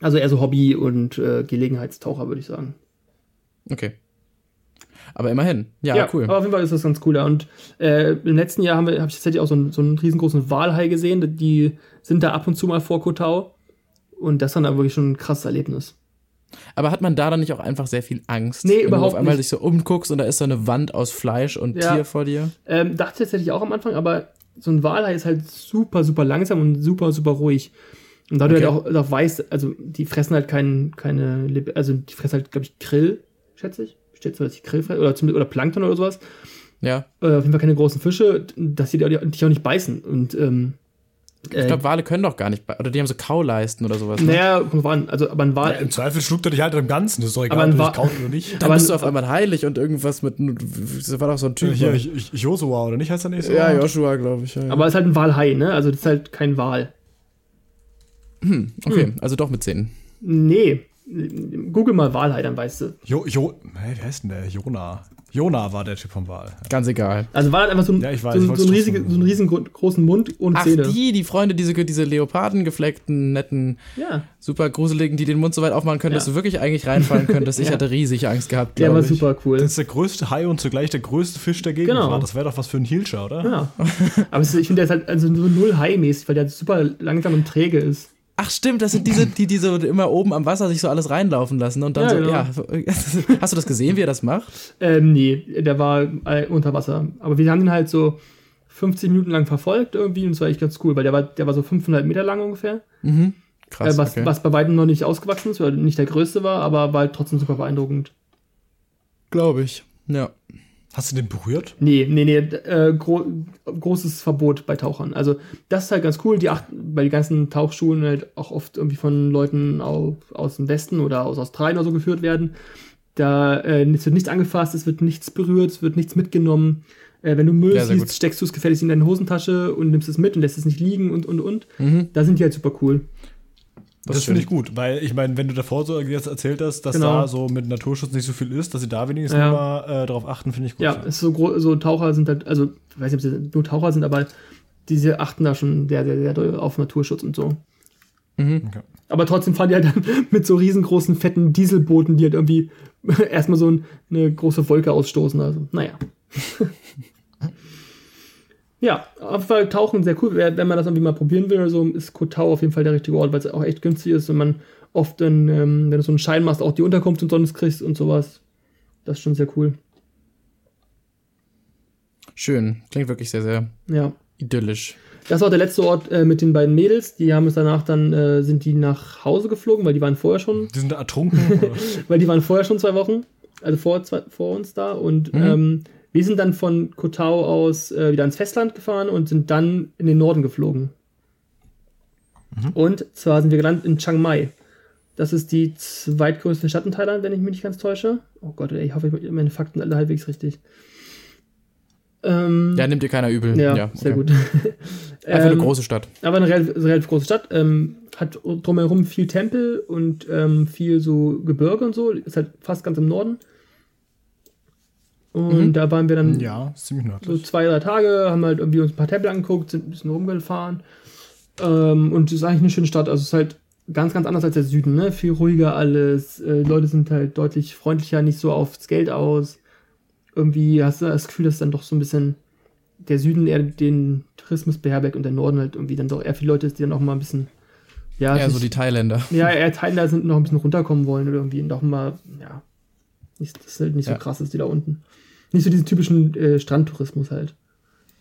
Also eher so Hobby und äh, Gelegenheitstaucher, würde ich sagen. Okay. Aber immerhin. Ja, ja, cool. Aber auf jeden Fall ist das ganz cool. Ja. Und äh, im letzten Jahr habe hab ich tatsächlich auch so einen, so einen riesengroßen Walhai gesehen. Die sind da ab und zu mal vor Kotau. Und das war dann wirklich schon ein krasses Erlebnis. Aber hat man da dann nicht auch einfach sehr viel Angst? Nee, wenn überhaupt du auf einmal nicht. dich so umguckst und da ist so eine Wand aus Fleisch und ja. Tier vor dir? Ähm, dachte ich tatsächlich auch am Anfang, aber so ein Walhai ist halt super, super langsam und super, super ruhig. Und da du halt auch, auch weißt, also die fressen halt kein, keine, also die fressen halt, glaube ich, Grill, schätze ich steht so, dass die Grillfleisch oder, oder Plankton oder sowas. Ja. Äh, auf jeden Fall keine großen Fische, dass die dich auch nicht beißen. Und ähm, ich glaube, Wale können doch gar nicht, oder die haben so Kauleisten oder sowas. Ne? Naja, kommt an. Also, aber ein Wal. Ja, Im Zweifel schluckt er dich halt im Ganzen. Das ist doch egal, ob du kaut oder nicht. [laughs] Dann aber bist du auf einmal heilig und irgendwas mit. Das war doch so ein Typ. Ja, hier, Joshua, oder nicht? Heißt der nächste? Ja, Joshua, glaube ich. Ja, ja. Aber es ist halt ein Walhai, ne? Also, das ist halt kein Wal. Hm, okay, hm. also doch mit Zähnen. Nee. Google mal Walhai, dann weißt du. Jo, jo, hey, wer heißt denn der? Jona. Jona war der Typ vom Wal. Ganz egal. Also war halt einfach so ein, ja, weiß, so, so, ein riesige, so einen riesengroßen Mund und Ach, Zähne. die, die Freunde, diese, diese Leopardengefleckten, netten, ja. super gruseligen, die den Mund so weit aufmachen können, ja. dass du wirklich eigentlich reinfallen könntest. [laughs] Ich ja. hatte riesig Angst gehabt, Der war ich. super cool. Das ist der größte Hai und zugleich der größte Fisch der Gegend genau. Das wäre doch was für ein Hilscher, oder? Ja. [laughs] Aber ich finde, der ist halt also nur null Hai-mäßig, weil der super langsam und träge ist. Ach stimmt, das sind diese, die, die so immer oben am Wasser sich so alles reinlaufen lassen und dann ja, so, genau. ja. [laughs] Hast du das gesehen, wie er das macht? Ähm, nee, der war äh, unter Wasser. Aber wir haben ihn halt so 50 Minuten lang verfolgt irgendwie und das war echt ganz cool, weil der war, der war so 500 Meter lang ungefähr. Mhm. Krass. Äh, was, okay. was bei weitem noch nicht ausgewachsen ist, weil nicht der größte war, aber war halt trotzdem super beeindruckend. Glaube ich, ja. Hast du den berührt? Nee, nee, nee. Äh, gro großes Verbot bei Tauchern. Also, das ist halt ganz cool. Die achten, weil die ganzen Tauchschulen halt auch oft irgendwie von Leuten aus, aus dem Westen oder aus Australien oder so geführt werden. Da äh, es wird nichts angefasst, es wird nichts berührt, es wird nichts mitgenommen. Äh, wenn du Müll ja, siehst, steckst du es gefälligst in deine Hosentasche und nimmst es mit und lässt es nicht liegen und und und. Mhm. Da sind die halt super cool. Das, das finde ich gut, weil ich meine, wenn du davor so jetzt erzählt hast, dass genau. da so mit Naturschutz nicht so viel ist, dass sie da wenigstens ja. mal äh, darauf achten, finde ich gut. Ja, so, so Taucher sind halt, also ich weiß nicht, ob sie nur Taucher sind, aber diese achten da schon sehr, sehr, sehr auf Naturschutz und so. Mhm. Okay. Aber trotzdem fahren die halt dann [laughs] mit so riesengroßen, fetten Dieselbooten, die halt irgendwie [laughs] erstmal so eine große Wolke ausstoßen. Also, naja. [laughs] Ja, auf jeden Fall Tauchen sehr cool. Wenn man das irgendwie mal probieren will, so ist Kotau auf jeden Fall der richtige Ort, weil es auch echt günstig ist und man oft dann, ähm, wenn du so einen Schein machst, auch die Unterkunft und sonst kriegst und sowas. Das ist schon sehr cool. Schön. Klingt wirklich sehr, sehr ja. idyllisch. Das war der letzte Ort äh, mit den beiden Mädels. Die haben es danach dann, äh, sind die nach Hause geflogen, weil die waren vorher schon. Die sind ertrunken. [laughs] weil die waren vorher schon zwei Wochen, also vor, zwei, vor uns da. Und mhm. ähm, wir sind dann von Kotau aus äh, wieder ans Festland gefahren und sind dann in den Norden geflogen. Mhm. Und zwar sind wir gelandet in Chiang Mai. Das ist die zweitgrößte Stadt in Thailand, wenn ich mich nicht ganz täusche. Oh Gott, ey, ich hoffe, ich meine Fakten alle halbwegs richtig. Ähm, ja, nimmt dir keiner übel. Ja, ja okay. sehr gut. [laughs] Einfach eine ähm, große Stadt. Aber eine relativ, relativ große Stadt. Ähm, hat drumherum viel Tempel und ähm, viel so Gebirge und so. Ist halt fast ganz im Norden. Und mhm. da waren wir dann ja, ziemlich so zwei, drei Tage, haben halt irgendwie uns ein paar Tempel angeguckt, sind ein bisschen rumgefahren. Ähm, und es ist eigentlich eine schöne Stadt. Also es ist halt ganz, ganz anders als der Süden, ne? Viel ruhiger alles. Äh, Leute sind halt deutlich freundlicher, nicht so aufs Geld aus. Irgendwie hast du das Gefühl, dass dann doch so ein bisschen der Süden eher den Tourismus beherbergt und der Norden halt irgendwie dann doch eher viele Leute ist, die dann auch mal ein bisschen. Ja, eher so die Thailänder. Ja, eher Thailänder sind noch ein bisschen runterkommen wollen oder irgendwie noch mal, ja. Nicht, das ist halt nicht so ja. krass ist, die da unten. Nicht so diesen typischen äh, Strandtourismus halt.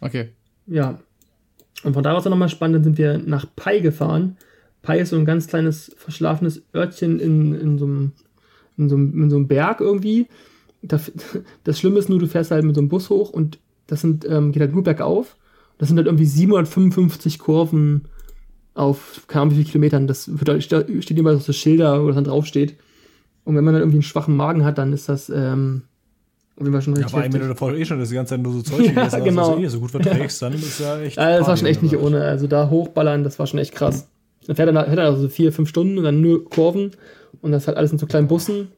Okay. Ja. Und von da aus nochmal spannend, dann sind wir nach Pai gefahren. Pai ist so ein ganz kleines, verschlafenes Örtchen in, in, so, einem, in, so, einem, in so einem Berg irgendwie. Das, [laughs] das Schlimme ist nur, du fährst halt mit so einem Bus hoch und das sind, ähm, geht halt nur bergauf. Das sind halt irgendwie 755 Kurven auf, keine Ahnung wie viele Kilometern. Das wird, steht immer so Schilder, wo das dann draufsteht. Und wenn man dann irgendwie einen schwachen Magen hat, dann ist das, ähm, wenn wir schon richtig ja, vor allem, wenn du davor eh schon das ganze Zeit nur so Zeug [laughs] ja, gegessen genau. hast, eh so gut verträgst, dann ist ja echt. [laughs] Also das war schon echt nicht ohne. Also da hochballern, das war schon echt krass. Dann fährt er, fährt er also vier, fünf Stunden und dann nur Kurven und das halt alles in so kleinen Bussen.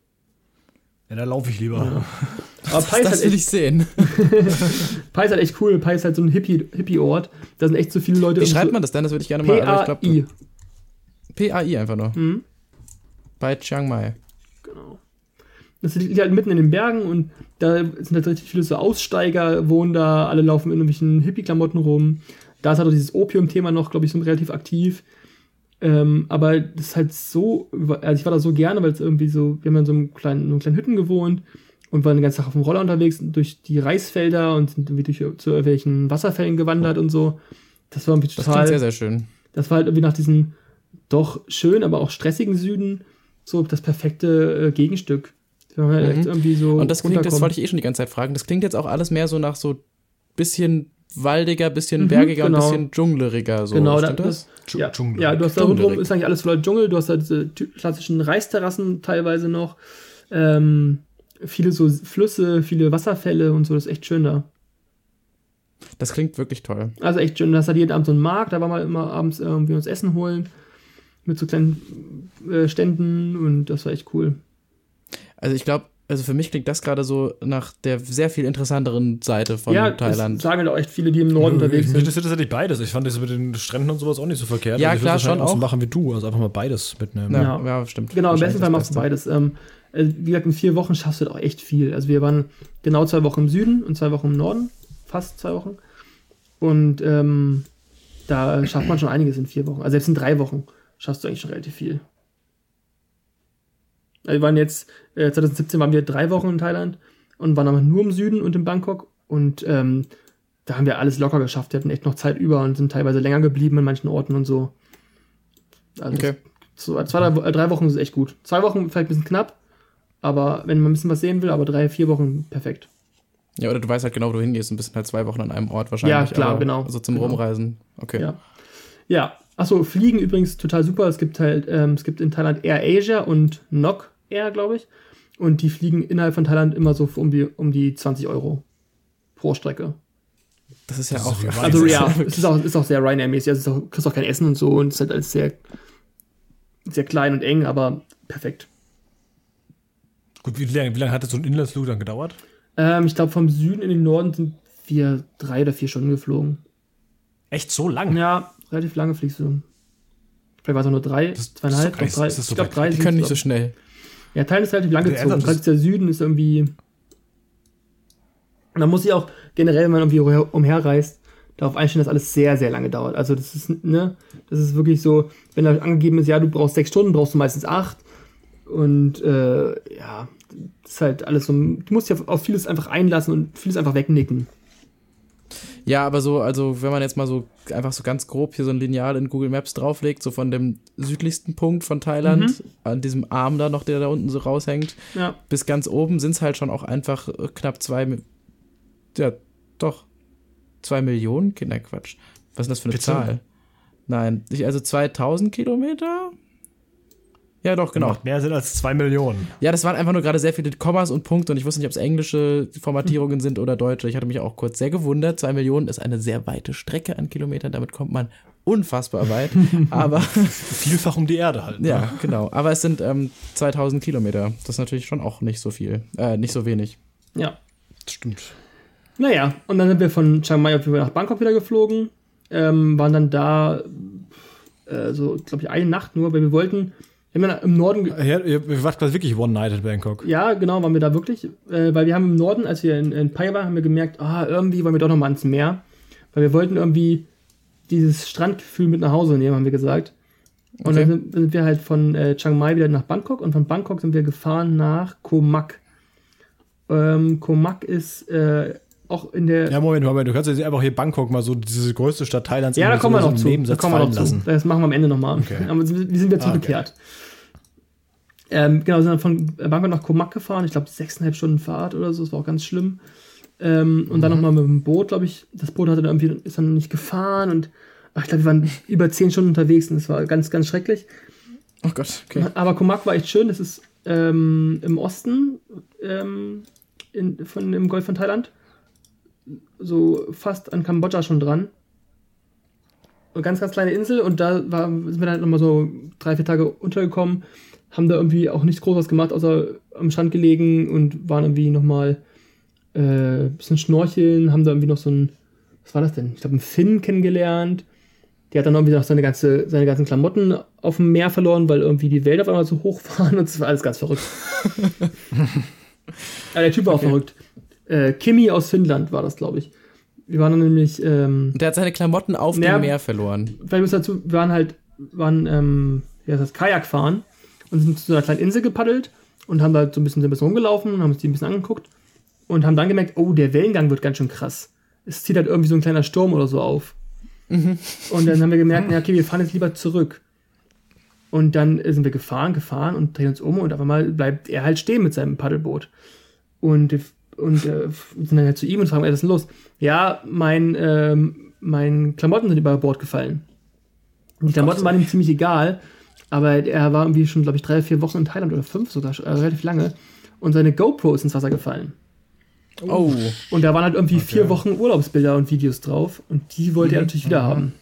Ja, da laufe ich lieber. Ja. [laughs] Aber Pai das, das will ich sehen. Pai ist halt echt cool. Pai ist halt so ein Hippie-Ort. Hippie da sind echt so viele Leute. Wie schreibt man das denn? Das würde ich gerne mal. P-A-I. P-A-I einfach nur. Mhm. Bei Chiang Mai. Genau. Das liegt halt mitten in den Bergen und da sind halt richtig viele so Aussteiger, wohnen da, alle laufen in irgendwelchen Hippie-Klamotten rum. Da ist halt auch dieses Opium-Thema noch, glaube ich, so relativ aktiv. Ähm, aber das ist halt so, also ich war da so gerne, weil es irgendwie so, wir haben in so einem kleinen, in einem kleinen Hütten gewohnt und waren den ganzen Tag auf dem Roller unterwegs durch die Reisfelder und sind irgendwie durch, zu irgendwelchen Wasserfällen gewandert und so. Das war irgendwie total. Das klingt sehr, sehr schön. Das war halt irgendwie nach diesem doch schön, aber auch stressigen Süden so das perfekte äh, Gegenstück. Halt mhm. so und das klingt, das wollte ich eh schon die ganze Zeit fragen, das klingt jetzt auch alles mehr so nach so bisschen waldiger, bisschen mhm, bergiger genau. und bisschen dschungleriger. So. Genau, Stimmt das, das? Ja, ja, du hast da rundherum ist eigentlich alles voller Dschungel, du hast da diese klassischen Reisterrassen teilweise noch, ähm, viele so Flüsse, viele Wasserfälle und so, das ist echt schön da. Das klingt wirklich toll. Also echt schön, da hast halt jeden Abend so einen Markt, da waren wir immer abends irgendwie uns Essen holen mit so kleinen äh, Ständen und das war echt cool. Also ich glaube, also für mich klingt das gerade so nach der sehr viel interessanteren Seite von ja, Thailand. Ja, sagen auch echt viele, die im Norden Nö, unterwegs sind. Mich interessiert tatsächlich beides. Ich fand das mit den Stränden und sowas auch nicht so verkehrt. Ja, also klar, schon auch. so machen wie du, also einfach mal beides mitnehmen. Ja, ja stimmt. Genau, im besten Fall machst du beides. Ähm, äh, wie gesagt, in vier Wochen schaffst du halt auch echt viel. Also wir waren genau zwei Wochen im Süden und zwei Wochen im Norden. Fast zwei Wochen. Und ähm, da schafft man schon einiges in vier Wochen. Also selbst in drei Wochen schaffst du eigentlich schon relativ viel. Also wir waren jetzt, äh, 2017 waren wir drei Wochen in Thailand und waren aber nur im Süden und in Bangkok und ähm, da haben wir alles locker geschafft. Wir hatten echt noch Zeit über und sind teilweise länger geblieben in manchen Orten und so. Also okay. So, zwei, drei, drei Wochen ist echt gut. Zwei Wochen vielleicht ein bisschen knapp, aber wenn man ein bisschen was sehen will, aber drei, vier Wochen perfekt. Ja, oder du weißt halt genau, wo du hingehst und bist halt zwei Wochen an einem Ort wahrscheinlich. Ja, klar, genau. Also zum genau. Rumreisen. Okay. Ja. Ja. Achso, Fliegen übrigens total super. Es gibt halt, ähm, es gibt in Thailand Air Asia und Nok Air, glaube ich. Und die fliegen innerhalb von Thailand immer so um die, um die 20 Euro pro Strecke. Das ist ja das auch. Ist also ja, es ist auch, ist auch sehr Ryanair-mäßig. Also du kriegst auch kein Essen und so und es ist halt alles sehr, sehr klein und eng, aber perfekt. Gut, wie lange, wie lange hat das so ein Inlandsflug dann gedauert? Ähm, ich glaube, vom Süden in den Norden sind wir drei oder vier Stunden geflogen. Echt so lang? Ja, relativ lange fliegst du. Vielleicht war es nur drei, das, zweieinhalb, das drei. Das ich glaube, drei. Die können nicht so schnell. Ja, Teil ist relativ lang gezogen. Gerade der Süden ist irgendwie. Man muss sich auch generell, wenn man irgendwie umherreist, darauf einstellen, dass alles sehr, sehr lange dauert. Also das ist, ne, das ist wirklich so, wenn da angegeben ist, ja, du brauchst sechs Stunden, brauchst du meistens acht. Und äh, ja, das ist halt alles so. Du musst dich auf vieles einfach einlassen und vieles einfach wegnicken. Ja, aber so, also wenn man jetzt mal so einfach so ganz grob hier so ein Lineal in Google Maps drauflegt, so von dem südlichsten Punkt von Thailand, mhm. an diesem Arm da noch, der da unten so raushängt, ja. bis ganz oben sind es halt schon auch einfach äh, knapp zwei, ja, doch, zwei Millionen? Kinderquatsch. Was ist das für eine Bitte? Zahl? Nein, also 2000 Kilometer? Ja, doch, genau. Macht mehr Sinn als zwei Millionen. Ja, das waren einfach nur gerade sehr viele Kommas und Punkte und ich wusste nicht, ob es englische Formatierungen sind oder deutsche. Ich hatte mich auch kurz sehr gewundert. Zwei Millionen ist eine sehr weite Strecke an Kilometern. Damit kommt man unfassbar weit. [laughs] aber. Vielfach um die Erde halt. Ne? Ja, genau. Aber es sind ähm, 2000 Kilometer. Das ist natürlich schon auch nicht so viel. Äh, nicht so wenig. Ja. Das stimmt. Naja, und dann sind wir von Chiang Mai nach Bangkok wieder geflogen. Ähm, waren dann da, äh, so, glaube ich, eine Nacht nur, weil wir wollten wir ja im Norden. Ja, ihr wart quasi wirklich One Night in Bangkok. Ja, genau, waren wir da wirklich. Äh, weil wir haben im Norden, als wir in, in Pai waren, haben wir gemerkt, ah, irgendwie wollen wir doch noch mal ans Meer. Weil wir wollten irgendwie dieses Strandgefühl mit nach Hause nehmen, haben wir gesagt. Und okay. dann sind, sind, wir halt von äh, Chiang Mai wieder nach Bangkok und von Bangkok sind wir gefahren nach Komak. Ähm, Komak ist äh, auch in der. Ja, Moment, Moment, du kannst jetzt einfach hier Bangkok mal so diese größte Stadt Thailands Ja, da kommen wir noch zu. Da kommen wir noch zu. Das machen wir am Ende nochmal. Okay. Aber wir sind zurückgekehrt. Ah, okay. ähm, genau, sind dann von Bangkok nach Komak gefahren. Ich glaube, sechseinhalb Stunden Fahrt oder so. Das war auch ganz schlimm. Ähm, und mhm. dann nochmal mit dem Boot, glaube ich. Das Boot hatte dann irgendwie, ist dann nicht gefahren und ach, ich glaube, wir waren über zehn Stunden unterwegs und das war ganz, ganz schrecklich. Oh Gott, okay. Aber Komak war echt schön. Das ist ähm, im Osten ähm, in, von, im Golf von Thailand so fast an Kambodscha schon dran. Eine ganz, ganz kleine Insel und da war, sind wir dann nochmal so drei, vier Tage untergekommen, haben da irgendwie auch nichts Großes gemacht, außer am Strand gelegen und waren irgendwie nochmal äh, ein bisschen schnorcheln, haben da irgendwie noch so ein, was war das denn? Ich glaube, einen Finn kennengelernt. Der hat dann irgendwie noch seine, ganze, seine ganzen Klamotten auf dem Meer verloren, weil irgendwie die Wälder auf einmal so hoch waren und es war alles ganz verrückt. [laughs] Aber der Typ war auch okay. verrückt. Äh, Kimi aus Finnland war das, glaube ich. Wir waren dann nämlich. Ähm, der hat seine Klamotten auf na, dem Meer verloren. Vielleicht muss dazu, wir waren halt, waren, ähm, ja, das Kajak fahren und sind zu einer kleinen Insel gepaddelt und haben da so ein bisschen, ein bisschen rumgelaufen und haben uns die ein bisschen angeguckt und haben dann gemerkt, oh, der Wellengang wird ganz schön krass. Es zieht halt irgendwie so ein kleiner Sturm oder so auf. Mhm. Und dann haben wir gemerkt, [laughs] ja, okay, wir fahren jetzt lieber zurück. Und dann sind wir gefahren, gefahren und drehen uns um und auf einmal bleibt er halt stehen mit seinem Paddelboot. Und und äh, sind dann halt zu ihm und fragen, was ist denn los? Ja, mein, ähm, mein Klamotten sind über Bord gefallen. Die Klamotten waren ihm ziemlich egal, aber er war irgendwie schon, glaube ich, drei vier Wochen in Thailand oder fünf sogar, äh, relativ lange. Und seine GoPro ist ins Wasser gefallen. Oh. Und da waren halt irgendwie okay. vier Wochen Urlaubsbilder und Videos drauf und die wollte mhm. er natürlich wieder mhm. haben.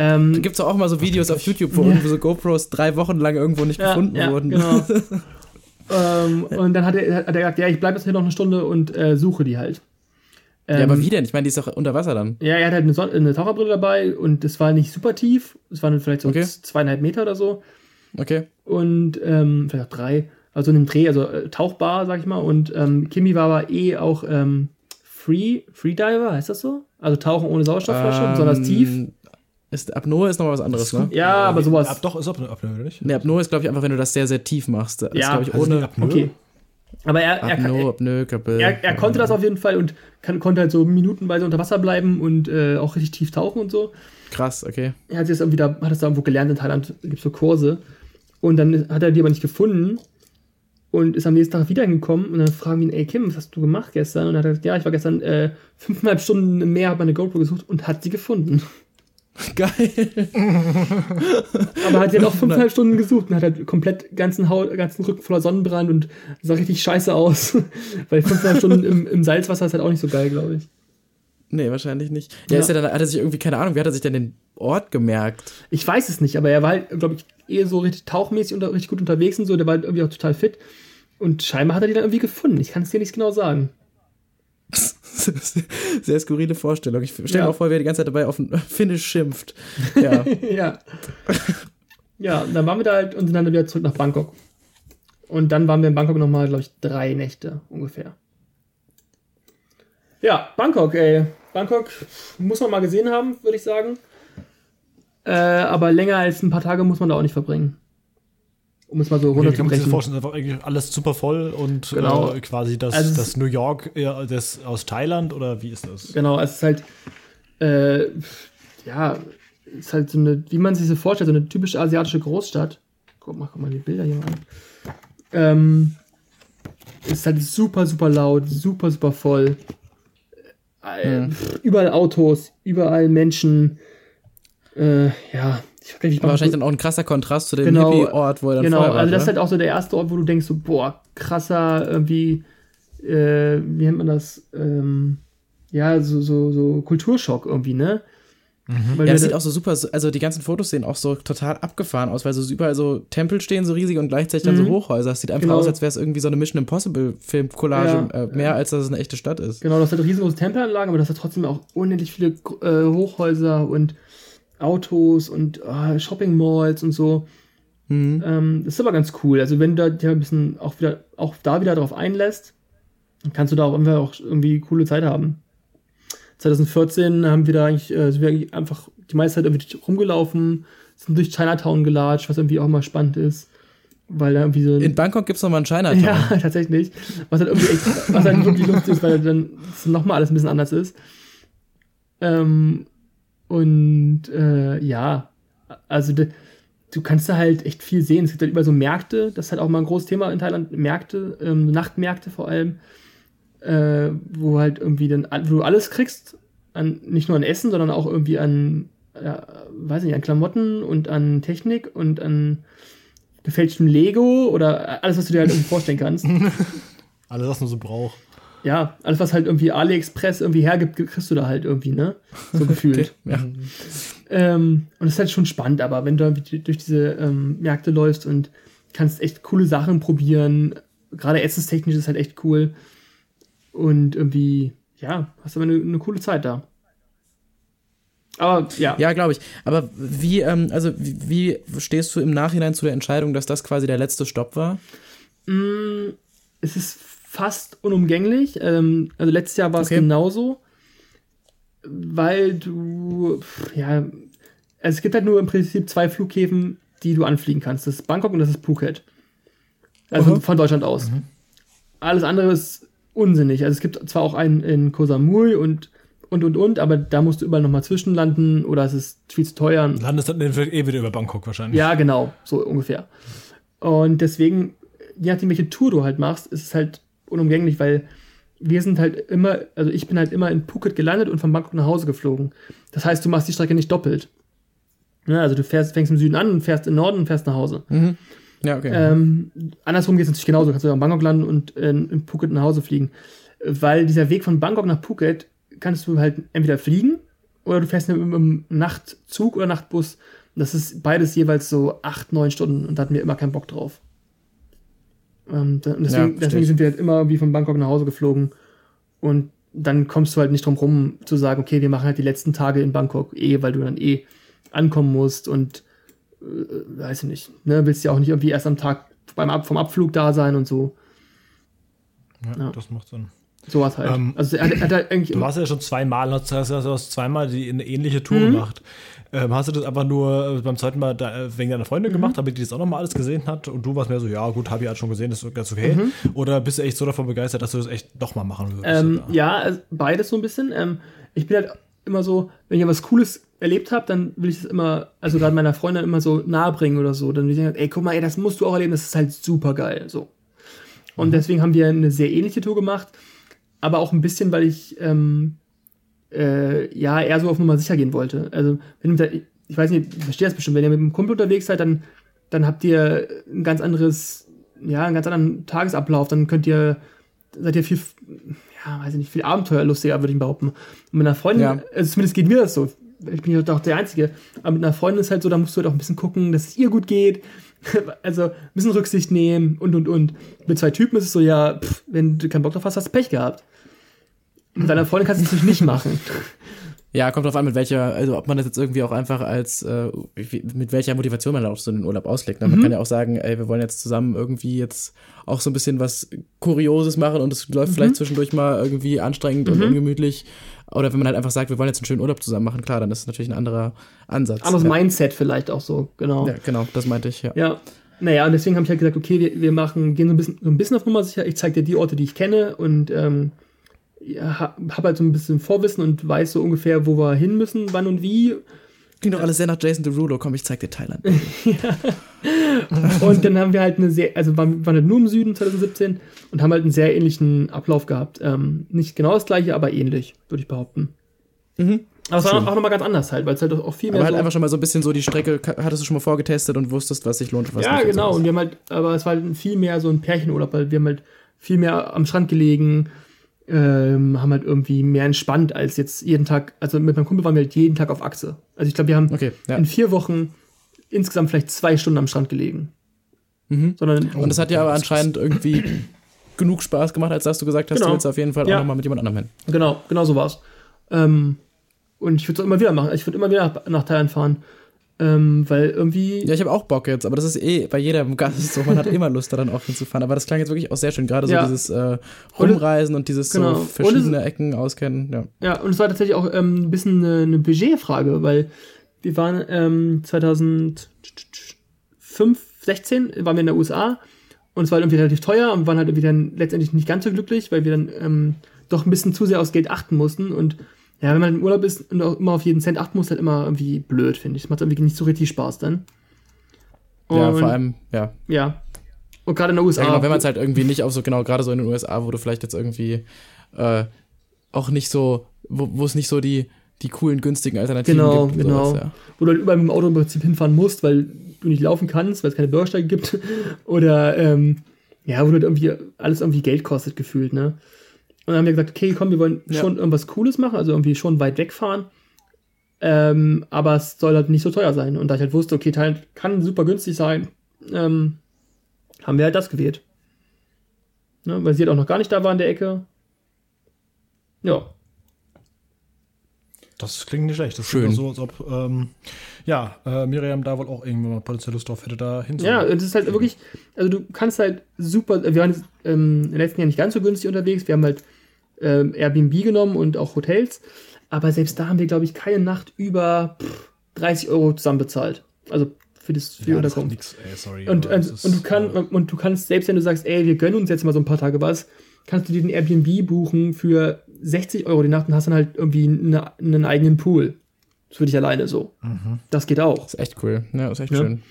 Ähm, da gibt es auch mal so Videos auf YouTube, wo ja. irgendwo so GoPros drei Wochen lang irgendwo nicht ja, gefunden ja, wurden. Genau. [laughs] Ähm, und dann hat er, hat er gesagt, ja, ich bleibe jetzt hier noch eine Stunde und äh, suche die halt. Ähm, ja, aber ähm, wie denn? Ich meine, die ist doch unter Wasser dann. Ja, er hat halt eine, Son eine Taucherbrille dabei und es war nicht super tief. Es waren vielleicht so okay. zweieinhalb Meter oder so. Okay. Und ähm, vielleicht auch drei. Also in einem Dreh, also äh, tauchbar, sag ich mal. Und ähm, Kimi war aber eh auch ähm, Free, Freediver, heißt das so? Also tauchen ohne Sauerstoffflasche, ähm, besonders tief. Ist, Apnoe ist noch was anderes, ne? Ja, aber sowas. Ab, doch, ist Apnoe, oder nicht? Ne, Apnoe ist, glaube ich, einfach, wenn du das sehr, sehr tief machst. Das ja, ist, ich, ohne. Apnoe? Okay. Aber er, er, Apnoe, Apnoe, Apnoe, er, er, konnte das auf jeden Fall und kann, konnte halt so minutenweise unter Wasser bleiben und äh, auch richtig tief tauchen und so. Krass, okay. Er hat es irgendwie da, hat es da irgendwo gelernt in Thailand, gibt es so Kurse. Und dann hat er die aber nicht gefunden. und ist am nächsten Tag wieder hingekommen und dann fragen wir ihn, ey Kim, was hast du gemacht gestern? Und er hat gesagt, ja, ich war gestern äh, fünfeinhalb Stunden im Meer, habe meine GoPro gesucht und hat sie gefunden. [laughs] Geil. Aber hat ja noch fünfeinhalb Stunden gesucht und hat halt komplett ganzen, Haut, ganzen Rücken voller Sonnenbrand und sah richtig scheiße aus. [laughs] Weil fünfeinhalb Stunden im, im Salzwasser ist halt auch nicht so geil, glaube ich. Nee, wahrscheinlich nicht. Ja, ja. Ist er dann, hat er sich irgendwie, keine Ahnung, wie hat er sich denn den Ort gemerkt? Ich weiß es nicht, aber er war halt, glaube ich, eher so richtig tauchmäßig und richtig gut unterwegs und so, der war halt irgendwie auch total fit. Und scheinbar hat er die dann irgendwie gefunden. Ich kann es dir nicht genau sagen. [laughs] [laughs] Sehr skurrile Vorstellung. Ich stelle ja. mir auch vor, wer die ganze Zeit dabei auf Finnisch schimpft. Ja. [laughs] ja. Ja, dann waren wir da halt und sind dann wieder zurück nach Bangkok. Und dann waren wir in Bangkok nochmal, glaube ich, drei Nächte ungefähr. Ja, Bangkok, ey. Bangkok muss man mal gesehen haben, würde ich sagen. Äh, aber länger als ein paar Tage muss man da auch nicht verbringen. Um es mal so runterzubrechen. Okay, kann man sich vorstellen, einfach eigentlich alles super voll und genau. äh, quasi das, also das New York ja, das aus Thailand oder wie ist das? Genau, es ist halt, äh, ja, es ist halt so eine, wie man sich so vorstellt, so eine typische asiatische Großstadt. Guck mal, guck mal die Bilder hier mal an. Ähm, ist halt super, super laut, super, super voll. Hm. Überall Autos, überall Menschen. Äh, ja, ich weiß nicht, Aber wahrscheinlich dann auch ein krasser Kontrast zu dem genau, Hippie-Ort, wo er dann Genau, war, also das ist halt auch so der erste Ort, wo du denkst, so, boah, krasser, irgendwie, äh, wie nennt man das? Ähm, ja, so, so, so Kulturschock irgendwie, ne? Mhm. Ja, das sieht auch so super, also die ganzen Fotos sehen auch so total abgefahren aus, weil so überall so Tempel stehen, so riesig und gleichzeitig dann so mhm. Hochhäuser. Es sieht einfach genau. aus, als wäre es irgendwie so eine Mission Impossible Film-Collage, ja. äh, mehr als dass es eine echte Stadt ist. Genau, das hat riesengroße Tempelanlagen, aber das hat trotzdem auch unendlich viele äh, Hochhäuser und Autos und äh, Shopping Malls und so. Mhm. Ähm, das ist aber ganz cool. Also wenn du da ein bisschen auch wieder, auch da wieder drauf einlässt, kannst du da auch irgendwie coole Zeit haben. 2014 haben wir da eigentlich, äh, sind wir einfach die meiste Zeit irgendwie rumgelaufen, sind durch Chinatown gelatscht, was irgendwie auch mal spannend ist. Weil da irgendwie so In Bangkok gibt es nochmal einen Chinatown. Ja, [laughs] tatsächlich. Was halt irgendwie echt, was halt wirklich lustig ist, weil dann nochmal alles ein bisschen anders ist. Ähm, und äh, ja, also du kannst da halt echt viel sehen. Es gibt halt über so Märkte, das ist halt auch mal ein großes Thema in Thailand, Märkte, ähm, Nachtmärkte vor allem äh, wo halt irgendwie dann, wo du alles kriegst, an, nicht nur an Essen, sondern auch irgendwie an, ja, weiß nicht, an Klamotten und an Technik und an gefälschtem Lego oder alles, was du dir halt irgendwie vorstellen kannst. [laughs] alles, was man so braucht. Ja, alles, was halt irgendwie AliExpress irgendwie hergibt, kriegst du da halt irgendwie, ne? So [laughs] gefühlt. okay, ja. ähm, und das ist halt schon spannend, aber wenn du durch diese ähm, Märkte läufst und kannst echt coole Sachen probieren, gerade essenstechnisch ist halt echt cool. Und irgendwie, ja, hast aber eine, eine coole Zeit da. Aber ja. Ja, glaube ich. Aber wie, ähm, also wie, wie, stehst du im Nachhinein zu der Entscheidung, dass das quasi der letzte Stopp war? Mm, es ist fast unumgänglich. Ähm, also letztes Jahr war es okay. genauso. Weil du, ja, also es gibt halt nur im Prinzip zwei Flughäfen, die du anfliegen kannst. Das ist Bangkok und das ist Phuket. Also uh von Deutschland aus. Mhm. Alles andere ist unsinnig. Also es gibt zwar auch einen in Koh Samui und und und und, aber da musst du überall nochmal zwischenlanden oder es ist viel zu teuer. Landest dann eh wieder über Bangkok wahrscheinlich. Ja, genau, so ungefähr. Und deswegen, je nachdem, welche Tour du halt machst, ist es halt unumgänglich, weil wir sind halt immer, also ich bin halt immer in Phuket gelandet und von Bangkok nach Hause geflogen. Das heißt, du machst die Strecke nicht doppelt. Ja, also du fährst, fängst im Süden an und fährst im Norden und fährst nach Hause. Mhm. Ja, okay. Ähm, andersrum geht es natürlich genauso. Du kannst du in Bangkok landen und in, in Phuket nach Hause fliegen. Weil dieser Weg von Bangkok nach Phuket kannst du halt entweder fliegen oder du fährst mit einem Nachtzug oder Nachtbus. Das ist beides jeweils so acht, neun Stunden und da hatten wir immer keinen Bock drauf. Ähm, deswegen, ja, deswegen sind wir halt immer wie von Bangkok nach Hause geflogen und dann kommst du halt nicht drum rum zu sagen, okay, wir machen halt die letzten Tage in Bangkok eh, weil du dann eh ankommen musst und äh, weiß ich nicht, ne, willst ja auch nicht irgendwie erst am Tag beim Ab vom Abflug da sein und so. Ja, ja. das macht Sinn. Sowas halt. Ähm, also er, er [clears throat] eigentlich du warst ja schon zweimal, hast, hast, hast zweimal die, eine ähnliche Tour mhm. gemacht. Ähm, hast du das aber nur äh, beim zweiten Mal da, äh, wegen deiner Freundin mhm. gemacht, damit die das auch nochmal alles gesehen hat und du warst mehr so, ja gut, habe ich halt schon gesehen, das ist ganz okay. Mhm. Oder bist du echt so davon begeistert, dass du das echt nochmal machen würdest? Ähm, ja, also beides so ein bisschen. Ähm, ich bin halt immer so, wenn ich was Cooles erlebt habe, dann will ich es immer, also gerade meiner Freundin immer so nahe bringen oder so. Dann will ich sagen, ey, guck mal, ey, das musst du auch erleben, das ist halt super geil. So. Und mhm. deswegen haben wir eine sehr ähnliche Tour gemacht, aber auch ein bisschen, weil ich ähm, äh, ja eher so auf Nummer sicher gehen wollte. Also, wenn du, ich weiß nicht, ich verstehe das bestimmt, wenn ihr mit einem Kumpel unterwegs seid, dann, dann habt ihr ein ganz anderes, ja, einen ganz anderen Tagesablauf, dann könnt ihr, seid ihr viel, ja, weiß ich nicht, viel abenteuerlustiger, würde ich behaupten. Und mit einer Freundin, ja. also zumindest geht mir das so. Ich bin ja doch der Einzige. Aber mit einer Freundin ist halt so, da musst du halt auch ein bisschen gucken, dass es ihr gut geht. [laughs] also ein bisschen Rücksicht nehmen und und und. Mit zwei Typen ist es so, ja, pff, wenn du keinen Bock drauf hast, hast du Pech gehabt. Mit deiner Freundin kannst du es natürlich nicht machen. [laughs] Ja, kommt drauf an, mit welcher, also ob man das jetzt irgendwie auch einfach als, äh, mit welcher Motivation man auch so den Urlaub auslegt. Ne? Man mhm. kann ja auch sagen, ey, wir wollen jetzt zusammen irgendwie jetzt auch so ein bisschen was Kurioses machen und es läuft mhm. vielleicht zwischendurch mal irgendwie anstrengend mhm. und ungemütlich. Oder wenn man halt einfach sagt, wir wollen jetzt einen schönen Urlaub zusammen machen, klar, dann ist es natürlich ein anderer Ansatz. Anderes ja. Mindset vielleicht auch so, genau. Ja, genau, das meinte ich, ja. Ja. Naja, und deswegen habe ich halt gesagt, okay, wir, wir machen, gehen so ein bisschen, so ein bisschen auf Nummer sicher. Ich zeige dir die Orte, die ich kenne und ähm, ja, habe halt so ein bisschen Vorwissen und weiß so ungefähr, wo wir hin müssen, wann und wie. Klingt doch alles sehr nach Jason Derulo. Komm, ich zeig dir Thailand. [laughs] ja. Und dann haben wir halt eine sehr, also waren, waren halt nur im Süden 2017 und haben halt einen sehr ähnlichen Ablauf gehabt. Ähm, nicht genau das gleiche, aber ähnlich, würde ich behaupten. Mhm. Aber es war auch nochmal ganz anders halt, weil es halt auch viel mehr. Aber halt so einfach schon mal so ein bisschen so die Strecke, hattest du schon mal vorgetestet und wusstest, was sich lohnt und was ja, nicht. Ja, genau. Und wir haben halt, aber es war halt viel mehr so ein Pärchenurlaub, weil wir haben halt viel mehr am Strand gelegen, ähm, haben halt irgendwie mehr entspannt als jetzt jeden Tag. Also mit meinem Kumpel waren wir halt jeden Tag auf Achse. Also ich glaube, wir haben okay, ja. in vier Wochen insgesamt vielleicht zwei Stunden am Strand gelegen. Mhm. Sondern, und das hat ja aber anscheinend irgendwie [clears throat] genug Spaß gemacht, als dass du gesagt hast, genau. du willst auf jeden Fall ja. auch nochmal mit jemand anderem hin. Genau, genau so war's. Ähm, und ich würde es immer wieder machen. Ich würde immer wieder nach, nach Thailand fahren. Ähm, weil irgendwie. Ja, ich habe auch Bock jetzt, aber das ist eh bei jedem Gast so. Man hat [laughs] immer Lust, da dann auch hinzufahren. Aber das klang jetzt wirklich auch sehr schön. Gerade so ja. dieses äh, Rumreisen und, und dieses genau. so verschiedene es, Ecken auskennen. Ja. ja, und es war tatsächlich auch ähm, ein bisschen eine, eine Budgetfrage, weil wir waren ähm, 2005, 16 waren wir in der USA und es war halt irgendwie relativ teuer und waren halt irgendwie dann letztendlich nicht ganz so glücklich, weil wir dann ähm, doch ein bisschen zu sehr aufs Geld achten mussten und ja, wenn man im Urlaub ist und auch immer auf jeden Cent achten muss, halt immer irgendwie blöd, finde ich. Das macht irgendwie nicht so richtig Spaß dann. Und, ja, vor allem, ja. Ja. Und gerade in den USA. Ja, genau, wenn man es halt irgendwie nicht auf so, genau, gerade so in den USA, wo du vielleicht jetzt irgendwie äh, auch nicht so, wo es nicht so die, die coolen, günstigen Alternativen genau, gibt. Genau, genau. Ja. Wo du halt überall mit dem Auto im Prinzip hinfahren musst, weil du nicht laufen kannst, weil es keine Bürgersteige gibt. [laughs] Oder, ähm, ja, wo du halt irgendwie alles irgendwie Geld kostet, gefühlt, ne? Und dann haben wir gesagt, okay, komm, wir wollen ja. schon irgendwas Cooles machen, also irgendwie schon weit wegfahren. Ähm, aber es soll halt nicht so teuer sein. Und da ich halt wusste, okay, Thailand kann super günstig sein, ähm, haben wir halt das gewählt. Ne, weil sie halt auch noch gar nicht da war in der Ecke. Ja. Das klingt nicht schlecht. Das Schön. so, als ob, ähm, ja, äh, Miriam da wohl auch irgendwann mal potenziell Lust drauf hätte, da hinzugehen. Ja, es ist halt wirklich, also du kannst halt super, wir waren ähm, im letzten Jahr nicht ganz so günstig unterwegs. Wir haben halt ähm, Airbnb genommen und auch Hotels. Aber selbst da haben wir, glaube ich, keine Nacht über pff, 30 Euro zusammen bezahlt. Also für das für ja, Unterkunft. Das ey, sorry, und, und, ist, und, du kann, äh, und du kannst, selbst wenn du sagst, ey, wir gönnen uns jetzt mal so ein paar Tage was, kannst du dir den Airbnb buchen für 60 Euro die Nacht und hast dann halt irgendwie eine, einen eigenen Pool. Das würde ich alleine so. Mhm. Das geht auch. Das ist echt cool. Ja, das ist echt ja. schön.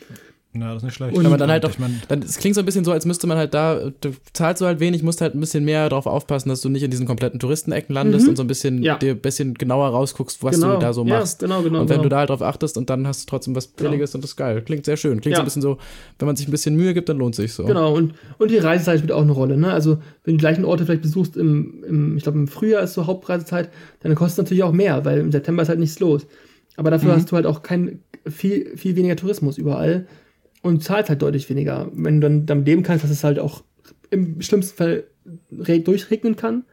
Na, das ist nicht schlecht. Und man dann halt auch, ich mein, dann, es klingt so ein bisschen so, als müsste man halt da, du zahlst du halt wenig, musst halt ein bisschen mehr darauf aufpassen, dass du nicht in diesen kompletten Touristenecken landest mhm. und so ein bisschen, ja. dir ein bisschen genauer rausguckst, was genau. du da so machst. Ja, genau, genau. Und wenn genau. du da halt drauf achtest und dann hast du trotzdem was genau. Billiges genau. und das ist geil. Klingt sehr schön. Klingt ja. so ein bisschen so, wenn man sich ein bisschen Mühe gibt, dann lohnt sich so. Genau, und, und die Reisezeit spielt auch eine Rolle, ne? Also, wenn du die gleichen Orte vielleicht besuchst im, im ich glaube, im Frühjahr ist so Hauptreisezeit, dann kostet es natürlich auch mehr, weil im September ist halt nichts los. Aber dafür mhm. hast du halt auch kein, viel, viel weniger Tourismus überall und zahlt halt deutlich weniger. Wenn du dann damit leben kannst, dass es halt auch im schlimmsten Fall durchregnen kann,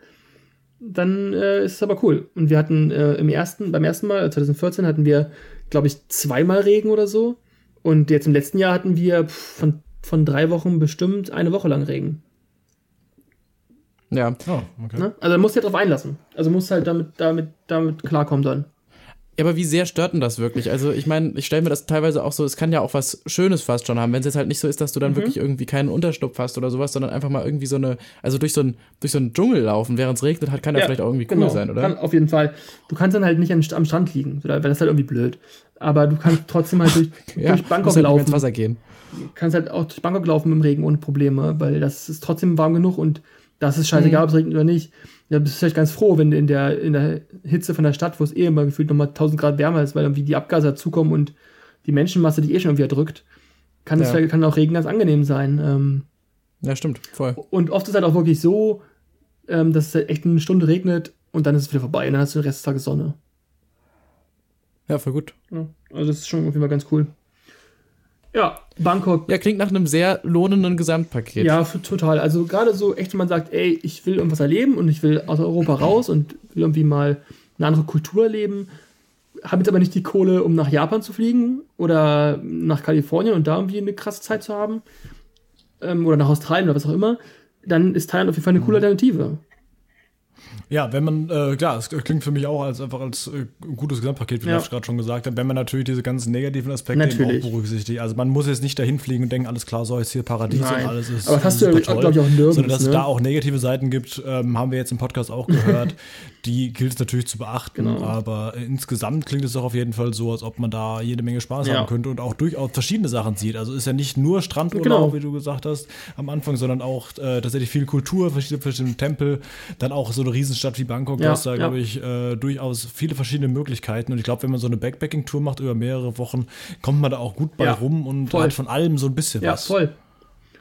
dann äh, ist es aber cool. Und wir hatten äh, im ersten, beim ersten Mal, 2014, hatten wir, glaube ich, zweimal Regen oder so. Und jetzt im letzten Jahr hatten wir von, von drei Wochen bestimmt eine Woche lang Regen. Ja. Oh, okay. Ne? Also musst du ja drauf einlassen. Also musst halt damit, damit, damit klarkommen dann. Ja, aber wie sehr stört denn das wirklich? Also ich meine, ich stelle mir das teilweise auch so, es kann ja auch was Schönes fast schon haben, wenn es jetzt halt nicht so ist, dass du dann mhm. wirklich irgendwie keinen Unterschlupf hast oder sowas, sondern einfach mal irgendwie so eine, also durch so ein, durch so einen Dschungel laufen, während es regnet, hat, kann ja, ja vielleicht auch irgendwie cool genau, sein, oder? Kann auf jeden Fall. Du kannst dann halt nicht am Strand liegen, weil das halt irgendwie blöd. Aber du kannst [laughs] trotzdem halt durch, ja, durch Bangkok halt laufen. Ins Wasser gehen. Du kannst halt auch durch Bangkok laufen im Regen ohne Probleme, weil das ist trotzdem warm genug und das ist scheißegal, mhm. ob es regnet oder nicht ja, bist du vielleicht ganz froh, wenn du in der, in der Hitze von der Stadt, wo es eh immer gefühlt nochmal 1000 Grad wärmer ist, weil irgendwie die Abgase dazukommen und die Menschenmasse die eh schon irgendwie erdrückt, kann es ja. kann auch Regen ganz angenehm sein. Ähm, ja, stimmt, voll. Und oft ist es halt auch wirklich so, ähm, dass es halt echt eine Stunde regnet und dann ist es wieder vorbei und dann hast du den Rest des Tages Sonne. Ja, voll gut. Ja, also das ist schon auf jeden Fall ganz cool. Ja, Bangkok. Ja, klingt nach einem sehr lohnenden Gesamtpaket. Ja, total. Also gerade so echt, wenn man sagt, ey, ich will irgendwas erleben und ich will aus Europa raus und will irgendwie mal eine andere Kultur erleben, habe jetzt aber nicht die Kohle, um nach Japan zu fliegen oder nach Kalifornien und da irgendwie eine krasse Zeit zu haben ähm, oder nach Australien oder was auch immer, dann ist Thailand auf jeden Fall eine coole mhm. Alternative. Ja, wenn man, äh, klar, es klingt für mich auch als einfach als äh, gutes Gesamtpaket, wie ja. ich gerade schon gesagt habe, wenn man natürlich diese ganzen negativen Aspekte auch berücksichtigt. Also man muss jetzt nicht dahin fliegen und denken, alles klar, so ist hier Paradies Nein. und alles ist. Aber das hast du, glaube ich, auch nirgends. Sondern dass ne? es da auch negative Seiten gibt, ähm, haben wir jetzt im Podcast auch gehört. [laughs] die gilt es natürlich zu beachten, genau. aber insgesamt klingt es doch auf jeden Fall so, als ob man da jede Menge Spaß ja. haben könnte und auch durchaus verschiedene Sachen sieht. Also ist ja nicht nur Strandurlaub, genau. wie du gesagt hast, am Anfang, sondern auch äh, tatsächlich viel Kultur, verschiedene, verschiedene Tempel, dann auch so eine Riesenstadt wie Bangkok, ja, da ist da, ja. glaube ich, äh, durchaus viele verschiedene Möglichkeiten. Und ich glaube, wenn man so eine Backpacking-Tour macht über mehrere Wochen, kommt man da auch gut bei rum und voll. hat von allem so ein bisschen ja, was. Ja, voll.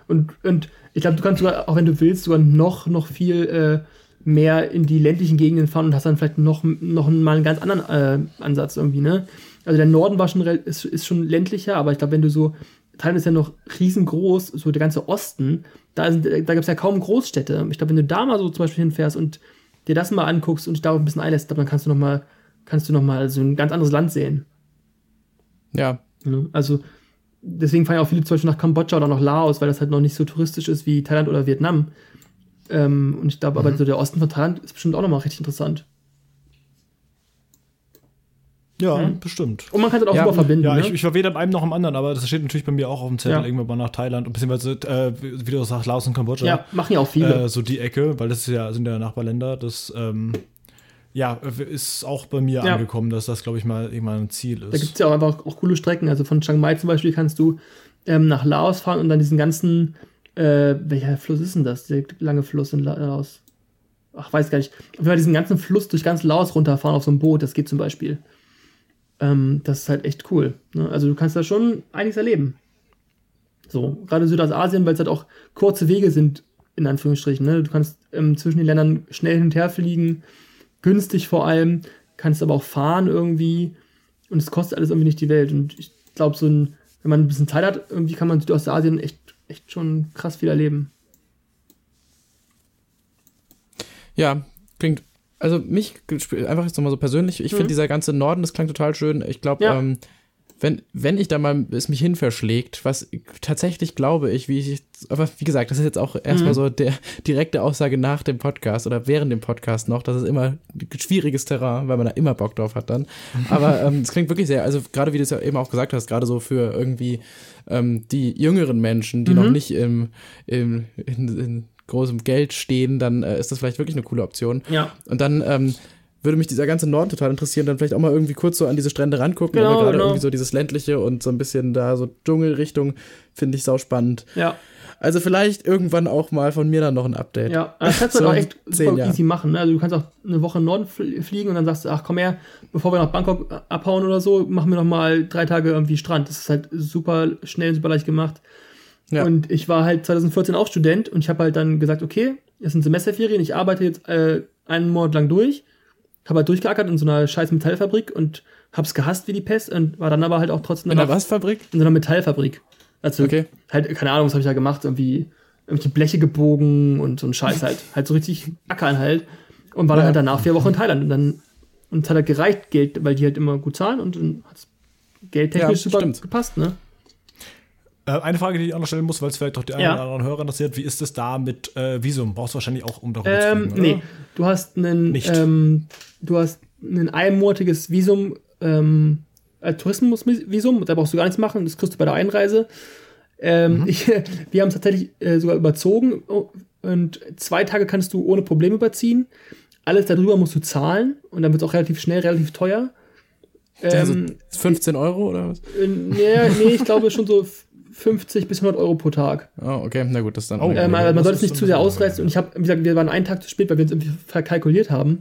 Und, und ich glaube, du kannst sogar, auch wenn du willst, sogar noch, noch viel äh, mehr in die ländlichen Gegenden fahren und hast dann vielleicht noch, noch mal einen ganz anderen äh, Ansatz irgendwie, ne? Also der Norden war schon ist, ist schon ländlicher, aber ich glaube, wenn du so, Thailand ist ja noch riesengroß, so der ganze Osten, da, da gibt es ja kaum Großstädte. Ich glaube, wenn du da mal so zum Beispiel hinfährst und dir das mal anguckst und dich darauf ein bisschen einlässt, dann kannst du noch mal, kannst du noch mal so ein ganz anderes Land sehen. Ja. Ne? Also deswegen fahren ja auch viele zum Beispiel nach Kambodscha oder nach Laos, weil das halt noch nicht so touristisch ist wie Thailand oder Vietnam. Ähm, und ich glaube, mhm. aber so der Osten von Thailand ist bestimmt auch nochmal richtig interessant. Ja, mhm. bestimmt. Und man kann das auch ja, super verbinden. Ja, ne? ich, ich, war weder beim einen noch am anderen, aber das steht natürlich bei mir auch auf dem Zettel, ja. irgendwann mal nach Thailand und beziehungsweise, äh, wie du sagst, Laos und Kambodscha. Ja, machen ja auch viele. Äh, so die Ecke, weil das ja, sind ja Nachbarländer. Das, ähm, ja, ist auch bei mir ja. angekommen, dass das, glaube ich, mal irgendwann ein Ziel ist. Da gibt es ja auch einfach auch coole Strecken. Also von Chiang Mai zum Beispiel kannst du ähm, nach Laos fahren und dann diesen ganzen äh, welcher Fluss ist denn das? Der lange Fluss in Laos. Ach, weiß gar nicht. Wenn wir diesen ganzen Fluss durch ganz Laos runterfahren auf so einem Boot, das geht zum Beispiel. Ähm, das ist halt echt cool. Ne? Also du kannst da schon einiges erleben. So, gerade Südostasien, weil es halt auch kurze Wege sind, in Anführungsstrichen. Ne? Du kannst ähm, zwischen den Ländern schnell hin und her fliegen, günstig vor allem, kannst aber auch fahren irgendwie und es kostet alles irgendwie nicht die Welt. Und ich glaube, so ein, wenn man ein bisschen Zeit hat, irgendwie kann man Südostasien echt echt schon krass viel erleben. Ja, klingt. Also mich einfach jetzt nochmal so persönlich, ich mhm. finde dieser ganze Norden, das klingt total schön. Ich glaube, ja. ähm, wenn, wenn ich da mal es mich hin verschlägt, was tatsächlich glaube ich, wie ich, aber wie gesagt, das ist jetzt auch erstmal mhm. so der direkte Aussage nach dem Podcast oder während dem Podcast noch, das ist immer schwieriges Terrain, weil man da immer Bock drauf hat dann. Aber [laughs] ähm, es klingt wirklich sehr, also gerade wie du es ja eben auch gesagt hast, gerade so für irgendwie ähm, die jüngeren Menschen, die mhm. noch nicht im, im in, in großem Geld stehen, dann äh, ist das vielleicht wirklich eine coole Option. Ja. Und dann ähm, würde mich dieser ganze Norden total interessieren, dann vielleicht auch mal irgendwie kurz so an diese Strände rangucken, genau, aber gerade genau. irgendwie so dieses ländliche und so ein bisschen da so Dschungelrichtung finde ich sau spannend. Ja. Also vielleicht irgendwann auch mal von mir dann noch ein Update. Ja, das kannst du so auch echt super easy machen. Ne? Also du kannst auch eine Woche in Norden fliegen und dann sagst du, ach komm her, bevor wir nach Bangkok abhauen oder so, machen wir noch mal drei Tage irgendwie Strand. Das ist halt super schnell, super leicht gemacht. Ja. Und ich war halt 2014 auch Student und ich habe halt dann gesagt, okay, es sind Semesterferien, ich arbeite jetzt äh, einen Monat lang durch habe halt durchgeackert in so einer scheiß Metallfabrik und hab's gehasst wie die Pest und war dann aber halt auch trotzdem in einer was Fabrik? In so einer Metallfabrik. Also okay. halt keine Ahnung, was habe ich da gemacht, irgendwie irgendwie Bleche gebogen und so ein Scheiß halt, [laughs] halt so richtig Ackern halt und war dann halt danach vier Wochen in Thailand und dann und es hat halt gereicht Geld, weil die halt immer gut zahlen und dann hat's geldtechnisch ja, super stimmt. gepasst, ne? Äh, eine Frage, die ich auch noch stellen muss, weil es vielleicht doch die einen ja. oder anderen Hörer interessiert, wie ist es da mit äh, Visum? Brauchst du wahrscheinlich auch, um darüber ähm, zu fliegen, Nee, du hast einen, ähm, du hast ein einmonatiges Visum ähm, Tourismusvisum, da brauchst du gar nichts machen, das kriegst du bei der Einreise. Ähm, mhm. ich, [laughs] wir haben es tatsächlich äh, sogar überzogen und zwei Tage kannst du ohne Probleme überziehen. Alles darüber musst du zahlen und dann wird es auch relativ schnell, relativ teuer. Also ähm, 15 Euro oder was? Äh, nee, nee, ich glaube schon so 50 bis 100 Euro pro Tag. Oh, okay, na gut, das dann. Oh, ähm, man sollte es nicht zu sehr ausreißen. Und ich habe, wie gesagt, wir waren einen Tag zu spät, weil wir uns irgendwie verkalkuliert haben,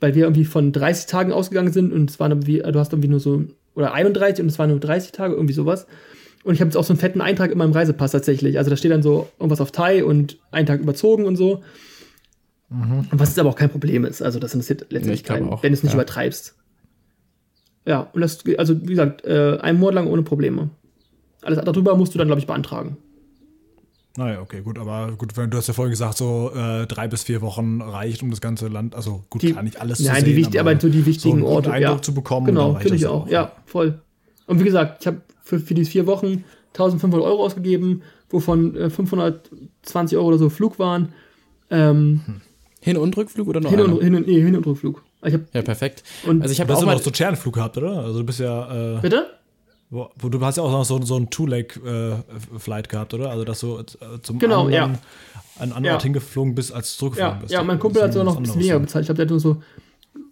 weil wir irgendwie von 30 Tagen ausgegangen sind und es waren irgendwie, du hast irgendwie nur so, oder 31 und es waren nur 30 Tage, irgendwie sowas. Und ich habe jetzt auch so einen fetten Eintrag in meinem Reisepass tatsächlich. Also da steht dann so irgendwas auf Thai und einen Tag überzogen und so. Mhm. Was jetzt aber auch kein Problem ist. Also das interessiert letztendlich keinen, wenn du es nicht ja. übertreibst. Ja, und das, also wie gesagt, äh, einen Monat lang ohne Probleme. Alles darüber musst du dann, glaube ich, beantragen. Naja, okay, gut, aber gut, wenn du hast ja vorhin gesagt, so äh, drei bis vier Wochen reicht, um das ganze Land, also gut, die, kann nicht alles nein, zu sehen, die aber, aber so die wichtigen so Orte, Eindruck ja. zu bekommen. Genau, finde ich auch, auch, ja, voll. Und wie gesagt, ich habe für, für diese vier Wochen 1500 Euro ausgegeben, wovon äh, 520 Euro oder so Flug waren. Ähm, hm. Hin- und Rückflug oder noch hin und, hin, und, nee, hin und Rückflug. Ich hab, ja, perfekt. Und also ich habe auch mal so einen Sternflug gehabt, oder? Also du bist ja. Äh, Bitte? Wo, wo, du hast ja auch noch so, so ein Two-Leg-Flight äh, gehabt, oder? Also dass du äh, zum genau, anderen, ja. an einen anderen ja. Ort hingeflogen bist, als du zurückgeflogen ja, bist. Ja, mein Kumpel hat sogar noch ein bisschen weniger bezahlt. Ich glaube, der hat nur so,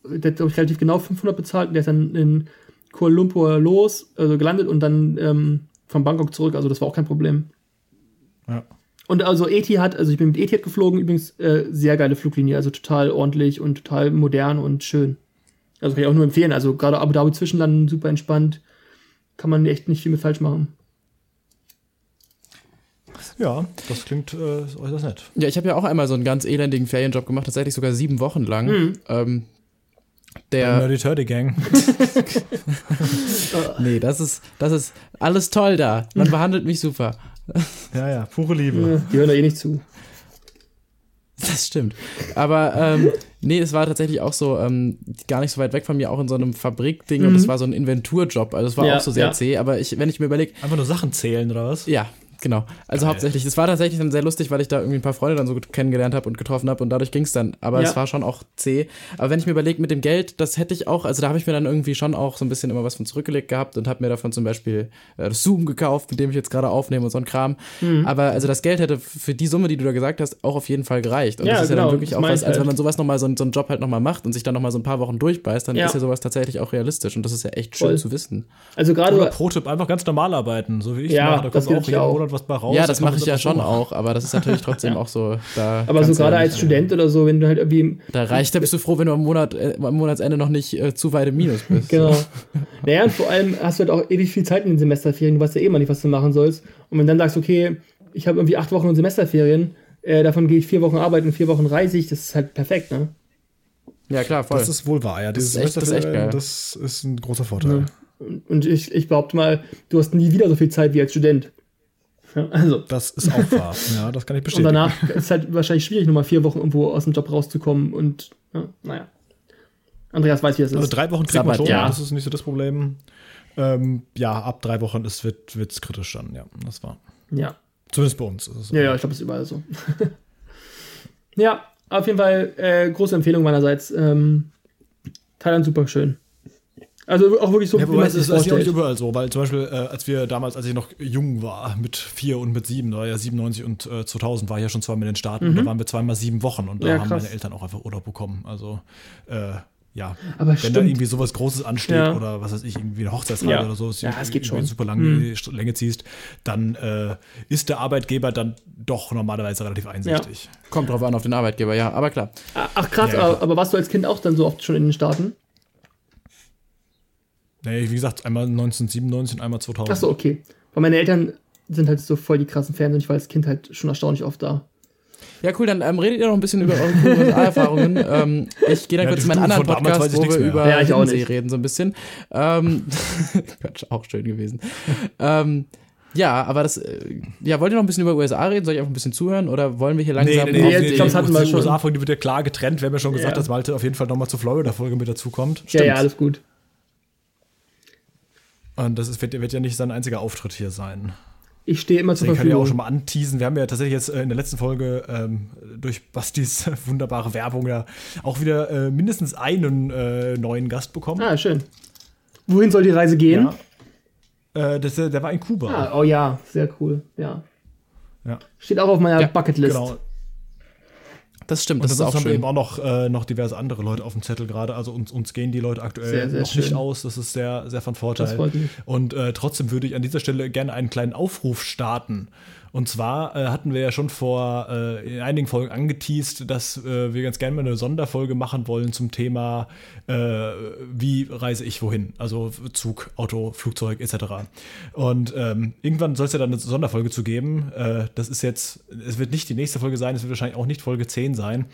der hat glaube ich relativ genau 500 bezahlt. Und der ist dann in Kuala Lumpur los, also gelandet und dann ähm, von Bangkok zurück. Also das war auch kein Problem. Ja. Und also Etihad, also ich bin mit Etihad geflogen, übrigens äh, sehr geile Fluglinie, also total ordentlich und total modern und schön. Also kann ich auch nur empfehlen. Also gerade Abu Dhabi Zwischenlanden super entspannt kann man echt nicht viel mit falsch machen. Ja, das klingt äh, äußerst nett. Ja, ich habe ja auch einmal so einen ganz elendigen Ferienjob gemacht, tatsächlich sogar sieben Wochen lang. Mhm. Ähm, der Nerdy Turdy Gang. [laughs] nee, das ist, das ist alles toll da. Man behandelt mich super. Ja, ja, pure Liebe. Ja, die hören da eh nicht zu. Das stimmt. Aber ähm, nee, es war tatsächlich auch so, ähm, gar nicht so weit weg von mir, auch in so einem Fabrikding mhm. und es war so ein Inventurjob. Also es war ja, auch so sehr ja. zäh, aber ich, wenn ich mir überlege. Einfach nur Sachen zählen oder was? Ja, genau. Also Geil. hauptsächlich, es war tatsächlich dann sehr lustig, weil ich da irgendwie ein paar Freunde dann so kennengelernt habe und getroffen habe und dadurch ging es dann. Aber ja. es war schon auch zäh. Aber wenn ich mir überlege, mit dem Geld, das hätte ich auch, also da habe ich mir dann irgendwie schon auch so ein bisschen immer was von zurückgelegt gehabt und habe mir davon zum Beispiel äh, das Zoom gekauft, mit dem ich jetzt gerade aufnehme und so ein Kram. Mhm. Aber also das Geld hätte für die Summe, die du da gesagt hast, auch auf jeden Fall gereicht. Und ja, das ist genau, ja dann wirklich auch was, also halt. wenn man sowas nochmal, so, so einen Job halt nochmal macht und sich dann nochmal so ein paar Wochen durchbeißt, dann ja. ist ja sowas tatsächlich auch realistisch und das ist ja echt schön Voll. zu wissen. Also gerade. Oder Pro-Tipp, einfach ganz normal arbeiten, so wie ich ja, mache. Da kommt auch jeden Monat was bei raus. Ja, das mache ich ja schon machen. auch, aber das ist natürlich trotzdem auch so. Da aber so gerade ja als Student oder so, wenn du halt irgendwie. Da reicht, da bist du froh, wenn du am, Monat, äh, am Monatsende noch nicht äh, zu weit im Minus bist. genau. naja, und vor allem hast du halt auch ewig viel Zeit in den Semesterferien, du weißt ja eh mal nicht, was du machen sollst. Und wenn du dann sagst, okay, ich habe irgendwie acht Wochen in Semesterferien, äh, davon gehe ich vier Wochen arbeiten und vier Wochen reise ich, das ist halt perfekt, ne? Ja, klar, voll. Das ist wohl wahr, ja. Dieses das ist, echt, das ist echt geil. Das ist ein großer Vorteil. Ja. Und ich, ich behaupte mal, du hast nie wieder so viel Zeit wie als Student. Also. Das ist auch wahr. [laughs] Ja, das kann ich bestätigen. Und danach ist es halt wahrscheinlich schwierig, nochmal vier Wochen irgendwo aus dem Job rauszukommen und ja, naja. Andreas weiß, wie es ist. Also drei Wochen kriegt man schon, ja. das ist nicht so das Problem. Ähm, ja, ab drei Wochen ist, wird es kritisch dann, ja, das war. Ja. Zumindest bei uns. Ist so. Ja, ja, ich glaube, es ist überall so. [laughs] ja, auf jeden Fall äh, große Empfehlung meinerseits. Ähm, Thailand super schön. Also auch wirklich so, ja, wie man es ist, ist ja nicht überall so, weil zum Beispiel, äh, als wir damals, als ich noch jung war, mit vier und mit sieben, da war ja 97 und äh, 2000, war ich ja schon zweimal in den Staaten mhm. und da waren wir zweimal sieben Wochen und da ja, haben meine Eltern auch einfach Urlaub bekommen. Also, äh, ja, aber wenn stimmt. da irgendwie sowas Großes ansteht ja. oder was weiß ich, irgendwie eine Hochzeitsreise ja. oder so, ja, es geht schon. super lange mhm. Länge ziehst, dann äh, ist der Arbeitgeber dann doch normalerweise relativ einsichtig. Ja. Kommt drauf an auf den Arbeitgeber, ja, aber klar. Ach krass, aber warst du als Kind auch dann so oft schon in den Staaten? Nee, wie gesagt, einmal 1997 und einmal 2000. Achso, okay. Weil meine Eltern sind halt so voll die krassen Fans und ich war als Kind halt schon erstaunlich oft da. Ja, cool, dann ähm, redet ihr noch ein bisschen über eure USA-Erfahrungen. [laughs] ähm, ich gehe dann ja, kurz in meinen anderen Podcast, wo wir über ja, Hiddensee reden, so ein bisschen. Ähm, [laughs] Quatsch, auch schön gewesen. ähm, ja, aber das, äh, ja, wollt ihr noch ein bisschen über USA reden? Soll ich einfach ein bisschen zuhören oder wollen wir hier langsam? Nee, nee, nee, ich glaube, das hatten wir schon. Die USA-Folge, die wird ja klar getrennt. Wir haben ja schon gesagt, ja. dass Malte auf jeden Fall nochmal zur Florida-Folge mit dazukommt. Ja, ja, alles gut. Und das ist, wird, wird, ja nicht sein einziger Auftritt hier sein. Ich stehe immer zur Verfügung. Ich kann ja auch schon mal anteasen. Wir haben ja tatsächlich jetzt äh, in der letzten Folge ähm, durch Bastis [laughs] wunderbare Werbung ja auch wieder äh, mindestens einen äh, neuen Gast bekommen. Ah, schön. wohin soll die Reise gehen? Ja. Äh, das, der war in Kuba. Ah, oh ja, sehr cool, ja. ja. Steht auch auf meiner ja, Bucketlist. Genau. Das stimmt, das, das ist auch haben schön. eben auch noch, äh, noch diverse andere Leute auf dem Zettel gerade. Also uns, uns gehen die Leute aktuell sehr, sehr noch schön. nicht aus. Das ist sehr, sehr von Vorteil. Und äh, trotzdem würde ich an dieser Stelle gerne einen kleinen Aufruf starten. Und zwar äh, hatten wir ja schon vor äh, in einigen Folgen angeteased, dass äh, wir ganz gerne mal eine Sonderfolge machen wollen zum Thema, äh, wie reise ich wohin? Also Zug, Auto, Flugzeug etc. Und ähm, irgendwann soll es ja dann eine Sonderfolge zu geben. Äh, das ist jetzt, es wird nicht die nächste Folge sein, es wird wahrscheinlich auch nicht Folge 10 sein,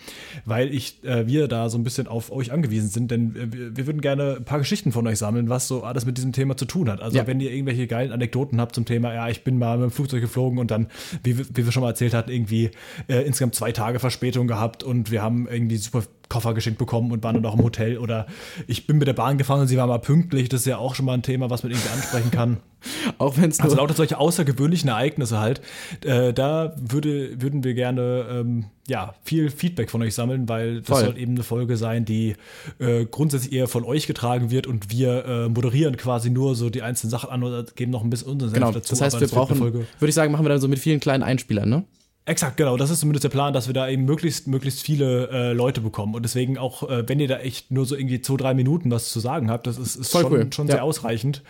weil ich, äh, wir da so ein bisschen auf euch angewiesen sind, denn wir, wir, würden gerne ein paar Geschichten von euch sammeln, was so alles mit diesem Thema zu tun hat. Also ja. wenn ihr irgendwelche geilen Anekdoten habt zum Thema, ja, ich bin mal mit dem Flugzeug geflogen und dann wie, wie wir schon mal erzählt hatten, irgendwie äh, insgesamt zwei Tage Verspätung gehabt und wir haben irgendwie super Koffer geschenkt bekommen und waren dann auch im Hotel oder ich bin mit der Bahn gefahren und sie war mal pünktlich. Das ist ja auch schon mal ein Thema, was man irgendwie ansprechen kann. [laughs] auch wenn es also lauter solche außergewöhnlichen Ereignisse halt. Äh, da würde, würden wir gerne ähm, ja viel Feedback von euch sammeln, weil das Voll. soll eben eine Folge sein, die äh, grundsätzlich eher von euch getragen wird und wir äh, moderieren quasi nur so die einzelnen Sachen an oder geben noch ein bisschen unseren Senf genau, dazu. Das heißt, wir brauchen, würde ich sagen, machen wir dann so mit vielen kleinen Einspielern, ne? Exakt, genau. Das ist zumindest der Plan, dass wir da eben möglichst, möglichst viele äh, Leute bekommen. Und deswegen auch, äh, wenn ihr da echt nur so irgendwie zwei, drei Minuten was zu sagen habt, das ist, ist schon, cool. schon ja. sehr ausreichend.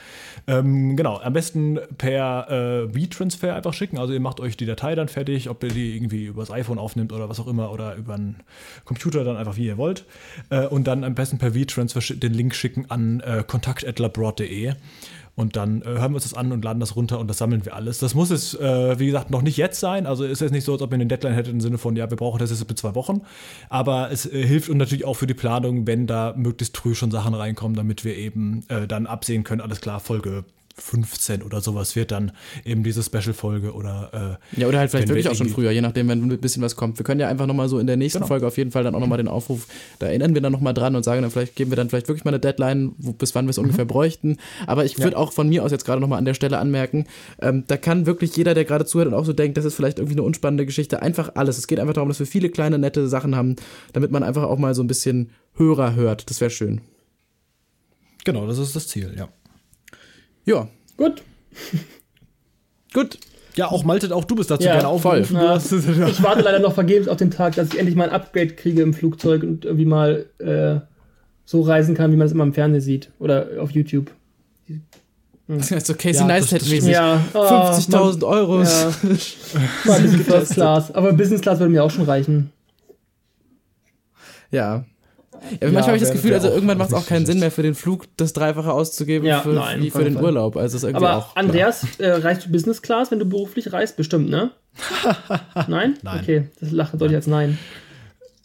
Ähm, genau, am besten per äh, V-Transfer einfach schicken. Also ihr macht euch die Datei dann fertig, ob ihr die irgendwie übers iPhone aufnimmt oder was auch immer oder über einen Computer dann einfach wie ihr wollt. Äh, und dann am besten per V-Transfer den Link schicken an äh, kontakt.labroad.de. Und dann äh, hören wir uns das an und laden das runter und das sammeln wir alles. Das muss es, äh, wie gesagt, noch nicht jetzt sein. Also ist jetzt nicht so, als ob wir eine Deadline hätten im Sinne von, ja, wir brauchen das jetzt mit zwei Wochen. Aber es äh, hilft uns natürlich auch für die Planung, wenn da möglichst früh schon Sachen reinkommen, damit wir eben äh, dann absehen können, alles klar, Folge 15 oder sowas wird dann eben diese Special-Folge oder äh, Ja, oder halt vielleicht wirklich auch schon früher, je nachdem, wenn ein bisschen was kommt. Wir können ja einfach nochmal so in der nächsten genau. Folge auf jeden Fall dann auch nochmal den Aufruf, da erinnern wir dann nochmal dran und sagen dann vielleicht, geben wir dann vielleicht wirklich mal eine Deadline, wo, bis wann wir es mhm. ungefähr bräuchten. Aber ich würde ja. auch von mir aus jetzt gerade nochmal an der Stelle anmerken, ähm, da kann wirklich jeder, der gerade zuhört und auch so denkt, das ist vielleicht irgendwie eine unspannende Geschichte, einfach alles. Es geht einfach darum, dass wir viele kleine, nette Sachen haben, damit man einfach auch mal so ein bisschen Hörer hört. Das wäre schön. Genau, das ist das Ziel, ja. Ja. Gut. [laughs] Gut. Ja, auch Malte, auch du bist dazu ja, gerne aufgerufen. Ja. Ich warte leider noch vergebens auf den Tag, dass ich endlich mal ein Upgrade kriege im Flugzeug und irgendwie mal äh, so reisen kann, wie man es immer im Fernsehen sieht oder auf YouTube. Hm. Das ist so Casey ja, Neistat-mäßig. Ja, oh, 50.000 Euro. Ja. mal [laughs] First Class. Aber Business Class würde mir auch schon reichen. Ja, ja, manchmal habe ich das Gefühl, also irgendwann macht es auch keinen Sinn mehr für den Flug, das Dreifache auszugeben ja, für, nein, wie für den Fall. Urlaub. Also ist irgendwie Aber auch, Andreas, äh, reist du Business Class, wenn du beruflich reist? Bestimmt, ne? [laughs] nein? Nein. Okay, das Lachen soll ich als Nein.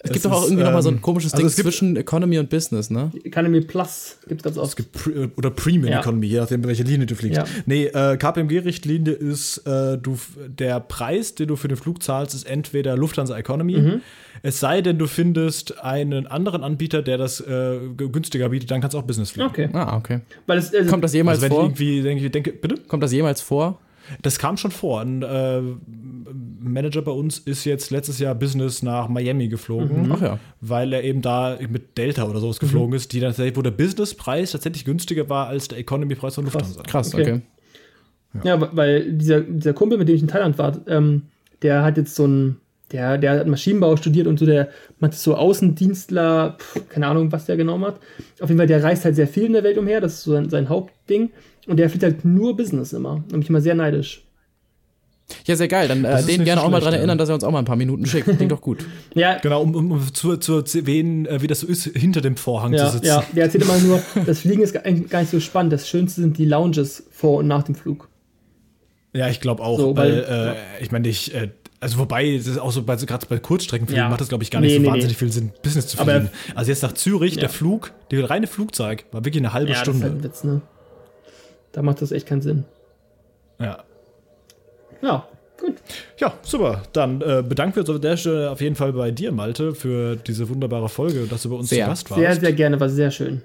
Es, es gibt doch auch irgendwie ähm, nochmal so ein komisches also Ding zwischen Economy und Business, ne? Economy Plus gibt es ganz oft. Es gibt Pre oder Premium ja. Economy, je nachdem, welche Linie du fliegst. Ja. Nee, äh, KPMG-Richtlinie ist, äh, du, der Preis, den du für den Flug zahlst, ist entweder Lufthansa Economy, mhm. es sei denn, du findest einen anderen Anbieter, der das äh, günstiger bietet, dann kannst du auch Business fliegen. Okay. Ah, okay. Weil es, also Kommt das jemals also, vor? Ich irgendwie denke, denke, bitte? Kommt das jemals vor? Das kam schon vor. Ein äh, Manager bei uns ist jetzt letztes Jahr Business nach Miami geflogen, mhm. Ach ja. weil er eben da mit Delta oder sowas geflogen mhm. ist, die dann tatsächlich, wo der Businesspreis tatsächlich günstiger war als der Economy-Preis von Lufthansa. Krass, okay. okay. Ja. ja, weil dieser, dieser Kumpel, mit dem ich in Thailand war, ähm, der hat jetzt so ein, der, der hat Maschinenbau studiert und so, der macht so Außendienstler, pf, keine Ahnung, was der genau macht. Auf jeden Fall, der reist halt sehr viel in der Welt umher, das ist so sein, sein Hauptding. Und der fliegt halt nur Business immer. Da bin ich immer sehr neidisch. Ja, sehr geil. Dann äh, den gerne auch mal dran erinnern, dass er uns auch mal ein paar Minuten schickt. Klingt doch gut. [laughs] ja. Genau, um, um zu, zu erwähnen, äh, wie das so ist, hinter dem Vorhang ja, zu sitzen. Ja, [laughs] der erzählt immer nur, das Fliegen ist gar nicht so spannend. Das Schönste sind die Lounges vor und nach dem Flug. Ja, ich glaube auch, so, weil, weil äh, ich meine, ich, äh, also wobei, das ist auch so, gerade bei Kurzstreckenfliegen ja. macht das, glaube ich, gar nicht nee, so nee, wahnsinnig nee. viel Sinn, Business zu fliegen. Aber, also jetzt nach Zürich, ja. der Flug, der reine Flugzeug, war wirklich eine halbe ja, Stunde. Das ist halt ein Witz, ne? Da macht das echt keinen Sinn. Ja. Ja, gut. Ja, super. Dann äh, bedanken wir uns an der Stelle auf jeden Fall bei dir, Malte, für diese wunderbare Folge und dass du bei uns sehr, zu Gast warst. Sehr, sehr gerne, war sehr schön.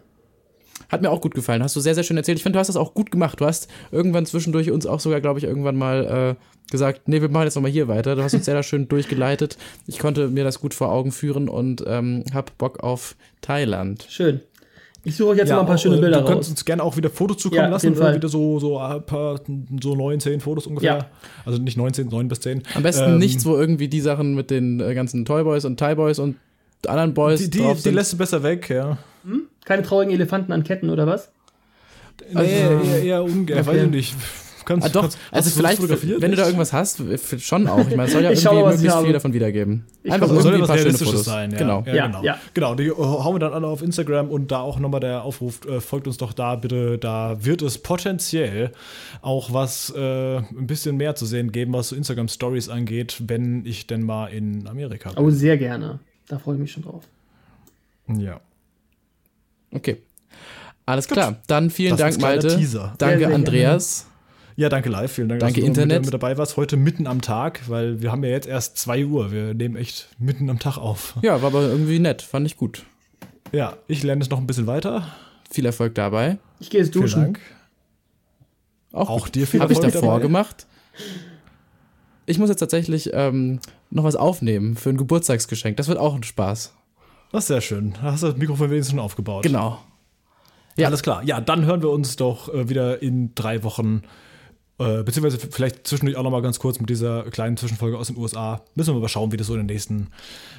Hat mir auch gut gefallen. Hast du sehr, sehr schön erzählt. Ich finde, du hast das auch gut gemacht. Du hast irgendwann zwischendurch uns auch sogar, glaube ich, irgendwann mal äh, gesagt, nee, wir machen jetzt nochmal hier weiter. Du hast uns sehr schön [laughs] durchgeleitet. Ich konnte mir das gut vor Augen führen und ähm, hab Bock auf Thailand. Schön. Ich suche jetzt ja, mal ein paar schöne Bilder raus. Du kannst uns gerne auch wieder Fotos zukommen ja, lassen. Wieder so, so ein paar, so neun, zehn Fotos ungefähr. Ja. Also nicht 19, 9 bis 10. Am besten ähm, nichts, wo irgendwie die Sachen mit den äh, ganzen Toyboys und Thai-Boys und anderen Boys Die, die, die lässt du besser weg, ja. Hm? Keine traurigen Elefanten an Ketten oder was? Nee, also, eher, eher ungern, okay. weiß ich nicht. Kannst, ah, doch, kannst, also vielleicht, wenn du da irgendwas hast, schon auch. Ich meine, es soll ja [laughs] irgendwie mal, möglichst viel davon wiedergeben. Ich Einfach irgendwie soll ja was Realistisches sein. Ja. Genau. Ja, ja, genau. Ja. genau. Die hauen wir dann alle auf Instagram und da auch nochmal der Aufruf, äh, folgt uns doch da bitte. Da wird es potenziell auch was äh, ein bisschen mehr zu sehen geben, was so Instagram Stories angeht, wenn ich denn mal in Amerika bin. Oh, sehr gerne. Da freue ich mich schon drauf. Ja. Okay. Alles Gut. klar. Dann vielen das Dank, Malte. Teaser. Danke, sehr, sehr Andreas. Gerne. Ja, danke live. Vielen Dank, danke dass Internet. du mit, mit dabei warst. Heute mitten am Tag, weil wir haben ja jetzt erst 2 Uhr. Wir nehmen echt mitten am Tag auf. Ja, war aber irgendwie nett. Fand ich gut. Ja, ich lerne es noch ein bisschen weiter. Viel Erfolg dabei. Ich gehe jetzt duschen. Vielen Dank. Auch, Auch dir viel Erfolg Habe ich davor dabei. gemacht. Ich muss jetzt tatsächlich ähm, noch was aufnehmen für ein Geburtstagsgeschenk. Das wird auch ein Spaß. Das ist sehr schön. Da hast du das Mikrofon wenigstens schon aufgebaut. Genau. Ja. Alles klar. Ja, dann hören wir uns doch äh, wieder in drei Wochen äh, beziehungsweise vielleicht zwischendurch auch noch mal ganz kurz mit dieser kleinen Zwischenfolge aus den USA. Müssen wir mal schauen, wie das so in den nächsten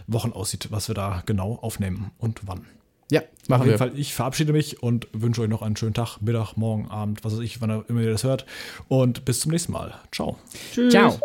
Wochen aussieht, was wir da genau aufnehmen und wann. Ja, machen Auf jeden wir. Fall, ich verabschiede mich und wünsche euch noch einen schönen Tag, Mittag, Morgen, Abend, was weiß ich, wann ihr immer ihr das hört. Und bis zum nächsten Mal. Ciao. Tschüss. Ciao.